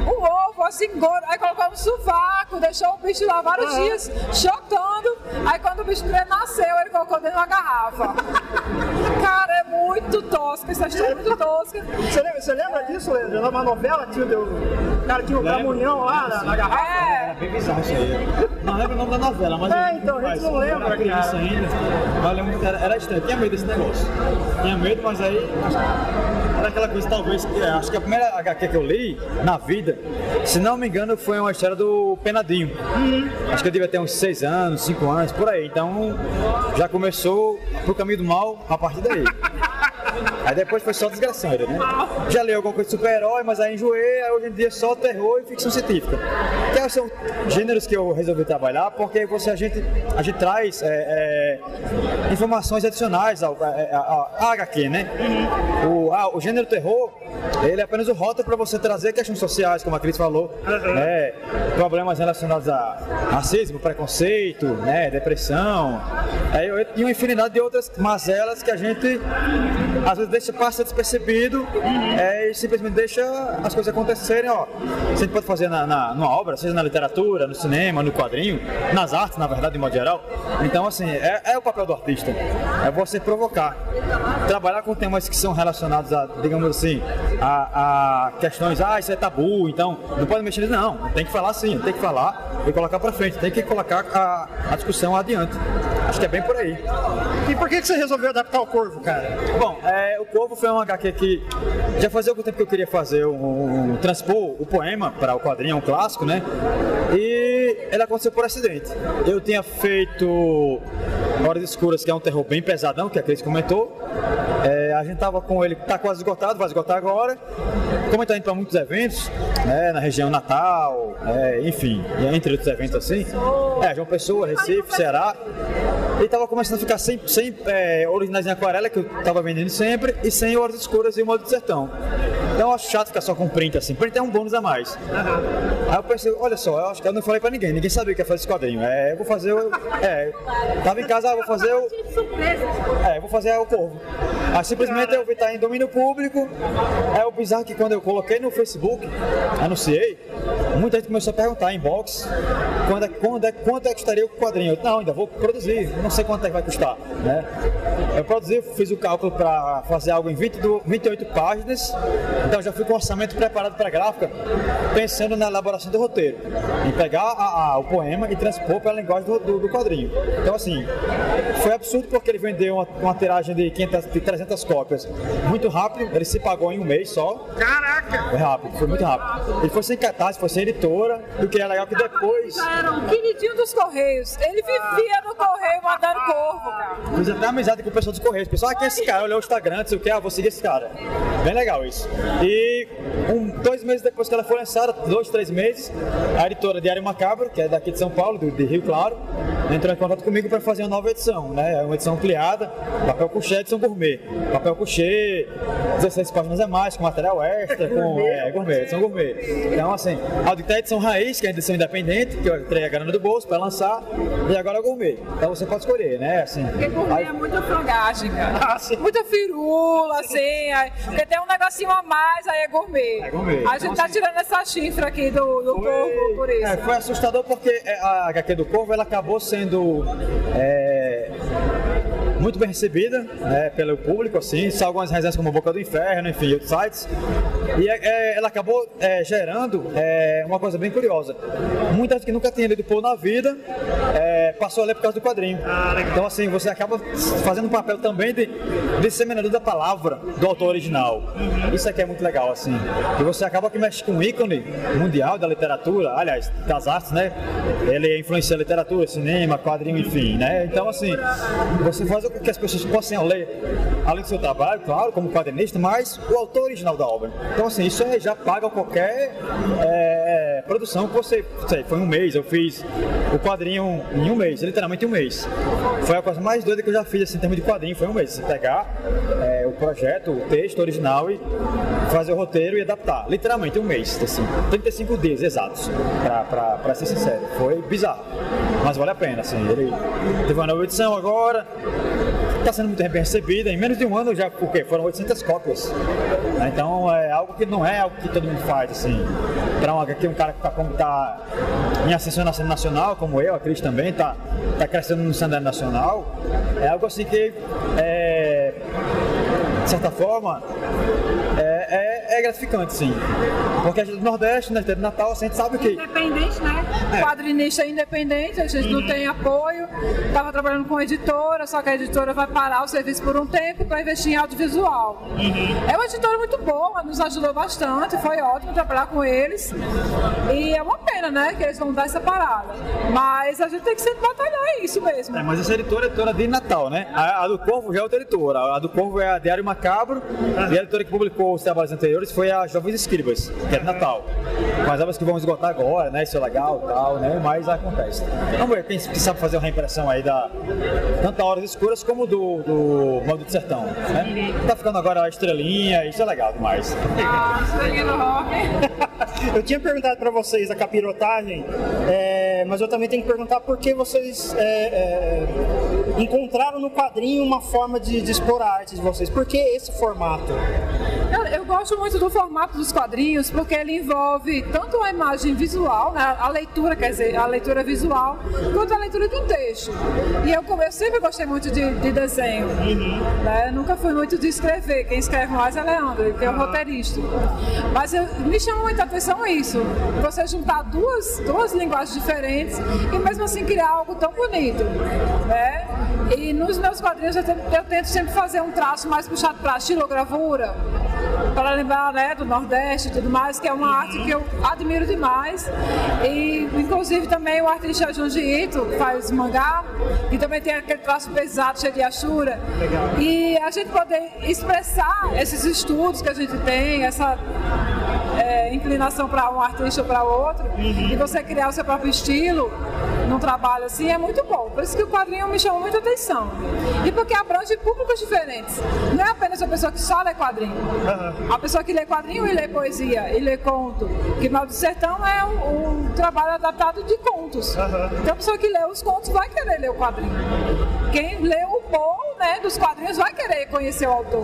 um ovo assim, gordo, aí colocou no sovaco, deixou o bicho lá vários Aham. dias, chocando. Aí quando o bicho nasceu, ele colocou dentro de uma garrafa. Cara, é muito tosca, essa história é muito tosca. Você lembra, você lembra disso, Leandro? Era uma novela, tinha o, o cara tinha o caramunhão lá na, na garrafa. É. Bem bizarro isso aí. Não lembro o nome da novela, mas. É, então, a gente não lembra, Era criança cara. ainda. Mas lembro que era, era estranho. Tinha medo desse negócio. Tinha medo, mas aí. Era aquela coisa, talvez. que- é, Acho que a primeira HQ que eu li na vida, se não me engano, foi uma história do Penadinho. Acho que eu devia ter uns 6 anos, 5 anos, por aí. Então já começou pro caminho do mal a partir daí. Aí depois foi só desgraçando, né? Já li alguma coisa de super-herói, mas aí enjoei, aí hoje em dia é só terror e ficção científica. Que são gêneros que eu resolvi trabalhar, porque você, a, gente, a gente traz é, é, informações adicionais ao, é, ao, ao HQ, né? O, ah, o gênero terror, ele é apenas o rótulo para você trazer questões sociais, como a Cris falou, né? problemas relacionados a racismo, preconceito, né? depressão, aí, e uma infinidade de outras mazelas que a gente às vezes deixa passa despercebido é, e simplesmente deixa as coisas acontecerem, ó. Você pode fazer na, na, numa obra, seja na literatura, no cinema, no quadrinho, nas artes, na verdade, de modo geral. Então, assim, é, é o papel do artista. É você provocar. Trabalhar com temas que são relacionados a, digamos assim, a, a questões, ah, isso é tabu, então não pode mexer nisso. Não, tem que falar sim, tem que falar e colocar pra frente, tem que colocar a, a discussão adiante. Acho que é bem por aí. E por que, que você resolveu adaptar o Corvo, cara? Bom, é, o Corvo foi um HQ que já fazia algum tempo que eu queria fazer um, um- transpor o poema para o quadrinho, é um clássico, né? E ele aconteceu por acidente. Eu tinha feito Horas Escuras, que é um terror bem pesadão, que a Cris comentou. É, a gente tava com ele, tá quase esgotado, vai esgotar agora. Como ele tá indo para muitos eventos, né, na região Natal, é, enfim, entre outros eventos assim, é, João Pessoa, Recife, Ceará. E tava começando a ficar sem, sem é, originais em aquarela, que eu tava vendendo sempre, e sem Horas Escuras e o Modo do Sertão. Então eu acho chato ficar só com print assim. Print é um bônus a mais. Aí eu pensei, olha só, eu acho que eu não falei pra ninguém, ninguém sabia que ia fazer esse quadrinho. É, eu vou fazer o. É, tava em casa, ah, vou fazer o. É, eu vou fazer o Corvo. Aí simplesmente eu vi estar em domínio público. É o bizarro que quando eu coloquei no Facebook, anunciei, muita gente começou a perguntar em box quando é, quando é, quanto é que estaria o quadrinho. Eu, não, ainda vou produzir, não sei quanto é que vai custar. Né? Eu produzi, fiz o cálculo para fazer algo em 20 do, 28 páginas, então já fui com o orçamento preparado para a gráfica, pensando na elaboração do roteiro, em pegar a, a, o poema e transpor para a linguagem do, do, do, quadrinho. Então, assim, foi absurdo porque ele vendeu uma, uma tiragem de, 500, de 300 cópias muito rápido, ele se pagou em um mês só. Caraca! Foi rápido, foi muito rápido. Ele foi sem catarse, foi sem editora, e o que é legal é que depois. Já era um queridinho dos Correios. Ele vivia no Correio mandando corvo, cara. Fiz até amizade com o pessoal dos Correios. O pessoal, ah, quem é esse cara? Olhou o Instagram, não sei o que, ah, vou seguir esse cara. Bem legal isso. E um, dois meses depois que ela foi lançada, dois, três meses, a editora Diário Macabro, que é daqui de São Paulo, do, de Rio Claro, entrou em contato comigo para fazer uma nova edição, né? Uma edição ampliada, papel couché, edição gourmet. Papel couché, 16 páginas a mais, com material extra, com é, gourmet, edição gourmet. Então, assim, a edição raiz, que é a edição independente, que eu entrei a grana do bolso para lançar, e agora é gourmet. Então você pode escolher, né? Assim, Porque gourmet aí... é muita frangagem, cara. Ah, muita firula, assim. Aí, porque tem um negocinho a mais, aí é gourmet. É gourmet. A gente então, tá assim, tirando essa chifra aqui do, do foi... corvo por isso. É, foi assustador porque a HQ do corvo ela acabou sendo. É muito bem recebida né, pelo público, assim, são algumas resenhas como Boca do Inferno, enfim, outros sites. E é, é, ela acabou é, gerando é, uma coisa bem curiosa. Muita gente que nunca tinha lido Paul na vida é, passou a ler por causa do quadrinho. Ah, então, assim, você acaba fazendo um papel também de disseminador da palavra do autor original. Isso aqui é muito legal, assim. E você acaba que mexe com um ícone mundial da literatura, aliás, das artes, né? Ele influencia a literatura, cinema, quadrinho, enfim, né? Então, assim, você faz que as pessoas possam ler, além do seu trabalho, claro, como quadrinista, mas o autor original da obra. Então, assim, isso já paga qualquer é, produção que você. Sei, foi um mês, eu fiz o quadrinho em um mês, literalmente um mês. Foi a coisa mais doida que eu já fiz assim, em termos de quadrinho, foi um mês. Você pegar é, o projeto, o texto original e fazer o roteiro e adaptar. Literalmente um mês, assim, 35 dias exatos, pra ser sincero. Foi bizarro, mas vale a pena, assim. Ele teve uma nova edição agora, está sendo muito bem recebida. Em menos de um ano já, porque foram 800 cópias. Né? Então é algo que não é algo que todo mundo faz, assim. Para um, um cara que está tá em ascensão na cena nacional, como eu, a Cris também, está tá crescendo no cenário nacional, é algo assim que, é, de certa forma, é, é, é, gratificante, sim. Porque a gente do Nordeste, né, do Natal, a gente sabe que. Independente, né? É. Quadrinista independente, a gente uhum. não tem apoio. Tava trabalhando com editora, só que a editora vai parar o serviço por um tempo para investir em audiovisual. Uhum. É uma editora muito boa, nos ajudou bastante, foi ótimo trabalhar com eles. E é uma pena, né, que eles vão dar essa parada. Mas a gente tem que sempre batalhar é isso mesmo. É, mas essa editora é editora de Natal, né? A, a, do Corvo já é outra editora. A do Corvo é a Diário Macabro. Uhum. E a editora que publicou os trabalhos anteriores foi a Jovens Escribas, que é de Natal. Mas obras que vão esgotar agora, né? Isso é legal e tal, né? Mas acontece. Vamos ver quem sabe fazer uma reimpressão aí da tanto da Horas Escuras como do, do do Sertão. Né? Tá ficando agora a estrelinha, isso é legal demais. Ah, estrelinha do rock. Eu tinha perguntado para vocês a capirotagem, é, mas eu também tenho que perguntar por que vocês é, é, encontraram no quadrinho uma forma de, de explorar a arte de vocês. Por que esse formato? Eu, eu, gosto muito do formato dos quadrinhos porque ele envolve tanto a imagem visual, né, a leitura, quer dizer, a leitura visual, quanto a leitura do texto. E eu, eu sempre gostei muito de, de desenho. Né? Nunca fui muito de escrever. Quem escreve mais é Leandro, que é o roteirista. Mas eu, me chama muita atenção isso. Você juntar duas, duas linguagens diferentes e mesmo assim criar algo tão bonito. Né? E nos meus quadrinhos eu eu tento sempre fazer um traço mais puxado para estilogravura para lembrar né, do Nordeste e tudo mais, que é uma arte que eu admiro demais. E inclusive também o artista Junji Ito, que faz mangá, e também tem aquele traço pesado, cheio de achura. Legal. E a gente poder expressar esses estudos que a gente tem, essa é, inclinação para um artista ou para outro, uhum. e você criar o seu próprio estilo num trabalho assim é muito bom. Por isso que o quadrinho me chamou muita atenção. E porque abrange públicos diferentes. Não é apenas a pessoa que só lê quadrinho. Uhum. A pessoa que lê quadrinho e lê poesia, e lê conto. Que Mal do Sertão é um, um trabalho adaptado de contos. Uhum. Então a pessoa que lê os contos vai querer ler o quadrinho. Quem lê o Poe né, dos quadrinhos vai querer conhecer o autor.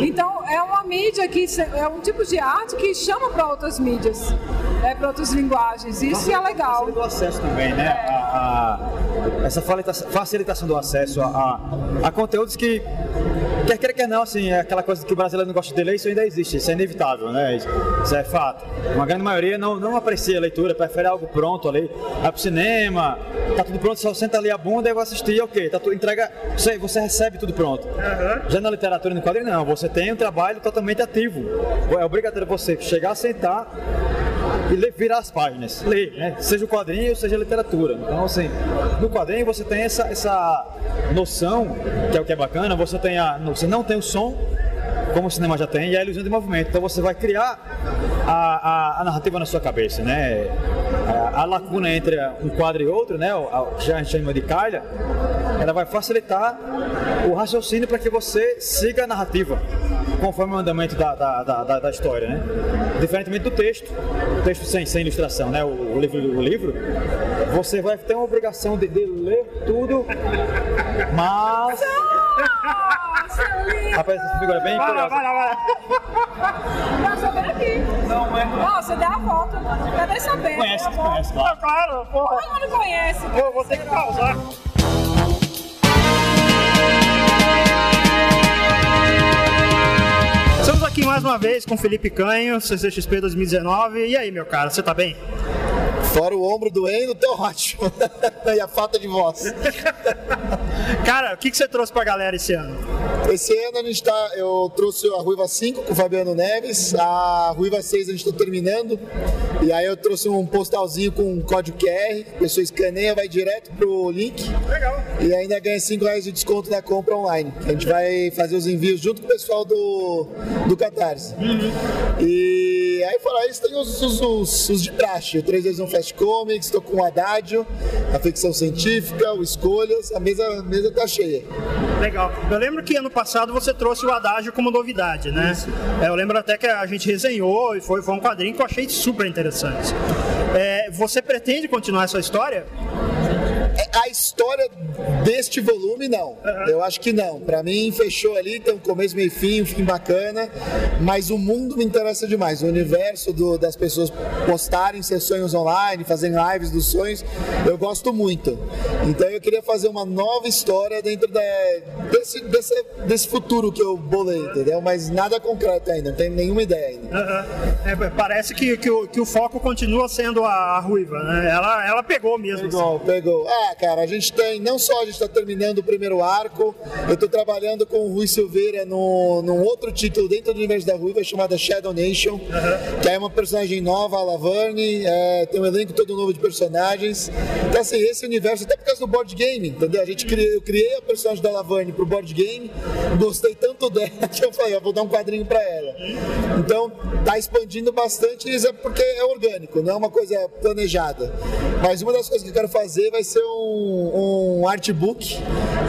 Então é uma mídia que é um tipo de arte que chama para outras mídias, né, para outras linguagens. Isso é legal. do acesso também, né? A, a- essa facilita- facilitação do acesso a, a, a conteúdos que, quer queira, quer não, assim, é aquela coisa que o brasileiro não gosta de ler, isso ainda existe, isso é inevitável, né? Isso, é fato. Uma grande maioria não, não aprecia a leitura, prefere algo pronto ali, vai pro cinema, tá tudo pronto, só senta ali a bunda e vai assistir, ok, tá tudo, entrega, você, você recebe tudo pronto. Já na literatura e no quadrinho, não, você tem um trabalho totalmente ativo. É obrigatório você chegar, sentar, e ler, virar as páginas, ler, né? seja o quadrinho, seja a literatura. Então, assim, no quadrinho você tem essa, essa noção, que é o que é bacana, você, tem a, você não tem o som, como o cinema já tem, e a ilusão de movimento. Então você vai criar a, a, a narrativa na sua cabeça, né? A, a lacuna entre um quadro e outro, né? O, a, que a gente chama de calha, ela vai facilitar o raciocínio para que você siga a narrativa conforme o andamento da, da, da, da- da história, né? Diferentemente do texto, o texto sem, sem ilustração, né? O, o livro, o livro, você vai ter uma obrigação de, de ler tudo, mas... Rapaz, essa figura é bem Vai lá, curiosa. vai lá, vai lá. Tá sabendo aqui. Não, é. Ó, você dá a volta. Cadê saber? Conhece, bom. conhece, claro. Ah, claro, porra. Todo mundo conhece. Vou, vou ter que pausar. Aqui mais uma vez com Felipe Canho, CCXP 2019. E aí, meu cara, você tá bem? Fora o ombro doendo, tô ótimo. e a falta de voz. Cara, o que, que você trouxe pra galera esse ano? Esse ano a gente tá. Eu trouxe a Ruiva 5 com o Fabiano Neves, a Ruiva 6 a gente tá terminando. E aí eu trouxe um postalzinho com um código QR, a pessoa escaneia, vai direto pro link. Legal. E ainda ganha 5 reais de desconto na compra online. A gente vai fazer os envios junto com o pessoal do, do Catarse. E aí fora isso tem os, os, os, os de praxe. O 321 Fast Comics, tô com o Haddad, a ficção científica, o Escolhas, a mesa, a mesa tá cheia. Legal. Eu lembro que ano passado você trouxe o Adágio como novidade, né? É, eu lembro até que a gente resenhou e foi, foi um quadrinho que eu achei super interessante. É, você pretende continuar essa história? A história deste volume, não. Eu acho que não. Pra mim, fechou ali, tem um começo, meio fim, um fim bacana. Mas o mundo me interessa demais. O universo do- das pessoas postarem seus sonhos online, fazerem lives dos sonhos, eu gosto muito. Então eu queria fazer uma nova história dentro da- desse, desse, desse futuro que eu bolei, entendeu? Mas nada concreto ainda, não tenho nenhuma ideia ainda. Aham. É, parece que, que, o, que o foco continua sendo a, a Ruiva, né? Ela, ela pegou mesmo. Pegou, pegou. Ah, cara, a gente tem, não só a gente está terminando o primeiro arco, eu estou trabalhando com o Rui Silveira no, num outro título dentro do universo da Ruiva chamada Shadow Nation, que é uma personagem nova, a Laverne, é, tem um elenco todo novo de personagens. Então, assim, esse universo, até por causa do board game, entendeu? A gente criou, eu criei a personagem da Laverne pro board game, gostei tanto dela que eu falei, ó, vou dar um quadrinho para ela. Então, tá expandindo bastante, isso é porque é orgânico, não é uma coisa planejada. Mas uma das coisas que eu quero fazer vai ser um, um artbook,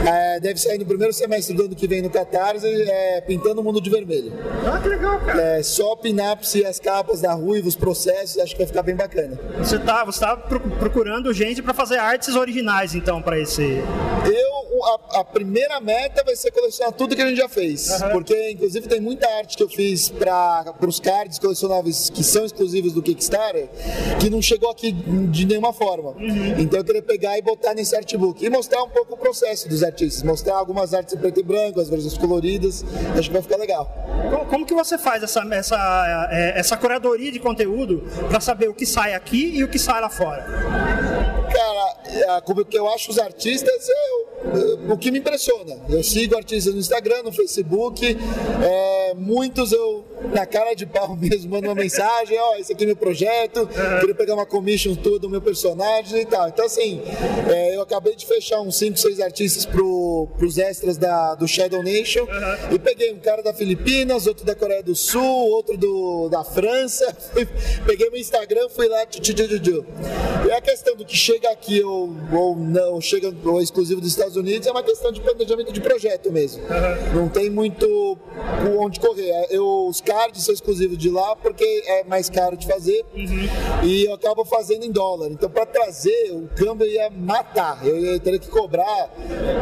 é, deve sair no primeiro semestre do ano que vem no Catarse, é, pintando o mundo de vermelho. Ah, que legal, cara. É, só pin-ups e as capas da Ruiva, os processos, acho que vai ficar bem bacana. Você tá, você tá pro- procurando gente pra fazer artes originais, então, pra esse. Eu, a, a primeira meta vai ser colecionar tudo que a gente já fez. Porque, inclusive, tem muita arte que eu fiz para os cards colecionáveis que são exclusivos do Kickstarter que não chegou aqui de nenhuma forma. Então, eu queria pegar e botar nesse artbook. E mostrar um pouco o processo dos artistas. Mostrar algumas artes em preto e branco, as versões coloridas. Acho que vai ficar legal. Como, que você faz essa, essa, é, essa curadoria de conteúdo pra saber o que sai aqui e o que sai lá fora? Cara, a- como que eu acho os artistas, eu- o que me impressiona. Eu sigo artistas no Instagram, no Facebook, é, muitos eu, na cara de pau mesmo, mando uma mensagem, ó, esse aqui é meu projeto, queria pegar uma commission tua do meu personagem e tal. Então, assim, é, eu acabei de fechar uns 5, 6 artistas pro, pros extras da, do Shadow Nation e peguei um cara da Filipinas, outro da Coreia do Sul, outro do, da França. peguei meu Instagram, fui lá, tchu, tchu, tchu, tchu. E a questão do que chega aqui ou, ou não, chega ou é exclusivo dos Estados Unidos, é uma questão de planejamento de projeto mesmo. Não tem muito onde correr. Eu os cards são exclusivos de lá porque é mais caro de fazer e eu acabo fazendo em dólar. Então, para trazer, o câmbio ia matar. Eu ia ter que cobrar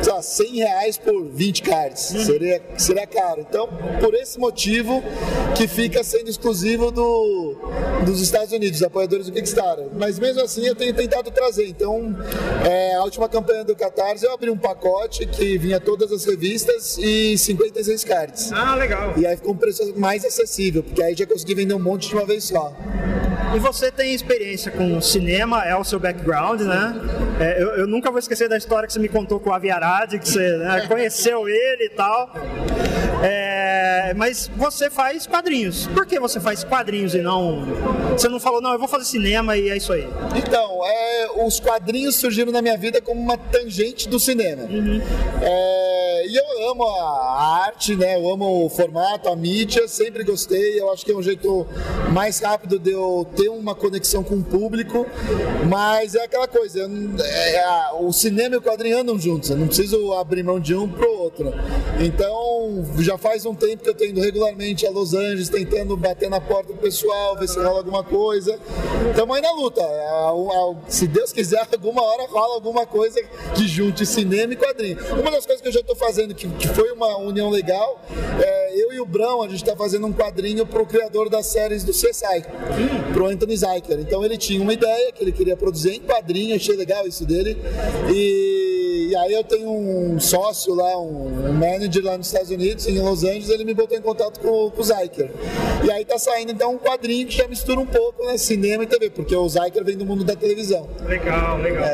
sei lá, 100 reais por 20 cards. Seria, seria caro. Então, por esse motivo que fica sendo exclusivo do, dos Estados Unidos, apoiadores do Kickstarter. Mas mesmo assim, eu tenho tentado trazer. Então, é, a última campanha do Catarse, eu abri um pacote que vinha todas as revistas e 56 cards. Ah, legal. E aí ficou um preço mais acessível, porque aí já consegui vender um monte de uma vez só. E você tem experiência com cinema, é o seu background, né? É, eu, eu nunca vou esquecer da história que você me contou com o Avi Arad, que você né, conheceu ele e tal. É, mas você faz quadrinhos. Por que você faz quadrinhos e não. Você não falou, não, eu vou fazer cinema e é isso aí? Então, é, os quadrinhos surgiram na minha vida como uma tangente do cinema. É, e eu amo a arte, né? Eu amo o formato, a mídia, sempre gostei. Eu acho que é um jeito mais rápido de eu ter uma conexão com o público. Mas é aquela coisa, é, a- o cinema e o quadrinho andam juntos. Eu não preciso abrir mão de um pro outro. Então, já faz um tempo que eu tô indo regularmente a Los Angeles, tentando bater na porta do pessoal, ver se rola alguma coisa. Estamos aí na luta. A- a- Se Deus quiser, alguma hora rola alguma coisa que junte cinema e quadrinho. Uma das coisas que eu já estou fazendo, que, que foi uma união legal, é, eu e o Brão, a gente está fazendo um quadrinho pro criador das séries do CSI, pro Anthony Zeiker. Então ele tinha uma ideia que ele queria produzir em quadrinho, achei legal isso dele. E, e aí eu tenho um sócio lá, um, manager lá nos Estados Unidos, em Los Angeles, ele me botou em contato com, com o Zeiker. E aí tá saindo então um quadrinho que já mistura um pouco, né, cinema e TV, porque o Zeiker vem do mundo da televisão. Legal, legal.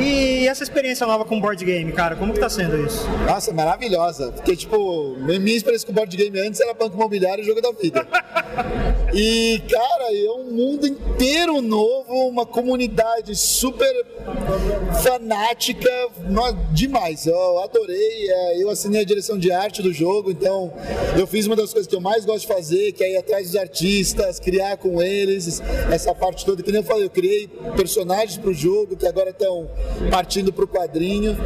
E essa experiência nova com board game, cara, como que tá sendo isso? Nossa, maravilhosa. Porque, tipo, minha experiência com board game antes era banco imobiliário e jogo da vida. E, cara, é um mundo inteiro novo, uma comunidade super fanática, demais. Eu adorei. é, Eu assinei a direção de arte do jogo, então eu fiz uma das coisas que eu mais gosto de fazer, que é ir atrás dos artistas, criar com eles, essa parte toda. Que nem eu falei, eu criei personagens pro jogo que agora estão partindo pro quadrinho.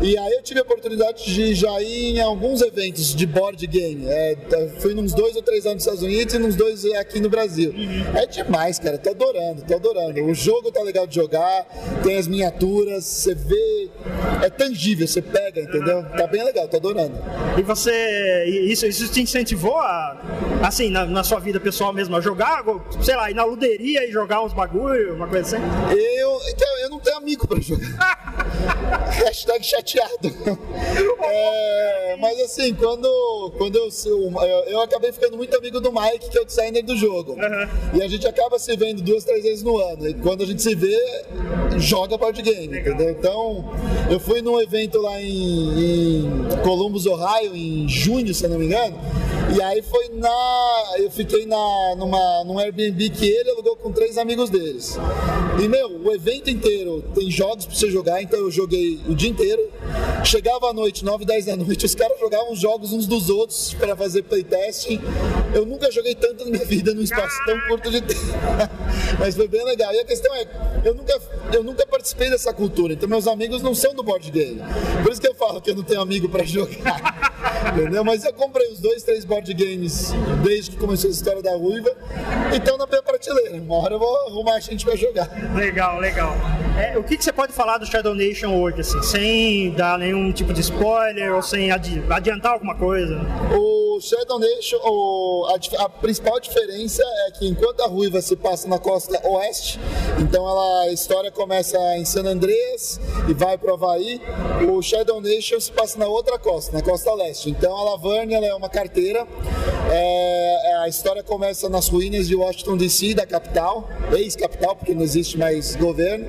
E aí eu tive a oportunidade de já ir em alguns eventos de board game. É, fui nos dois ou três anos nos Estados Unidos e nos dois aqui no Brasil. É demais, cara. Tô adorando, tô adorando. O jogo tá legal de jogar, tem as miniaturas, você vê. É tangível, você pega, entendeu? Tá bem legal, tô adorando. E você. Isso, isso te incentivou a. Assim, na, na sua vida pessoal mesmo, a jogar, sei lá, ir na luderia e jogar uns bagulho, uma coisa assim? Eu, então, eu não tenho amigo pra jogar. Hashtag chateado. É, mas assim, quando, quando eu, eu, eu acabei ficando muito amigo do Mike, que é o designer do jogo. E a gente acaba se vendo duas, três vezes no ano. E quando a gente se vê, joga board game, entendeu? Então, eu fui num evento lá em, em Columbus, Ohio, em junho, se eu não me engano. E aí foi na. Eu fiquei na, numa, num Airbnb que ele alugou com três amigos deles. E, meu, o evento inteiro tem jogos pra você jogar, então eu joguei o dia inteiro. Chegava à noite, 9, 10 da noite, os caras jogavam os jogos uns dos outros para fazer playtesting. Eu nunca joguei tanto na minha vida num espaço tão curto de tempo. Mas foi bem legal. E a questão é, eu nunca, eu nunca participei dessa cultura, então meus amigos não são do board game. Por isso que eu falo que eu não tenho amigo para jogar. Entendeu? Mas eu comprei os dois, três board games desde que começou a história da Ruiva. Então na minha prateleira. Uma hora eu vou arrumar a gente pra jogar. Legal, legal. É, o que, que você pode falar do Shadow Nation hoje, assim, sem dar nenhum tipo de spoiler ou sem adi- adiantar alguma coisa? O Shadow Nation, o- a, a principal diferença é que enquanto a Ruiva se passa na costa oeste, então ela, a história começa em San Andreas e vai para o Havaí, o Shadow Nation se passa na outra costa, na costa leste. Então a Laverne ela é uma carteira, é, a história começa nas ruínas de Washington DC, da capital, ex-capital, porque não existe mais governo,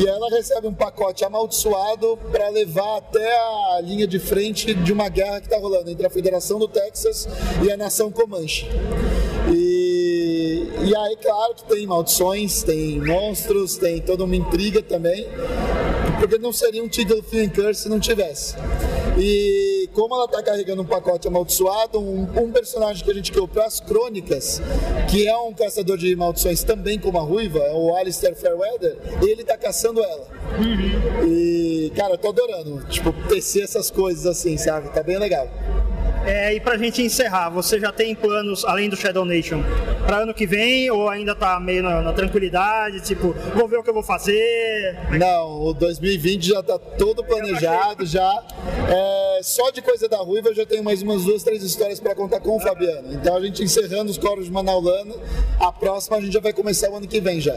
e ela recebe um pacote amaldiçoado para levar até a linha de frente de uma guerra que está rolando entre a Federação do Texas e a nação Comanche. E, e aí, claro que tem maldições, tem monstros, tem toda uma intriga também, porque não seria um título Fear Curse se não tivesse. E como ela está carregando um pacote amaldiçoado, um, um personagem que a gente criou para as crônicas, que é um caçador de maldições também como a Ruiva, é o Alistair Fairweather, ele tá caçando ela. E, cara, eu tô adorando, tipo, tecer essas coisas assim, sabe? Tá bem legal. É, e pra gente encerrar, você já tem planos, além do Shadow Nation, pra ano que vem ou ainda tá meio na, na tranquilidade, tipo, vou ver o que eu vou fazer? Não, o 2020 já tá todo planejado, já. É, só de coisa da Ruiva eu já tenho mais umas duas, três histórias para contar com o Fabiano. Então a gente encerrando os coros de Manaulana, a próxima a gente já vai começar o ano que vem já.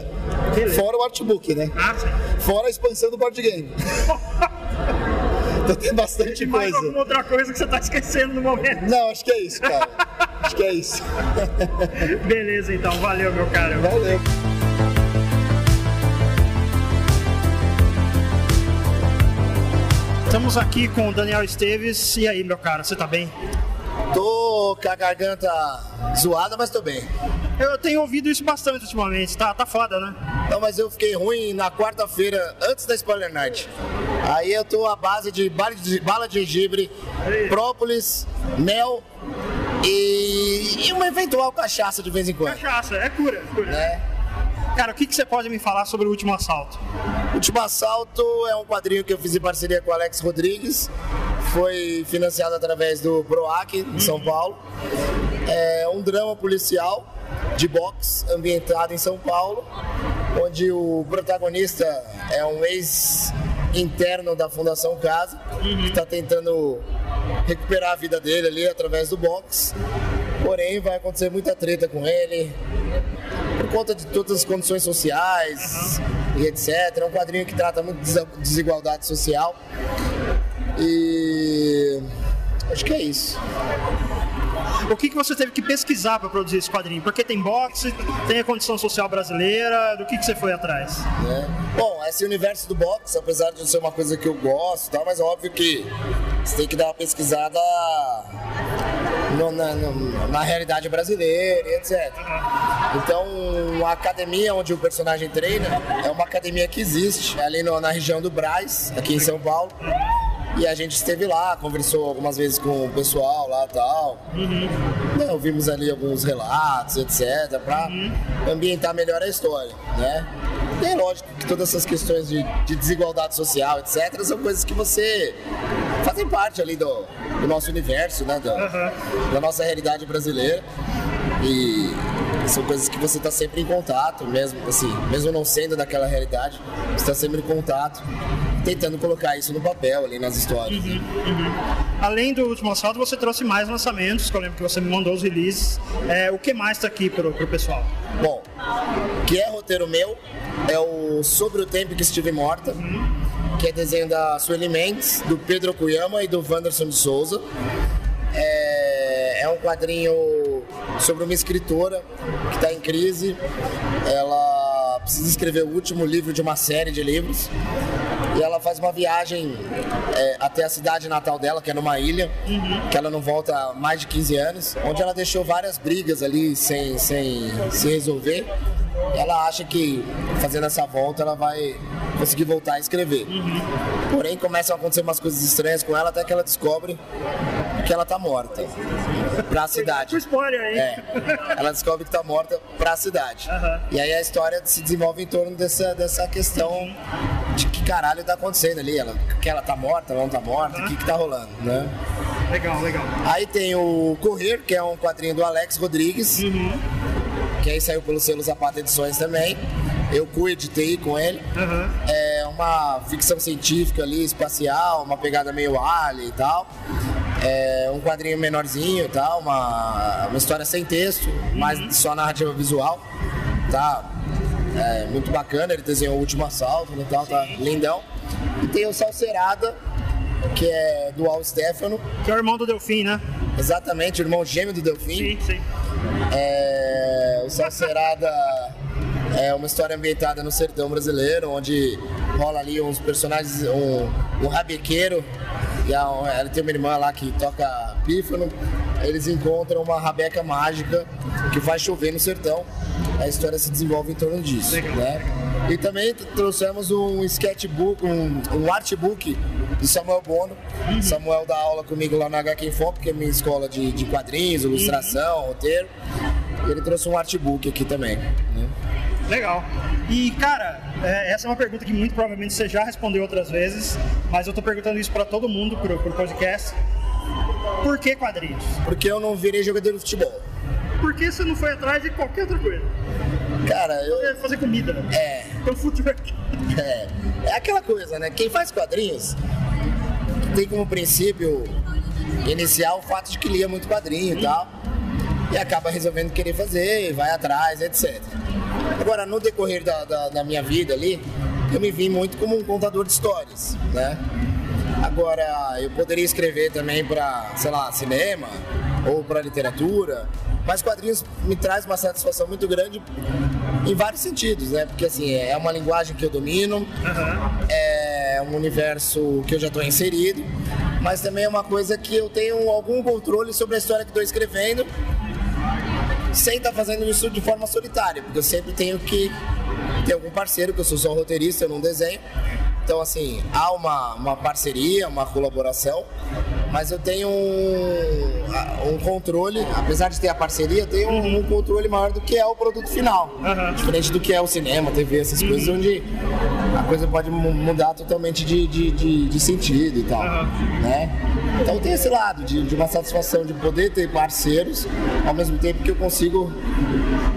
Fora o artbook, né? Fora a expansão do board game. então tem bastante Mais coisa. alguma outra coisa que você tá esquecendo no momento? Não, acho que é isso, cara. acho que é isso. Beleza, então, valeu, meu cara. Valeu. Estamos aqui com o Daniel Esteves. E aí, meu cara, você tá bem? Tô com a garganta zoada, mas tô bem. Eu tenho ouvido isso bastante ultimamente, tá, tá foda, né? Não, mas eu fiquei ruim na quarta-feira, antes da Spoiler Night. Aí eu tô à base de bala de, bala de gengibre, própolis, mel e, e uma eventual cachaça de vez em quando. Cachaça, é cura, cura. Né? Cara, o que, que você pode me falar sobre o último assalto? Último Assalto é um quadrinho que eu fiz em parceria com o Alex Rodrigues. Foi financiado através do PROAC, em São Paulo. É um drama policial de boxe ambientado em São Paulo, onde o protagonista é um ex-interno da Fundação Casa, que está tentando recuperar a vida dele ali através do boxe. Porém, vai acontecer muita treta com ele, por conta de todas as condições sociais e etc. É um quadrinho que trata muito de desigualdade social. E acho que é isso. O que, que você teve que pesquisar para produzir esse quadrinho? Porque tem boxe, tem a condição social brasileira, do que, que você foi atrás? né? Bom, esse universo do boxe, apesar de ser uma coisa que eu gosto, tal, mas é óbvio que você tem que dar uma pesquisada no- na, no- na realidade brasileira e etc. Então, a academia onde o personagem treina é uma academia que existe é ali no- na região do Braz, aqui em São Paulo. E a gente esteve lá, conversou algumas vezes com o pessoal lá e tal. Né, ouvimos ali alguns relatos, etc, para ambientar melhor a história, né? E é lógico que todas essas questões de, de desigualdade social, etc, são coisas que você fazem parte ali do, do nosso universo, né? Da, da nossa realidade brasileira. E são coisas que você está sempre em contato, mesmo assim, mesmo não sendo daquela realidade, você está sempre em contato, tentando colocar isso no papel ali nas histórias. Além do último assalto, você trouxe mais lançamentos, que eu lembro que você me mandou os releases. É, o que mais tá aqui pro, pro pessoal? Bom, que é roteiro meu, é o Sobre o Tempo que Estive Morta, que é desenho da Sueli Mendes, do Pedro Cuyama e do Wanderson de Souza. É, é um quadrinho sobre uma escritora que está em crise. Ela precisa escrever o último livro de uma série de livros. E ela faz uma viagem é, até a cidade natal dela, que é numa ilha, que ela não volta há mais de 15 anos, onde ela deixou várias brigas ali sem, sem se resolver. Ela acha que fazendo essa volta ela vai conseguir voltar a escrever. Porém, começam a acontecer umas coisas estranhas com ela até que ela descobre que ela tá morta pra cidade. spoiler aí. É. Ela descobre que tá morta pra cidade. E aí a história se desenvolve em torno dessa, dessa questão de que caralho tá acontecendo ali. Ela, que ela tá morta, ela não tá morta, o que que tá rolando, né? Legal, legal. Aí tem o Correr, que é um quadrinho do Alex Rodrigues, que aí saiu pelo selo Zapata Edições também. Eu co-editei com ele. É uma ficção científica ali, espacial, uma pegada meio alien e tal. É um quadrinho menorzinho e tal, uma, uma história sem texto, mas só narrativa visual. Tá é, muito bacana, ele desenhou o último assalto e tal, tá lindão. E tem o Salcerada, que é do Al Stefano. Que é o irmão do Delfim, né? Exatamente, o irmão gêmeo do Delfim. Sim, sim. É, o Salcerada é uma história ambientada no sertão brasileiro, onde rola ali uns personagens, um, um rabequeiro, e a, ela tem uma irmã lá que toca pífano. Eles encontram uma rabeca mágica que faz chover no sertão. A história se desenvolve em torno disso. Né? E também trouxemos um sketchbook, um, um artbook do Samuel Bono. Samuel dá aula comigo lá na HQ Info, que é minha escola de, de quadrinhos, ilustração, roteiro. E ele trouxe um artbook aqui também. né? Legal. E, cara, é, essa é uma pergunta que muito provavelmente você já respondeu outras vezes, mas eu tô perguntando isso pra todo mundo pro, pro podcast. Por que quadrinhos? Porque eu não virei jogador de futebol. Por que você não foi atrás de qualquer outra coisa? Cara, eu. Fazer comida. É. Tem um food É. É aquela coisa, né? Quem faz quadrinhos tem como princípio inicial o fato de que lia muito quadrinho e tal. E acaba resolvendo querer fazer, vai atrás, etc. Agora, no decorrer da, da, da minha vida ali, eu me vi muito como um contador de histórias, né? Agora, eu poderia escrever também para, sei lá, cinema ou para literatura, mas quadrinhos me traz uma satisfação muito grande em vários sentidos, né? Porque assim, é uma linguagem que eu domino, é um universo que eu já estou inserido, mas também é uma coisa que eu tenho algum controle sobre a história que estou escrevendo, sem estar tá fazendo isso de forma solitária, porque eu sempre tenho que ter algum parceiro, que eu sou só roteirista, eu não desenho. Então, assim, há uma, uma parceria, uma colaboração, mas eu tenho um, um controle, apesar de ter a parceria, eu tenho um, um, controle maior do que é o produto final. Uhum. Diferente do que é o cinema, TV, essas coisas, uhum. onde a coisa pode mudar totalmente de, de, de, de sentido e tal. Uhum. Né? Então tem esse lado de, de uma satisfação de poder ter parceiros, ao mesmo tempo que eu consigo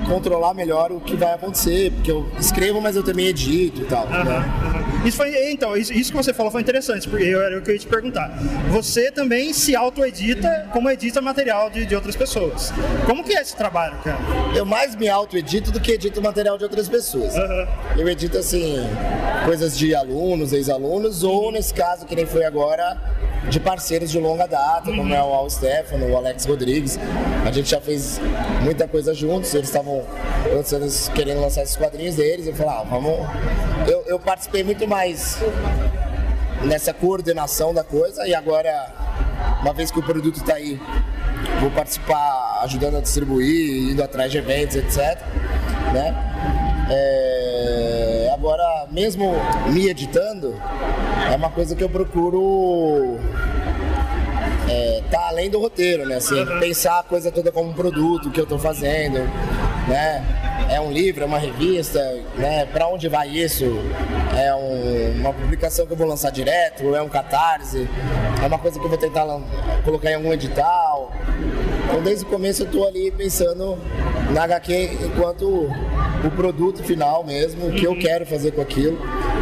controlar melhor o que vai acontecer, porque eu escrevo, mas eu também edito e tal. Né? Isso foi então, isso, isso que você falou foi interessante, porque eu, era o que eu ia te perguntar. Você também se auto-edita como edita material de, de outras pessoas. Como que é esse trabalho, cara? Eu mais me auto-edito do que edito material de outras pessoas. Uhum. Eu edito, assim, coisas de alunos, ex-alunos, ou nesse caso, que nem foi agora, de parceiros de longa data, uhum. como é o Al Stefano, o Alex Rodrigues. A gente já fez muita coisa juntos, eles estavam querendo lançar esses quadrinhos deles. Eu falei, ah, vamos. Eu, eu participei muito mais nessa coordenação da coisa e agora, uma vez que o produto está aí, vou participar ajudando a distribuir, indo atrás de eventos, etc. Né? É, agora, mesmo me editando, é uma coisa que eu procuro é, tá além do roteiro, né? Assim, pensar a coisa toda como um produto que eu estou fazendo, né? É um livro, é uma revista, né? Para onde vai isso? É um, uma publicação que eu vou lançar direto? É um catarse? É uma coisa que eu vou tentar colocar em algum edital? Então, desde o começo eu estou ali pensando na HQ enquanto o produto final mesmo, o que eu uhum. quero fazer com aquilo,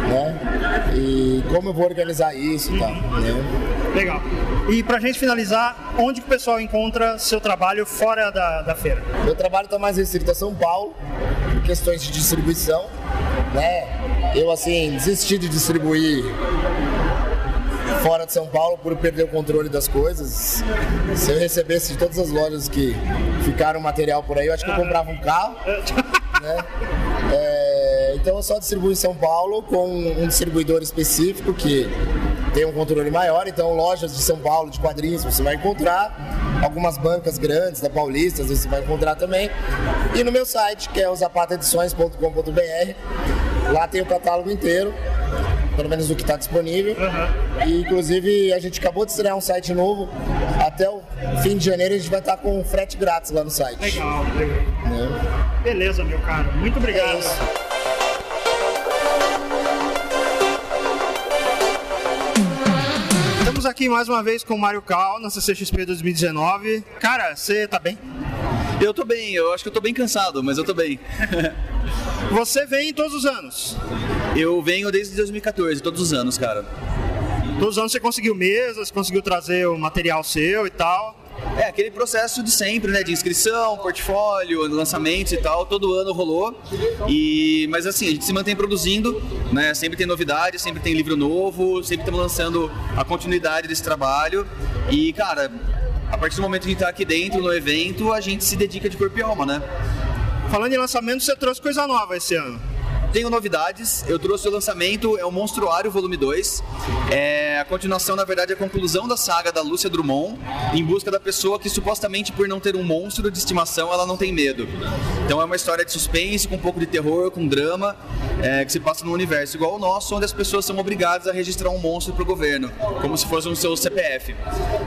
né? E como eu vou organizar isso e tal, né? Legal. E pra gente finalizar, onde que o pessoal encontra seu trabalho fora da, da feira? Meu trabalho está mais restrito a São Paulo, por questões de distribuição, né? Eu, assim, desisti de distribuir fora de São Paulo por perder o controle das coisas. Se eu recebesse de todas as lojas que ficaram material por aí, eu acho que eu comprava um carro. Né? É, então eu só distribuo em São Paulo com um distribuidor específico que tem um controle maior, então lojas de São Paulo de quadrinhos você vai encontrar, algumas bancas grandes da Paulista você vai encontrar também. E no meu site, que é o zapataedições.com.br, lá tem o catálogo inteiro pelo menos o que está disponível. Uhum. E inclusive a gente acabou de estrear um site novo. Até o fim de janeiro a gente vai estar tá com frete grátis lá no site. Legal, legal. É. Beleza, meu caro. Muito obrigado. É Estamos aqui mais uma vez com o Mário Cal na CCXP 2019. Cara, você tá bem? Eu tô bem, eu acho que eu tô bem cansado, mas eu tô bem. Você vem todos os anos? Eu venho desde 2014, todos os anos, cara. Todos os anos você conseguiu mesas, conseguiu trazer o material seu e tal. É, aquele processo de sempre, né? De inscrição, portfólio, lançamentos e tal, todo ano rolou. E, mas assim, a gente se mantém produzindo, né? Sempre tem novidades, sempre tem livro novo, sempre estamos lançando a continuidade desse trabalho. E, cara, a partir do momento que a gente tá aqui dentro no evento, a gente se dedica de corpo e alma, né? Falando em lançamento, você trouxe coisa nova esse ano. Tenho novidades, eu trouxe o lançamento, é o Monstruário Volume 2. É a continuação, na verdade, é a conclusão da saga da Lúcia Drummond, em busca da pessoa que supostamente por não ter um monstro de estimação, ela não tem medo. Então é uma história de suspense, com um pouco de terror, com drama, é, que se passa num universo igual ao nosso, onde as pessoas são obrigadas a registrar um monstro para o governo, como se fosse um seu CPF.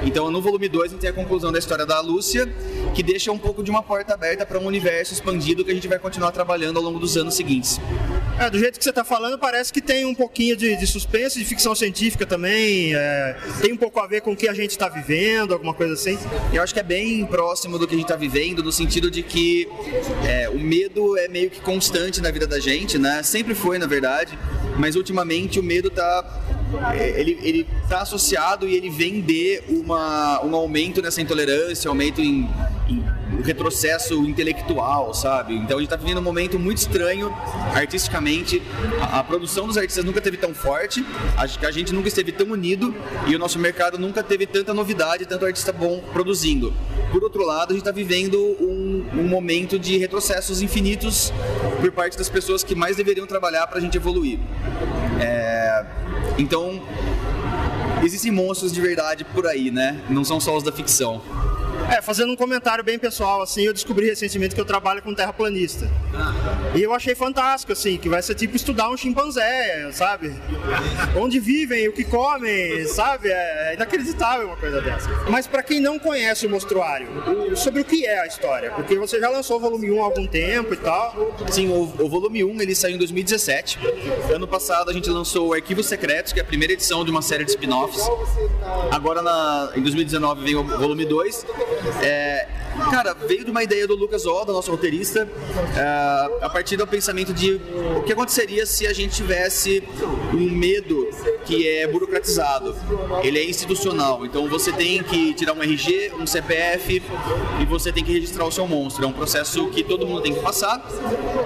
Então no volume 2 a gente tem a conclusão da história da Lúcia, que deixa um pouco de uma porta aberta para um universo expandido que a gente vai continuar trabalhando ao longo dos anos seguintes. É, do jeito que você está falando, parece que tem um pouquinho de, de suspense, de ficção científica também. É, tem um pouco a ver com o que a gente está vivendo, alguma coisa assim. Eu acho que é bem próximo do que a gente está vivendo, no sentido de que é, o medo é meio que constante na vida da gente, né? Sempre foi, na verdade, mas ultimamente o medo está ele, ele tá associado e ele vem de uma, um aumento nessa intolerância, aumento em, em retrocesso intelectual, sabe? Então a gente está vivendo um momento muito estranho artisticamente. A, a, produção dos artistas nunca teve tão forte, acho que a gente nunca esteve tão unido e o nosso mercado nunca teve tanta novidade, tanto artista bom produzindo. Por outro lado, a gente está vivendo um, um momento de retrocessos infinitos por parte das pessoas que mais deveriam trabalhar para a gente evoluir. É, então, existem monstros de verdade por aí, né? Não são só os da ficção. É, fazendo um comentário bem pessoal, assim, eu descobri recentemente que eu trabalho com terraplanista. E eu achei fantástico, assim, que vai ser tipo estudar um chimpanzé, sabe? Onde vivem, o que comem, sabe? É inacreditável uma coisa dessa. Mas para quem não conhece o Mostruário, sobre o que é a história? Porque você já lançou o volume 1 há algum tempo e tal. Sim, o, o volume 1 ele saiu em 2017. Ano passado a gente lançou o Arquivos Secretos, que é a primeira edição de uma série de spin-offs. Agora na, em 2019 vem o volume 2 é, cara, veio de uma ideia do Lucas Oda, nosso roteirista, é, a partir do pensamento de o que aconteceria se a gente tivesse um medo que é burocratizado. Ele é institucional, então você tem que tirar um RG, um CPF e você tem que registrar o seu monstro. É um processo que todo mundo tem que passar.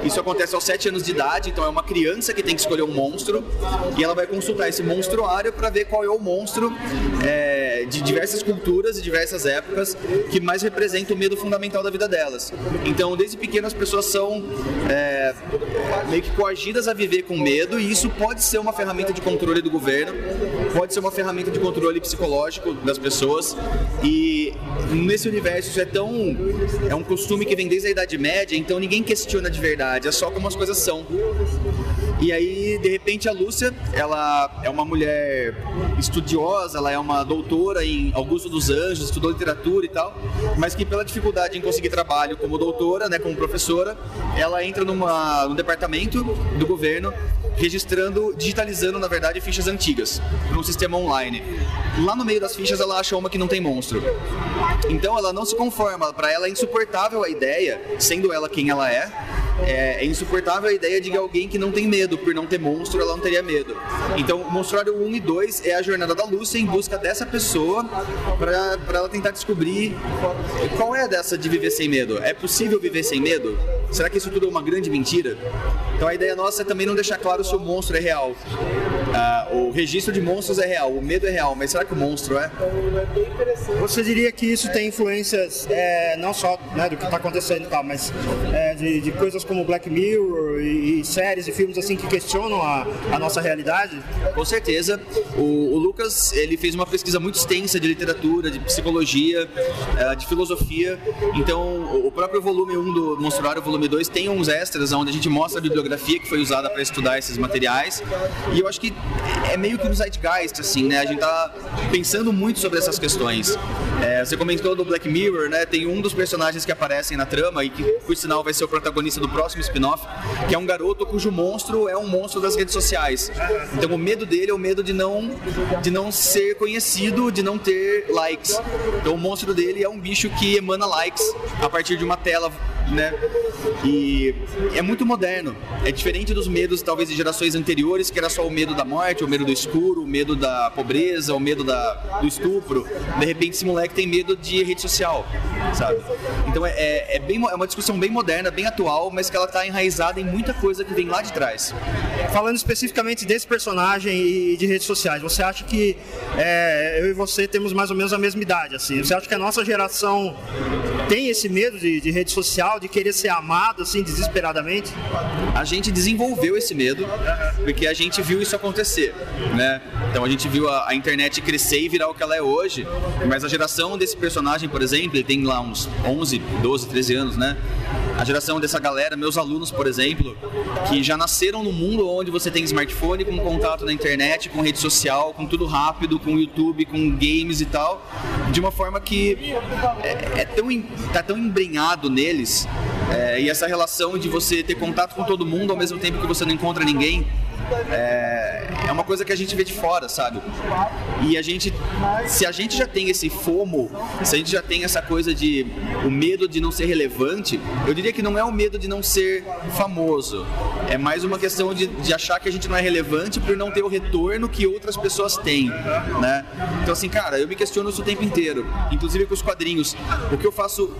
Isso acontece aos 7 anos de idade, então é uma criança que tem que escolher um monstro e ela vai consultar esse monstruário para ver qual é o monstro é, de diversas culturas e diversas épocas que mais representa o medo fundamental da vida delas. Então, desde pequenas, as pessoas são é, meio que coagidas a viver com medo, e isso pode ser uma ferramenta de controle do governo, pode ser uma ferramenta de controle psicológico das pessoas, e nesse universo isso é tão. é um costume que vem desde a Idade Média, então ninguém questiona de verdade, é só como as coisas são. E aí, de repente, a Lúcia, ela é uma mulher estudiosa, ela é uma doutora em Augusto dos Anjos, estudou literatura e tal, mas que pela dificuldade em conseguir trabalho como doutora, né, como professora, ela entra numa, num departamento do governo registrando, digitalizando, na verdade, fichas antigas para um sistema online. Lá no meio das fichas ela acha uma que não tem monstro. Então ela não se conforma, para ela é insuportável a ideia, sendo ela quem ela é, é, é, insuportável a ideia de alguém que não tem medo, por não ter monstro, ela não teria medo. Então, Monstrório 1 e 2 é a jornada da Lúcia em busca dessa pessoa para ela tentar descobrir qual é dessa de viver sem medo. É possível viver sem medo? Será que isso tudo é uma grande mentira? Então, a ideia nossa é também não deixar claro se o monstro é real. Ah, o registro de monstros é real, o medo é real, mas será que o monstro é? Você diria que isso tem influências é, não só né, do que está acontecendo e tal, mas é, de, de coisas como Black Mirror e, e, séries e filmes assim que questionam a, a nossa realidade? Com certeza. O, o, Lucas ele fez uma pesquisa muito extensa de literatura, de psicologia, uh, de filosofia. Então, o próprio volume 1 do Monstruário, volume 2, tem uns extras onde a gente mostra a bibliografia que foi usada para estudar esses materiais. E eu acho que é meio que um zeitgeist, assim, né? A gente tá pensando muito sobre essas questões. É, você comentou do Black Mirror, né? Tem um dos personagens que aparecem na trama e que, por sinal, vai ser o protagonista do próximo spin-off, que é um garoto cujo monstro é um monstro das redes sociais. Então o medo dele é o medo de não, de não ser conhecido, de não ter likes. Então o monstro dele é um bicho que emana likes a partir de uma tela né? E é muito moderno. É diferente dos medos, talvez, de gerações anteriores, que era só o medo da morte, o medo do escuro, o medo da pobreza, o medo da, do estupro. De repente, esse moleque tem medo de rede social, sabe? Então é, é, é bem, é uma discussão bem moderna, bem atual, mas que ela está enraizada em muita coisa que vem lá de trás. Falando especificamente desse personagem e de redes sociais, você acha que é, eu e você temos mais ou menos a mesma idade? Assim? Você acha que a nossa geração tem esse medo de, de rede social, de querer ser amado assim desesperadamente? A gente desenvolveu esse medo porque a gente viu isso acontecer, né? Então a gente viu a, a, internet crescer e virar o que ela é hoje, mas a geração desse personagem, por exemplo, ele tem lá uns 11, 12, 13 anos, né? A geração dessa galera, meus alunos, por exemplo, que já nasceram no mundo onde você tem smartphone com contato na internet, com rede social, com tudo rápido, com YouTube, com games e tal, de uma forma que é, é tão, tá tão embrenhado neles É, e essa relação de você ter contato com todo mundo ao mesmo tempo que você não encontra ninguém é, é uma coisa que a gente vê de fora, sabe? E a gente, se a gente já tem esse fomo, se a gente já tem essa coisa de o medo de não ser relevante, eu diria que não é o medo de não ser famoso, é mais uma questão de, de achar que a gente não é relevante por não ter o retorno que outras pessoas têm, né? Então assim, cara, eu me questiono isso o tempo inteiro, inclusive com os quadrinhos. O que eu faço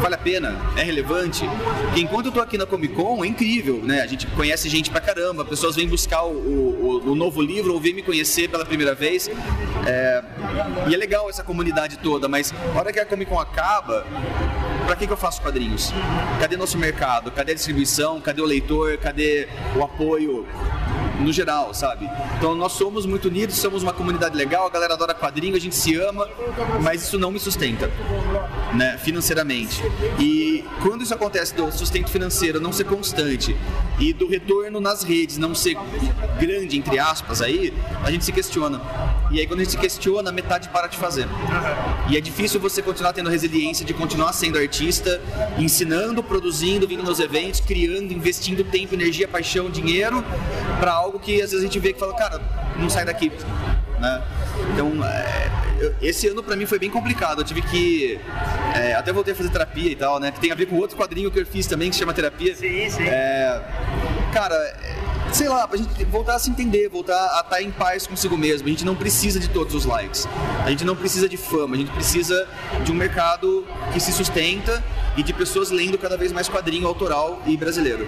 vale a pena? É relevante? Porque enquanto eu tô aqui na Comic Con, é incrível, né? A gente conhece gente pra caramba, pessoas vêm buscar o, o, o novo livro ou vêm me conhecer pela primeira vez. É, e é legal essa comunidade toda, mas a hora que a Comic Con acaba, para que, que eu faço quadrinhos? Cadê nosso mercado? Cadê a distribuição? Cadê o leitor? Cadê o apoio? No geral, sabe? Então nós somos muito unidos, somos uma comunidade legal, a galera adora quadrinho, a gente se ama, mas isso não me sustenta, né, financeiramente. E quando isso acontece do sustento financeiro não ser constante e do retorno nas redes não ser grande, entre aspas, aí, a gente se questiona. E aí quando a gente se questiona, metade para de fazer. E é difícil você continuar tendo resiliência de continuar sendo artista, ensinando, produzindo, vindo nos eventos, criando, investindo tempo, energia, paixão, dinheiro para algo que às vezes a gente vê que fala, cara, não sai daqui. Né? Então, é, esse ano para mim foi bem complicado. Eu tive que. É, até voltei a fazer terapia e tal, né? Que tem a ver com outro quadrinho que eu fiz também, que se chama Terapia. Sim, sim. É, cara, sei lá, pra gente voltar a se entender, voltar a estar em paz consigo mesmo. A gente não precisa de todos os likes. A gente não precisa de fama. A gente precisa de um mercado que se sustenta e de pessoas lendo cada vez mais quadrinho autoral e brasileiro.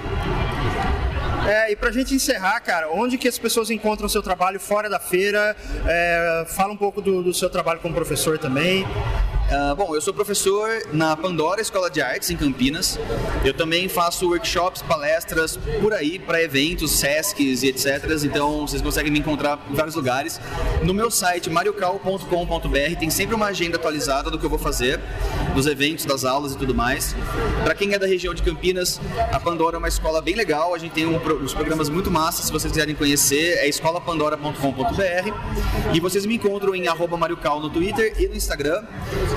É, e pra gente encerrar, cara, onde que as pessoas encontram o seu trabalho fora da feira? É, fala um pouco do, do seu trabalho como professor também. Uh, bom, eu sou professor na Pandora Escola de Artes em Campinas. Eu também faço workshops, palestras por aí para eventos, SESCs e etc. Então vocês conseguem me encontrar em vários lugares. No meu site mariocal.com.br tem sempre uma agenda atualizada do que eu vou fazer, dos eventos, das aulas e tudo mais. Para quem é da região de Campinas, a Pandora é uma escola bem legal. A gente tem um, uns programas muito massas. Se vocês quiserem conhecer, é escolapandora.com.br. E vocês me encontram em @mariocal no Twitter e no Instagram.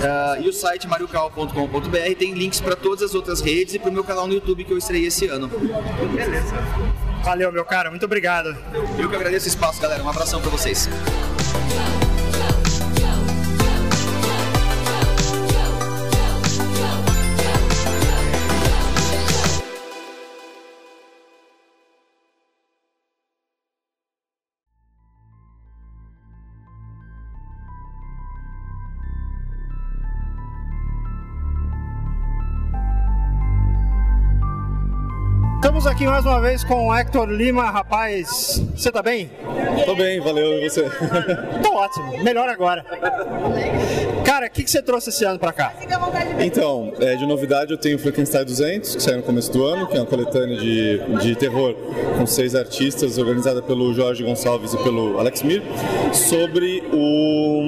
Uh, e o site mariocal.com.br tem links para todas as outras redes e para o meu canal no YouTube que eu estreiei esse ano. Beleza. Valeu, meu cara. Muito obrigado. Eu que agradeço o espaço, galera. Um abração para vocês. Estamos aqui mais uma vez com o Hector Lima, rapaz. Você tá bem? Tô bem, valeu. E você? Tô ótimo, melhor agora. Cara, o que, que você trouxe esse ano pra cá? Então, é, de novidade eu tenho Frankenstein 200, que saiu no começo do ano, que é uma coletânea de, de terror com seis artistas, organizada pelo Jorge Gonçalves e pelo Alex Mir, sobre o,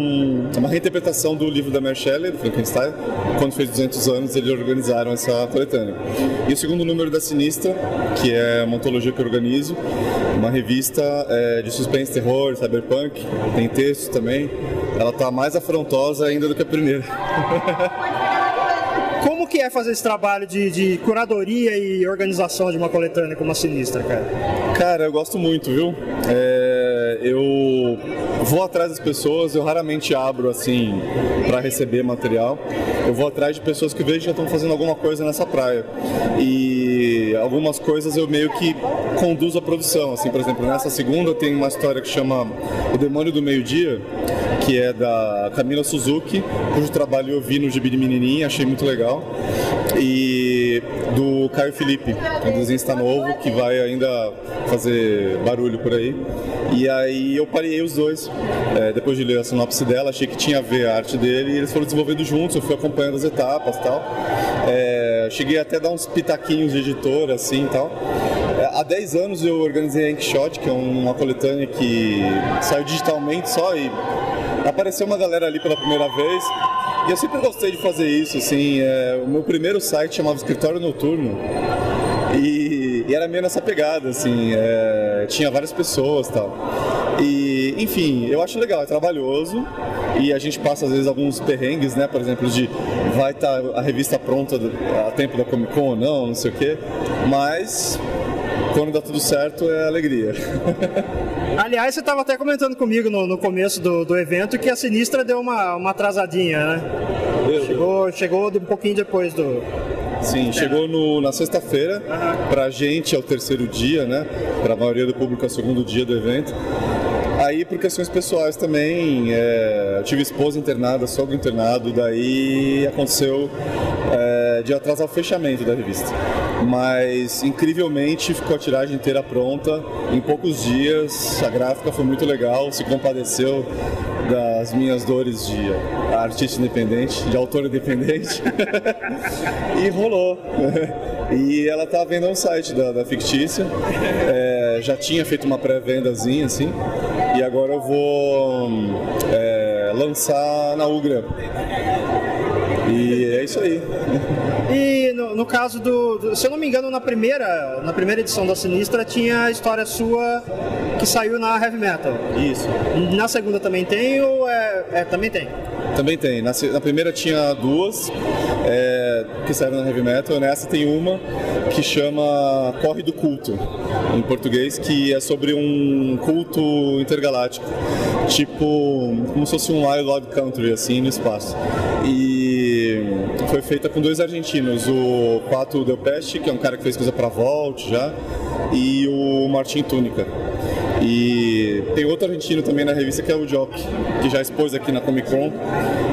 uma reinterpretação do livro da Mary Shelley, do Frankenstein. Quando fez 200 anos, eles organizaram essa coletânea. E o segundo número da Sinistra, que é uma antologia que eu organizo, uma revista é, de suspense, terror, cyberpunk, tem texto também. Ela tá mais afrontosa ainda do que a primeira. Como que é fazer esse trabalho de, de, curadoria e organização de uma coletânea como a Sinistra, cara? Cara, eu gosto muito, viu? É, eu vou atrás das pessoas, eu raramente abro assim para receber material. Eu vou atrás de pessoas que vejo que já estão fazendo alguma coisa nessa praia. E algumas coisas eu meio que conduzo a produção. Assim, por exemplo, nessa segunda tem uma história que chama O Demônio do Meio-Dia, que é da Camila Suzuki, cujo trabalho eu vi no Gibi de Menininha, achei muito legal. E do Caio Felipe, um desenhista novo que vai ainda fazer barulho por aí. E aí eu parei os dois. É, depois de ler a sinopse dela, achei que tinha a ver a arte dele e eles foram desenvolvendo juntos, eu fui acompanhando as etapas e tal. É, cheguei até a dar uns pitaquinhos de editor assim e tal. É, há 10 anos eu organizei a Inkshot, que é uma coletânea que saiu digitalmente só e apareceu uma galera ali pela primeira vez. E eu sempre gostei de fazer isso, assim. É, o meu primeiro site chamava Escritório Noturno. E, e era meio nessa pegada, assim. É, tinha várias pessoas tal. E, enfim, eu acho legal, é trabalhoso e a gente passa às vezes alguns perrengues, né? Por exemplo, de vai estar a revista pronta a tempo da Comic Con ou não, não sei o quê. Mas quando dá tudo certo é alegria. Aliás, você estava até comentando comigo no, no começo do, do evento que a Sinistra deu uma, uma atrasadinha, né? Chegou, chegou de- um pouquinho depois do. Sim, chegou no- na sexta-feira. Pra gente é o terceiro dia, né? Pra maioria do público é o segundo dia do evento. Aí, por questões pessoais também, é, eu tive esposa internada, sogro internado, daí aconteceu é, de atrasar o fechamento da revista. Mas, incrivelmente, ficou a tiragem inteira pronta em poucos dias. A gráfica foi muito legal, se compadeceu das minhas dores de artista independente, de autor independente. e rolou. E ela tá vendo um site da, da Fictícia. É, já tinha feito uma pré-vendazinha, assim. E agora eu vou é, lançar na Ugra. E é isso aí. E no, no caso do, do- Se eu não me engano, na primeira, na primeira edição da Sinistra tinha a história sua que saiu na Heavy Metal. Isso. Na segunda também tem ou é. é, também tem? Também tem. Na, na primeira tinha duas é, que saíram na Heavy Metal. Nessa tem uma que chama Corre do Culto, em português, que é sobre um culto intergaláctico. Tipo, como se fosse um Wild Country, assim, no espaço. E foi feita com dois argentinos, o Pato Del Peste, que é um cara que fez coisa pra Volt já, e o Martin Túnica. E tem outro argentino também na revista que é o Jock, que já expôs aqui na Comic Con.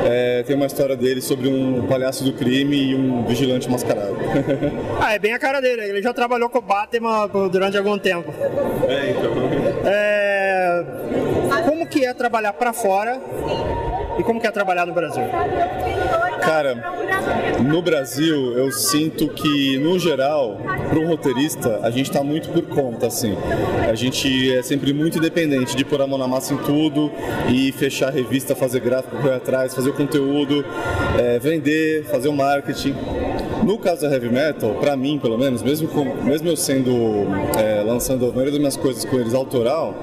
É, tem uma história dele sobre um palhaço do crime e um vigilante mascarado. Ah, é bem a cara dele. Ele já trabalhou com o Batman durante algum tempo. É, então. É, Como que é trabalhar pra fora e como que é trabalhar no Brasil? Cara, no Brasil eu sinto que, no geral, para um roteirista, a gente está muito por conta, assim. A gente é sempre muito independente de pôr a mão na massa em tudo e fechar a revista, fazer gráfico, correr atrás, fazer o conteúdo, é, vender, fazer o marketing. No caso da Heavy Metal, pra mim, pelo menos, mesmo, com, mesmo eu sendo, é, lançando a maioria das minhas coisas com eles autoral,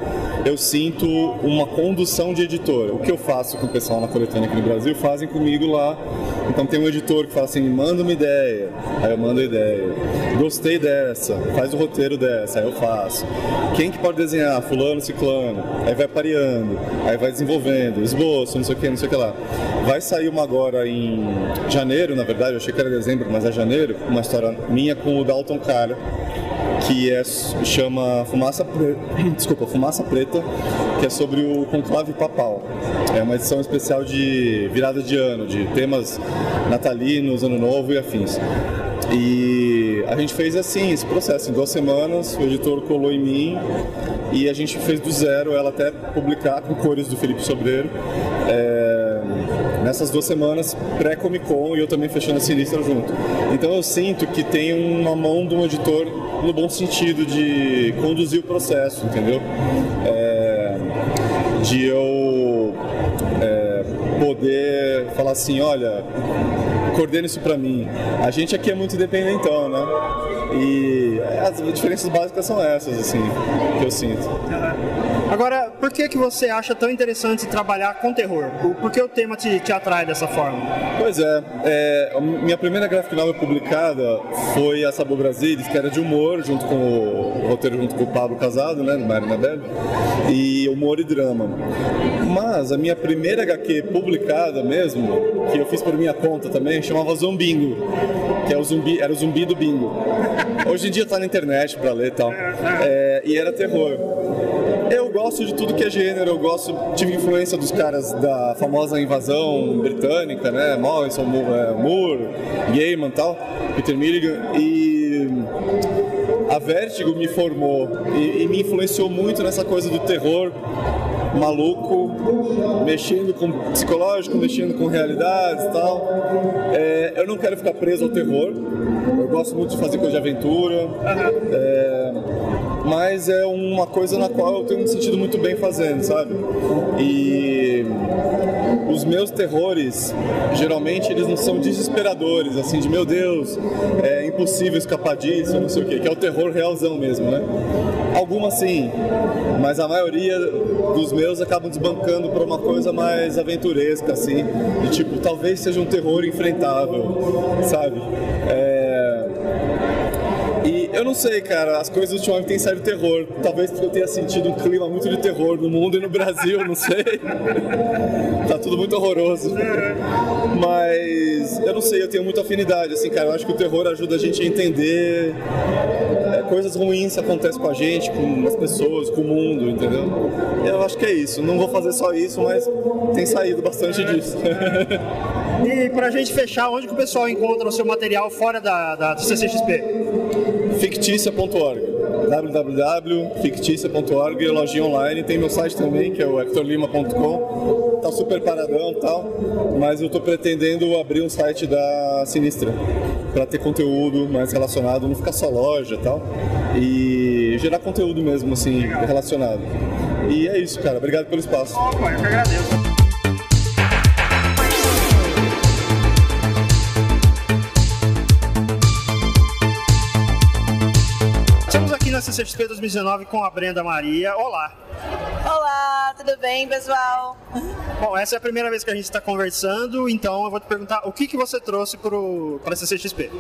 eu sinto uma condução de editor. O que eu faço com o pessoal na coletânea aqui no Brasil, fazem comigo lá. Então tem um editor que fala assim, manda uma ideia, aí eu mando a ideia. Gostei dessa, faz o roteiro dessa, aí eu faço. Quem que pode desenhar? Fulano, ciclano. Aí vai pareando, aí vai desenvolvendo, esboço, não sei o que, não sei o que lá. Vai sair uma agora em janeiro, na verdade, eu achei que era dezembro, mas é janeiro, uma história minha com o Dalton Cara, que é, chama Fumaça Preta, desculpa, Fumaça Preta, que é sobre o conclave papal. É uma edição especial de virada de ano, de temas natalinos, ano novo e afins. E a gente fez assim, esse processo, em duas semanas, o editor colou em mim e a gente fez do zero ela até publicar com cores do Felipe Sobreiro. É, nessas duas semanas pré-Comic Con e eu também fechando a Sinistra junto. Então eu sinto que tem uma mão de um editor no bom sentido de conduzir o processo, entendeu? É, de eu é, poder falar assim, olha, coordena isso pra mim. A gente aqui é muito independentão, né? E as diferenças básicas são essas, assim, que eu sinto. Agora, por que, que você acha tão interessante trabalhar com terror? Por que o tema te, te atrai dessa forma? Pois é, é, minha primeira graphic novel publicada foi a Sabo Brasilis, que era de humor, junto com o, o roteiro junto com o Pablo Casado, né, do Mário Nabel, e humor e drama. Mas a minha primeira HQ publicada mesmo, que eu fiz por minha conta também, chamava Zombingo, que é o zumbi, era o zumbi do bingo. Hoje em dia tá na internet pra ler e tal. É, e era terror. Eu gosto de tudo que é gênero, eu gosto, tive influência dos caras da famosa invasão britânica, né? Morrison, Mo- é, Moore, Gaiman e tal, Peter Milligan, e a Vertigo me formou e, e me influenciou muito nessa coisa do terror maluco, mexendo com psicológico, mexendo com realidades e tal. É, eu não quero ficar preso ao terror. Eu gosto muito de fazer coisa de aventura. É, mas é uma coisa na qual eu tenho me sentido muito bem fazendo, sabe? E os meus terrores, geralmente eles não são desesperadores, assim, de meu Deus, é impossível escapar disso, não sei o quê, que é o terror realzão mesmo, né? Algumas sim, mas a maioria dos meus acabam desbancando para uma coisa mais aventuresca, assim, de tipo, talvez seja um terror enfrentável, sabe? É... Eu não sei, cara, as coisas ultimamente têm saído terror. Talvez porque eu tenha sentido um clima muito de terror no mundo e no Brasil, não sei. tá tudo muito horroroso. Mas eu não sei, eu tenho muita afinidade, assim, cara. Eu acho que o terror ajuda a gente a entender é, coisas ruins que acontecem com a gente, com as pessoas, com o mundo, entendeu? Eu acho que é isso. Não vou fazer só isso, mas tem saído bastante disso. E pra gente fechar, onde que o pessoal encontra o seu material fora da, da do CCXP? Fictícia.org www.fictícia.org, lojinha online, tem meu site também, que é o hectorlima.com, tá super paradão e tal, mas eu tô pretendendo abrir um site da Sinistra, para ter conteúdo mais relacionado, não ficar só loja e tal, e gerar conteúdo mesmo, assim, relacionado. E é isso, cara, obrigado pelo espaço. Opa, eu que agradeço. CCXP 2019 com a Brenda Maria. Olá! Olá, tudo bem, pessoal? Bom, essa é a primeira vez que a gente está conversando, então eu vou te perguntar o que, que você trouxe para a CCXP.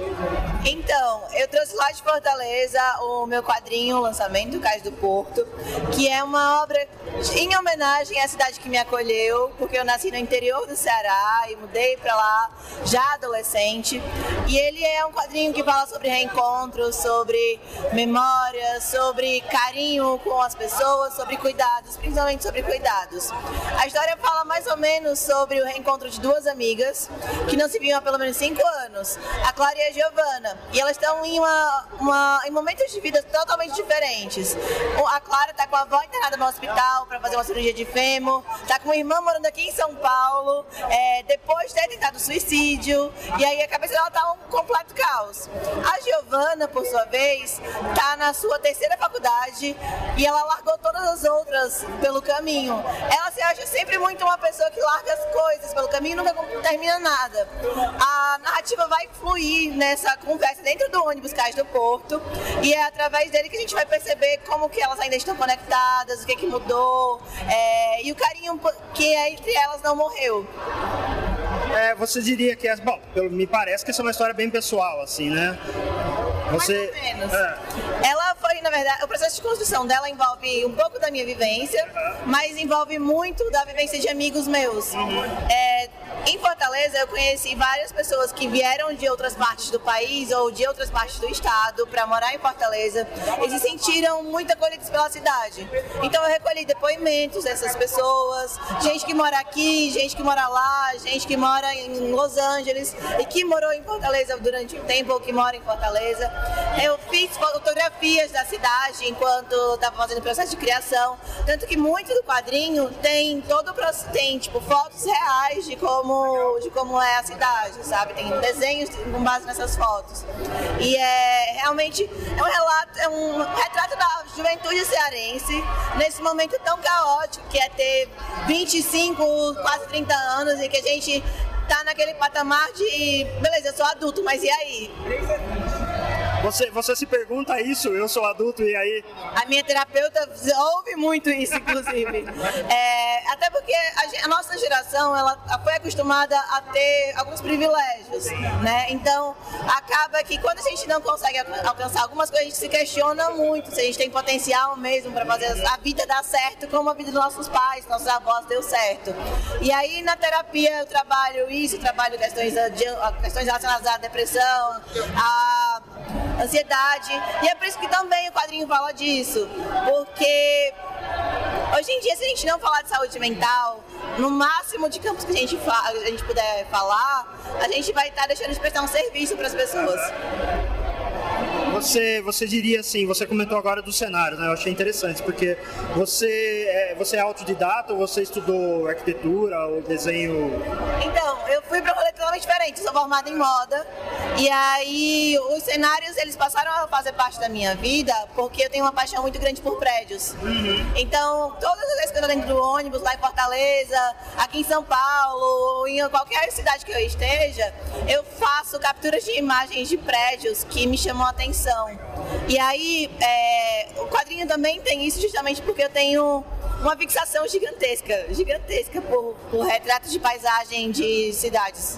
Então, eu trouxe lá de Fortaleza o meu quadrinho, o lançamento, Cais do Porto, que é uma obra em homenagem à cidade que me acolheu, porque eu nasci no interior do Ceará e mudei para lá já adolescente. E ele é um quadrinho que fala sobre reencontro, sobre memória, sobre carinho com as pessoas, sobre cuidados, principalmente sobre cuidados. A história fala mais ou menos sobre o reencontro de duas amigas que não se viam há pelo menos cinco anos, a Clara e a Giovana. E elas estão em, uma, uma, em momentos de vida totalmente diferentes. A Clara está com a avó internada no hospital para fazer uma cirurgia de fêmur, está com uma irmã morando aqui em São Paulo, é, depois de ter tentado suicídio, e aí a cabeça dela está um completo caos. A Giovana, por sua vez, está na sua terceira faculdade e ela largou todas as outras pelo caminho. Ela se acha sempre muito uma pessoa que larga as coisas pelo caminho e nunca termina nada. A narrativa vai fluir nessa conversa dentro do ônibus Cais do Porto e é através dele que a gente vai perceber como que elas ainda estão conectadas, o que, que mudou é, e o carinho que é entre elas não morreu. É, você diria que, as, bom, me parece que essa é uma história bem pessoal, assim, né? Você, Mais ou menos. É. Ela foi, na verdade, o processo de construção dela envolve um pouco da minha vivência, mas envolve muito da vivência de amigos meus. É, em Fortaleza, eu conheci várias pessoas que vieram de outras partes do país ou de outras partes do estado para morar em Fortaleza e se sentiram muito acolhidos pela cidade. Então, eu recolhi depoimentos dessas pessoas, gente que mora aqui, gente que mora lá, gente que mora em Los Angeles e que morou em Fortaleza durante um tempo ou que mora em Fortaleza. Eu fiz fotografias da cidade enquanto estava fazendo o processo de criação, tanto que muito do quadrinho tem todo tem tipo fotos reais de como de como é a cidade, sabe? Tem desenhos com base nessas fotos. E é realmente é um relato, é um retrato da juventude cearense nesse momento tão caótico que é ter 25, quase 30 anos e que a gente tá naquele patamar de beleza, eu sou adulto, mas e aí? Você, você se pergunta isso, eu sou adulto e aí. A minha terapeuta ouve muito isso, inclusive. é, até porque a, a, nossa geração ela foi acostumada a ter alguns privilégios, né? Então acaba que quando a gente não consegue alcançar algumas coisas, a gente se questiona muito se a gente tem potencial mesmo para fazer a vida dar certo, como a vida dos nossos pais, nossos avós deu certo. E aí na terapia eu trabalho isso, trabalho questões, questões relacionadas à depressão, a ansiedade. E é por isso que também o quadrinho fala disso. Porque hoje em dia, se a gente não falar de saúde mental, no máximo de campos que a gente, a gente puder falar, a gente vai estar deixando de prestar um serviço para as pessoas. Você, você diria assim, você comentou agora do cenário, né? Eu achei interessante, porque você é, você é autodidata ou você estudou arquitetura ou desenho? Então, eu fui para um rolê totalmente diferente. Sou formada em moda. E aí, os cenários, eles passaram a fazer parte da minha vida porque eu tenho uma paixão muito grande por prédios. Então, todas as vezes que eu tô dentro do ônibus, lá em Fortaleza, aqui em São Paulo, ou em qualquer cidade que eu esteja, eu faço capturas de imagens de prédios que me chamam a atenção. E aí, é, o quadrinho também tem isso justamente porque eu tenho uma fixação gigantesca, gigantesca por, por retratos de paisagem de cidades.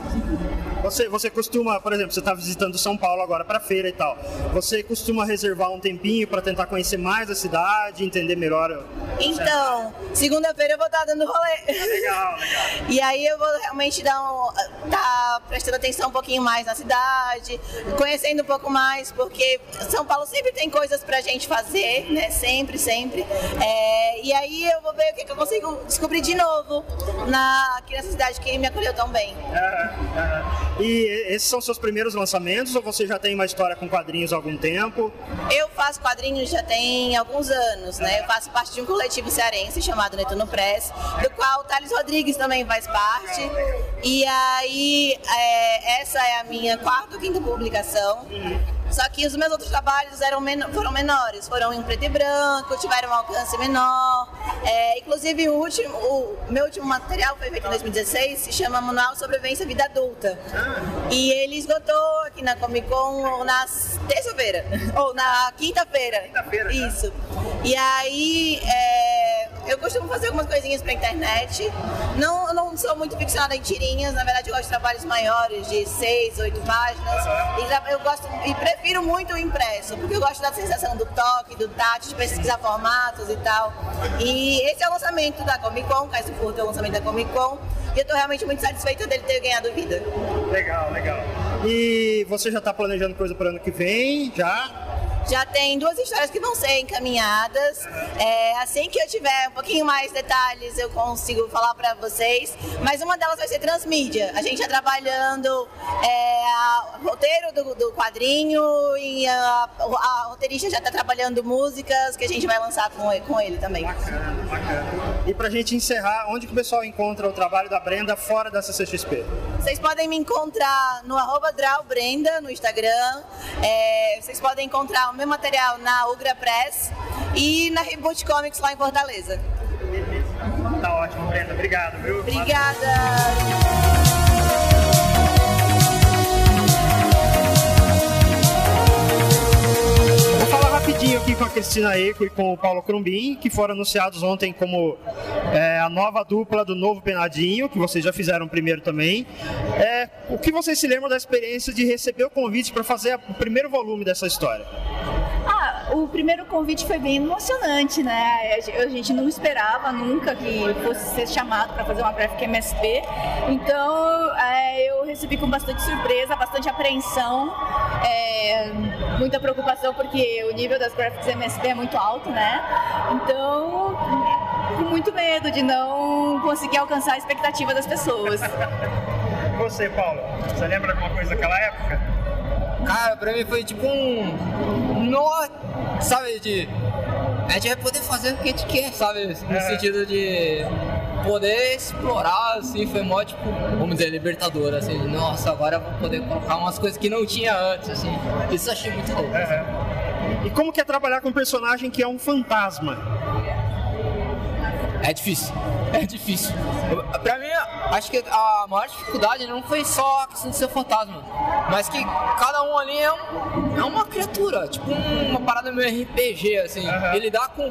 Você, você costuma, por exemplo, você está visitando São Paulo agora para feira e tal. Você costuma reservar um tempinho para tentar conhecer mais a cidade, entender melhor? Então, segunda-feira eu vou estar dando rolê. Legal, legal. E aí eu vou realmente dar um, tá prestando atenção um pouquinho mais na cidade, conhecendo um pouco mais, porque São Paulo sempre tem coisas pra gente fazer, né? Sempre, sempre. É, e aí eu vou ver o que, que eu consigo descobrir de novo na, aqui nessa cidade que me acolheu tão bem. Aham, aham. E esses são seus primeiros lançamentos ou você já tem uma história com quadrinhos há algum tempo? Eu faço quadrinhos já tem alguns anos, né? Eu faço parte de um coletivo cearense chamado Netuno Press, do qual o Thales Rodrigues também faz parte. E aí, é, essa é a minha quarta ou quinta publicação. Só que os meus outros trabalhos eram men foram menores, foram em preto e branco, tiveram um alcance menor. É, inclusive, o, último, o meu último material foi feito em 2016, se chama Manual Sobrevivência Vida Adulta. E ele esgotou aqui na Comic Con na terça-feira, ou na quinta-feira. Quinta-feira. Isso. E aí, é, eu costumo fazer algumas coisinhas pra internet. Não, eu não sou muito ficcionada em tirinhas, na verdade, eu gosto de trabalhos maiores, de seis, oito páginas. E eu gosto e prefiro muito o impresso, porque eu gosto da sensação do toque, do tato, de pesquisar formatos e tal. E esse é o lançamento da Comic Con, Caio Furto é o lançamento da Comic Con. E eu tô realmente muito satisfeita dele ter ganhado vida. Legal, legal. E você já está planejando coisa para ano que vem? Já? Já tem duas histórias que vão ser encaminhadas. É, assim que eu tiver um pouquinho mais detalhes, eu consigo falar para vocês. Mas uma delas vai ser transmídia. A gente está trabalhando é, a- o roteiro do, do quadrinho e a, a roteirista já está trabalhando músicas que a gente vai lançar com, ele- com ele também. E pra gente encerrar, onde que o pessoal encontra o trabalho da Brenda fora da CCXP? Vocês podem me encontrar no arroba DrawBrenda no Instagram. É, vocês podem encontrar o meu material na Ugra Press e na Reboot Comics lá em Fortaleza. Tá ótimo, Brenda. Obrigado, viu? Vou rapidinho aqui com a Cristina Eco e com o Paulo Crumbin, que foram anunciados ontem como é, a nova dupla do novo Penadinho, que vocês já fizeram primeiro também. É, o que vocês se lembram da experiência de receber o convite para fazer o primeiro volume dessa história? O primeiro convite foi bem emocionante, né? A gente não esperava nunca que fosse ser chamado para fazer uma Graphic MSP. Então, é, eu recebi com bastante surpresa, bastante apreensão, é, muita preocupação, porque o nível das Graphics MSP é muito alto, né? Então, com muito medo de não conseguir alcançar a expectativa das pessoas. Você, Paulo, você lembra alguma coisa daquela época? Cara, pra mim foi tipo um. Nó, sabe, de. A gente vai poder fazer o que a gente quer, sabe? No É. sentido de poder explorar, assim, foi mó, tipo, vamos dizer, libertador, assim, nossa, agora eu vou poder colocar umas coisas que não tinha antes, assim. Isso eu achei muito louco. E como que é trabalhar com um personagem que é um fantasma? É difícil. É difícil. Pra mim, acho que a maior dificuldade não foi só a questão de ser fantasma, mas que cada um ali é, um- é uma criatura, tipo um- uma parada meio RPG, assim. E lidar com,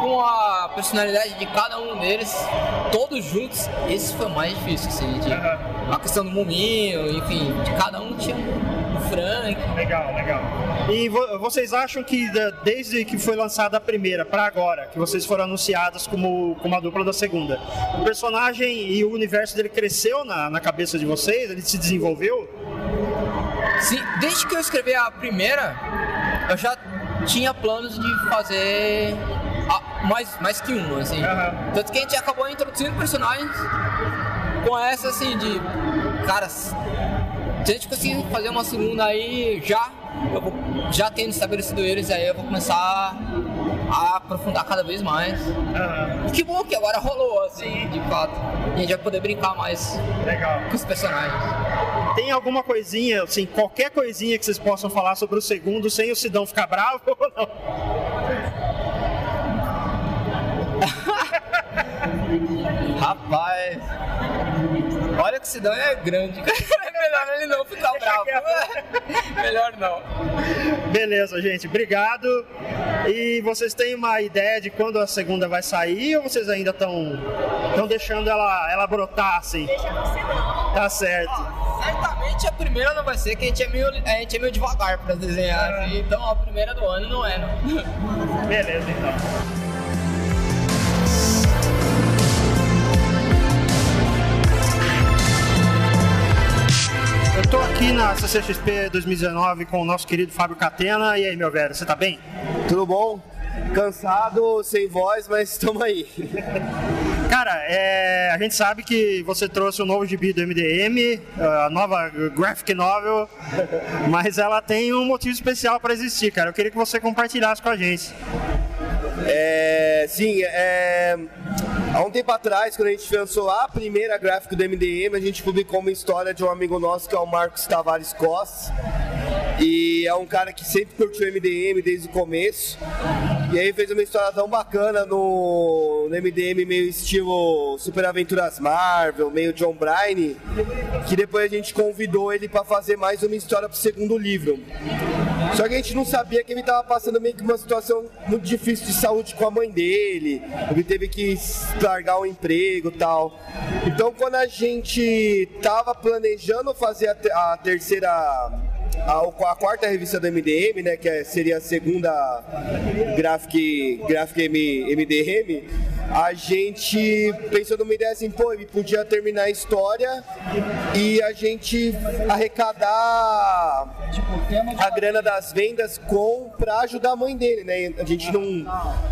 com a personalidade de cada um deles, todos juntos, esse foi o mais difícil, assim. De, A questão do muminho, enfim, de cada um tinha Frank. Legal, legal. E vo- vocês acham que desde que foi lançada a primeira para agora, que vocês foram anunciadas como, como a dupla da segunda, o personagem e o universo dele cresceu na, na cabeça de vocês? Ele se desenvolveu? Sim, desde que eu escrevi a primeira, eu já tinha planos de fazer a- mais, mais que uma, assim. Tanto que a gente acabou introduzindo personagens com essa, assim, de... Cara, se a gente conseguir fazer uma segunda aí já, eu vou, já tendo estabelecido eles, aí eu vou começar a aprofundar cada vez mais. E que bom que agora rolou, assim, de fato. E a gente vai poder brincar mais Legal. com os personagens. Tem alguma coisinha, assim, qualquer coisinha que vocês possam falar sobre o segundo sem o Sidão ficar bravo ou não? Rapaz, olha que o Sidão é grande. É melhor ele não ficar bravo. melhor não. Beleza, gente, obrigado. E vocês têm uma ideia de quando a segunda vai sair ou vocês ainda estão estão deixando ela, ela brotar assim? Tá certo. Certamente a primeira não vai ser, que a gente é meio, a gente é meio devagar pra desenhar. assim, então a primeira do ano não é, não. Beleza, então. Eu tô aqui na CCXP 2019 com o nosso querido Fábio Catena. E aí, meu velho, você tá bem? Tudo bom? Cansado, sem voz, mas estamos aí. Cara, é, a gente sabe que você trouxe o novo gibi do MDM, a nova graphic novel, mas ela tem um motivo especial para existir, cara. Eu queria que você compartilhasse com a gente. É, sim, é, há um tempo atrás, quando a gente lançou a primeira gráfica do MDM, a gente publicou uma história de um amigo nosso que é o Marcos Tavares Costa. E é um cara que sempre curtiu MDM desde o começo. E aí fez uma história tão bacana no, no MDM, meio estilo Super Aventuras Marvel, meio John Bryan, que depois a gente convidou ele para fazer mais uma história pro segundo livro. Só que a gente não sabia que ele estava passando meio que uma situação muito difícil de saúde com a mãe dele. Ele teve que largar o emprego tal. Então quando a gente tava planejando fazer a, a terceira a, a quarta revista do MDM, né, que é- seria a segunda Graphic, graphic MDM, a gente pensou numa ideia assim, pô, ele podia terminar a história e a gente arrecadar a grana das vendas com pra ajudar a mãe dele, né? A gente não,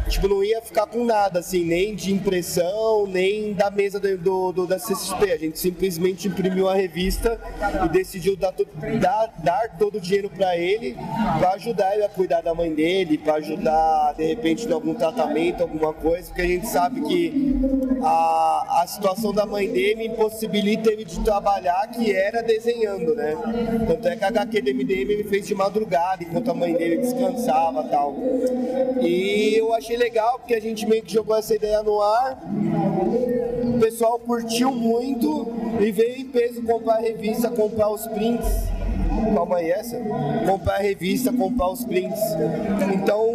tipo, não ia ficar com nada, assim, nem de impressão, nem da mesa do, do- do- da CCXP. A gente simplesmente imprimiu a revista e decidiu dar, dar, dar todo o dinheiro pra ele, pra ajudar ele a cuidar da mãe dele, pra ajudar, de repente, em algum tratamento, alguma coisa, porque a gente sabe que a, a situação da mãe dele impossibilita ele de trabalhar, que era desenhando, né? Tanto é que a HQ do MDM ele fez de madrugada, enquanto a mãe dele descansava tal. E eu achei legal, porque a gente meio que jogou essa ideia no ar, o pessoal curtiu muito e veio em peso comprar a revista, comprar os prints. Mãe é essa? Comprar a revista, comprar os prints. Então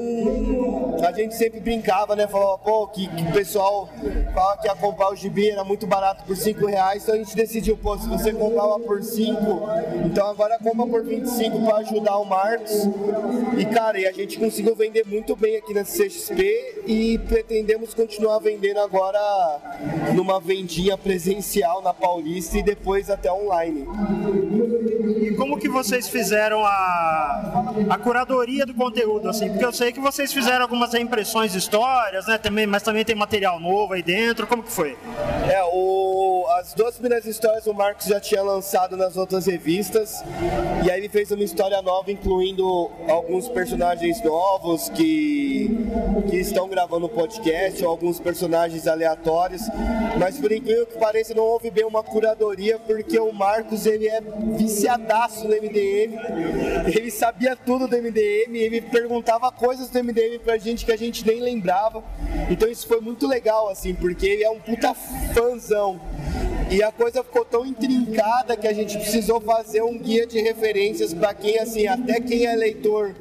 a gente sempre brincava, né? Falava, pô, que, que o pessoal fala que ia comprar o gibi era muito barato por 5 reais, então a gente decidiu, pô, se você comprava por 5, então agora compra por 25 para ajudar o Marcos. E cara, e a gente conseguiu vender muito bem aqui na CXP e pretendemos continuar vendendo agora numa vendinha presencial na Paulista e depois até online. E como que vocês fizeram a, a curadoria do conteúdo, assim? Porque eu sei que vocês fizeram algumas reimpressões de histórias, né? Também, mas também tem material novo aí dentro. Como que foi? É, o, as duas primeiras histórias o Marcos já tinha lançado nas outras revistas. E aí ele fez uma história nova, incluindo alguns personagens novos que, que estão gravando o podcast, ou alguns personagens aleatórios. Mas por incrível que pareça, não houve bem uma curadoria, porque o Marcos ele é viciadaço no MDM. Ele sabia tudo do MDM, ele perguntava coisas do MDM pra gente que a gente nem lembrava. Então isso foi muito legal, assim, porque ele é um puta fãzão. E a coisa ficou tão intrincada que a gente precisou fazer um guia de referências para quem, assim, até quem é leitor,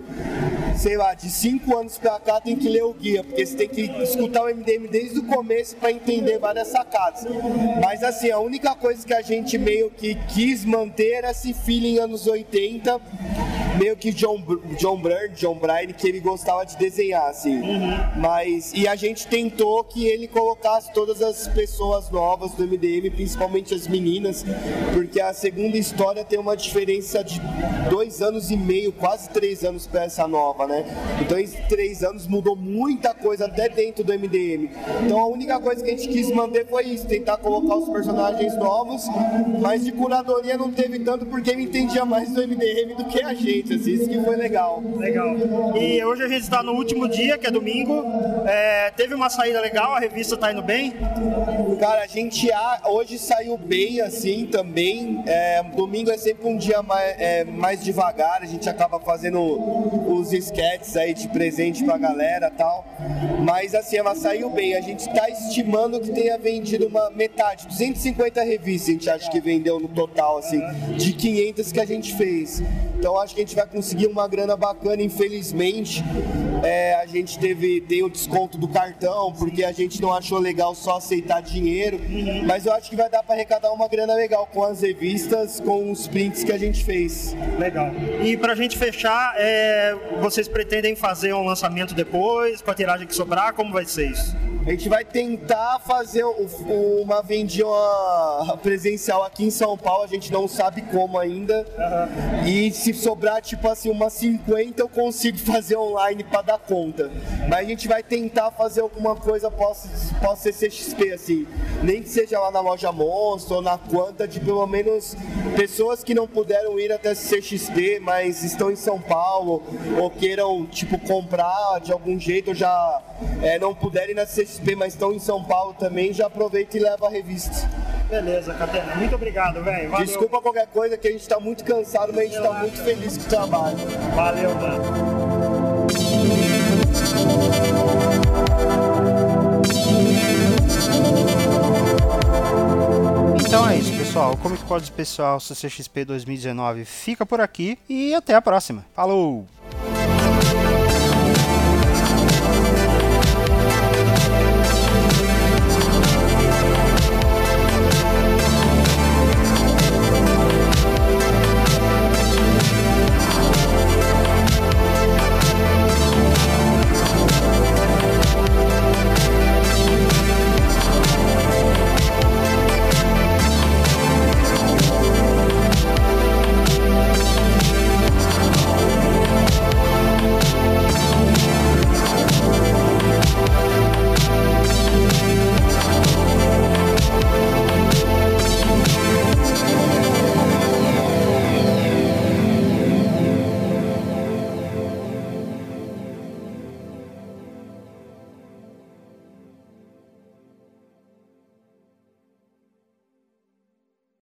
sei lá, de 5 anos pra cá tem que ler o guia, porque você tem que escutar o MDM desde o começo para entender várias sacadas. Mas, assim, a única coisa que a gente meio que quis manter era esse feeling anos 80, meio que John, John Byrne, John Bryan, que ele gostava de desenhar, assim. Mas, e a gente tentou que ele colocasse todas as pessoas novas do MDM, principalmente as meninas, porque a segunda história tem uma diferença de dois anos e meio, quase três anos para essa nova, né? Então, em três anos mudou muita coisa até dentro do MDM. Então, a única coisa que a gente quis manter foi isso, tentar colocar os personagens novos, mas de curadoria não teve tanto porque ele entendia mais do MDM do que a gente. letras, isso que foi legal. Legal. E hoje a gente está no último dia, que é domingo. É, teve uma saída legal, a revista tá indo bem? Cara, a gente hoje saiu bem assim também. É, domingo é sempre um dia mais, é, mais devagar, a gente acaba fazendo os sketches aí de presente pra galera tal. Mas assim, ela saiu bem. A gente tá estimando que tenha vendido uma metade, 250 revistas a gente acha que vendeu no total, assim, de 500 que a gente fez. Então acho que a gente vai conseguir uma grana bacana, infelizmente. É, a gente teve tem o desconto do cartão, porque a gente não achou legal só aceitar dinheiro. Mas eu acho que vai dar para arrecadar uma grana legal com as revistas, com os prints que a gente fez. Legal. E pra gente fechar, é, vocês pretendem fazer um lançamento depois, com a tiragem que sobrar? Como vai ser isso? A gente vai tentar fazer uma vendinha presencial aqui em São Paulo, a gente não sabe como ainda. E se sobrar, tipo assim, umas 50, eu consigo fazer online para dar conta. Mas a gente vai tentar fazer alguma coisa pós, pós CCXP, assim. Nem que seja lá na loja Monstro ou na Quanta, de pelo menos pessoas que não puderam ir até CCXP, mas estão em São Paulo, ou queiram, tipo, comprar de algum jeito, já é, não puderem na CCXP, mas estão em São Paulo também, já aproveita e leva a revista. Beleza, Catena. Muito obrigado, velho. Desculpa qualquer coisa, que a gente tá muito cansado, mas a gente tá muito feliz com o trabalho. Valeu, mano. Então é isso, pessoal. O Comic Pod Especial CCXP 2019 fica por aqui e até a próxima. Falou!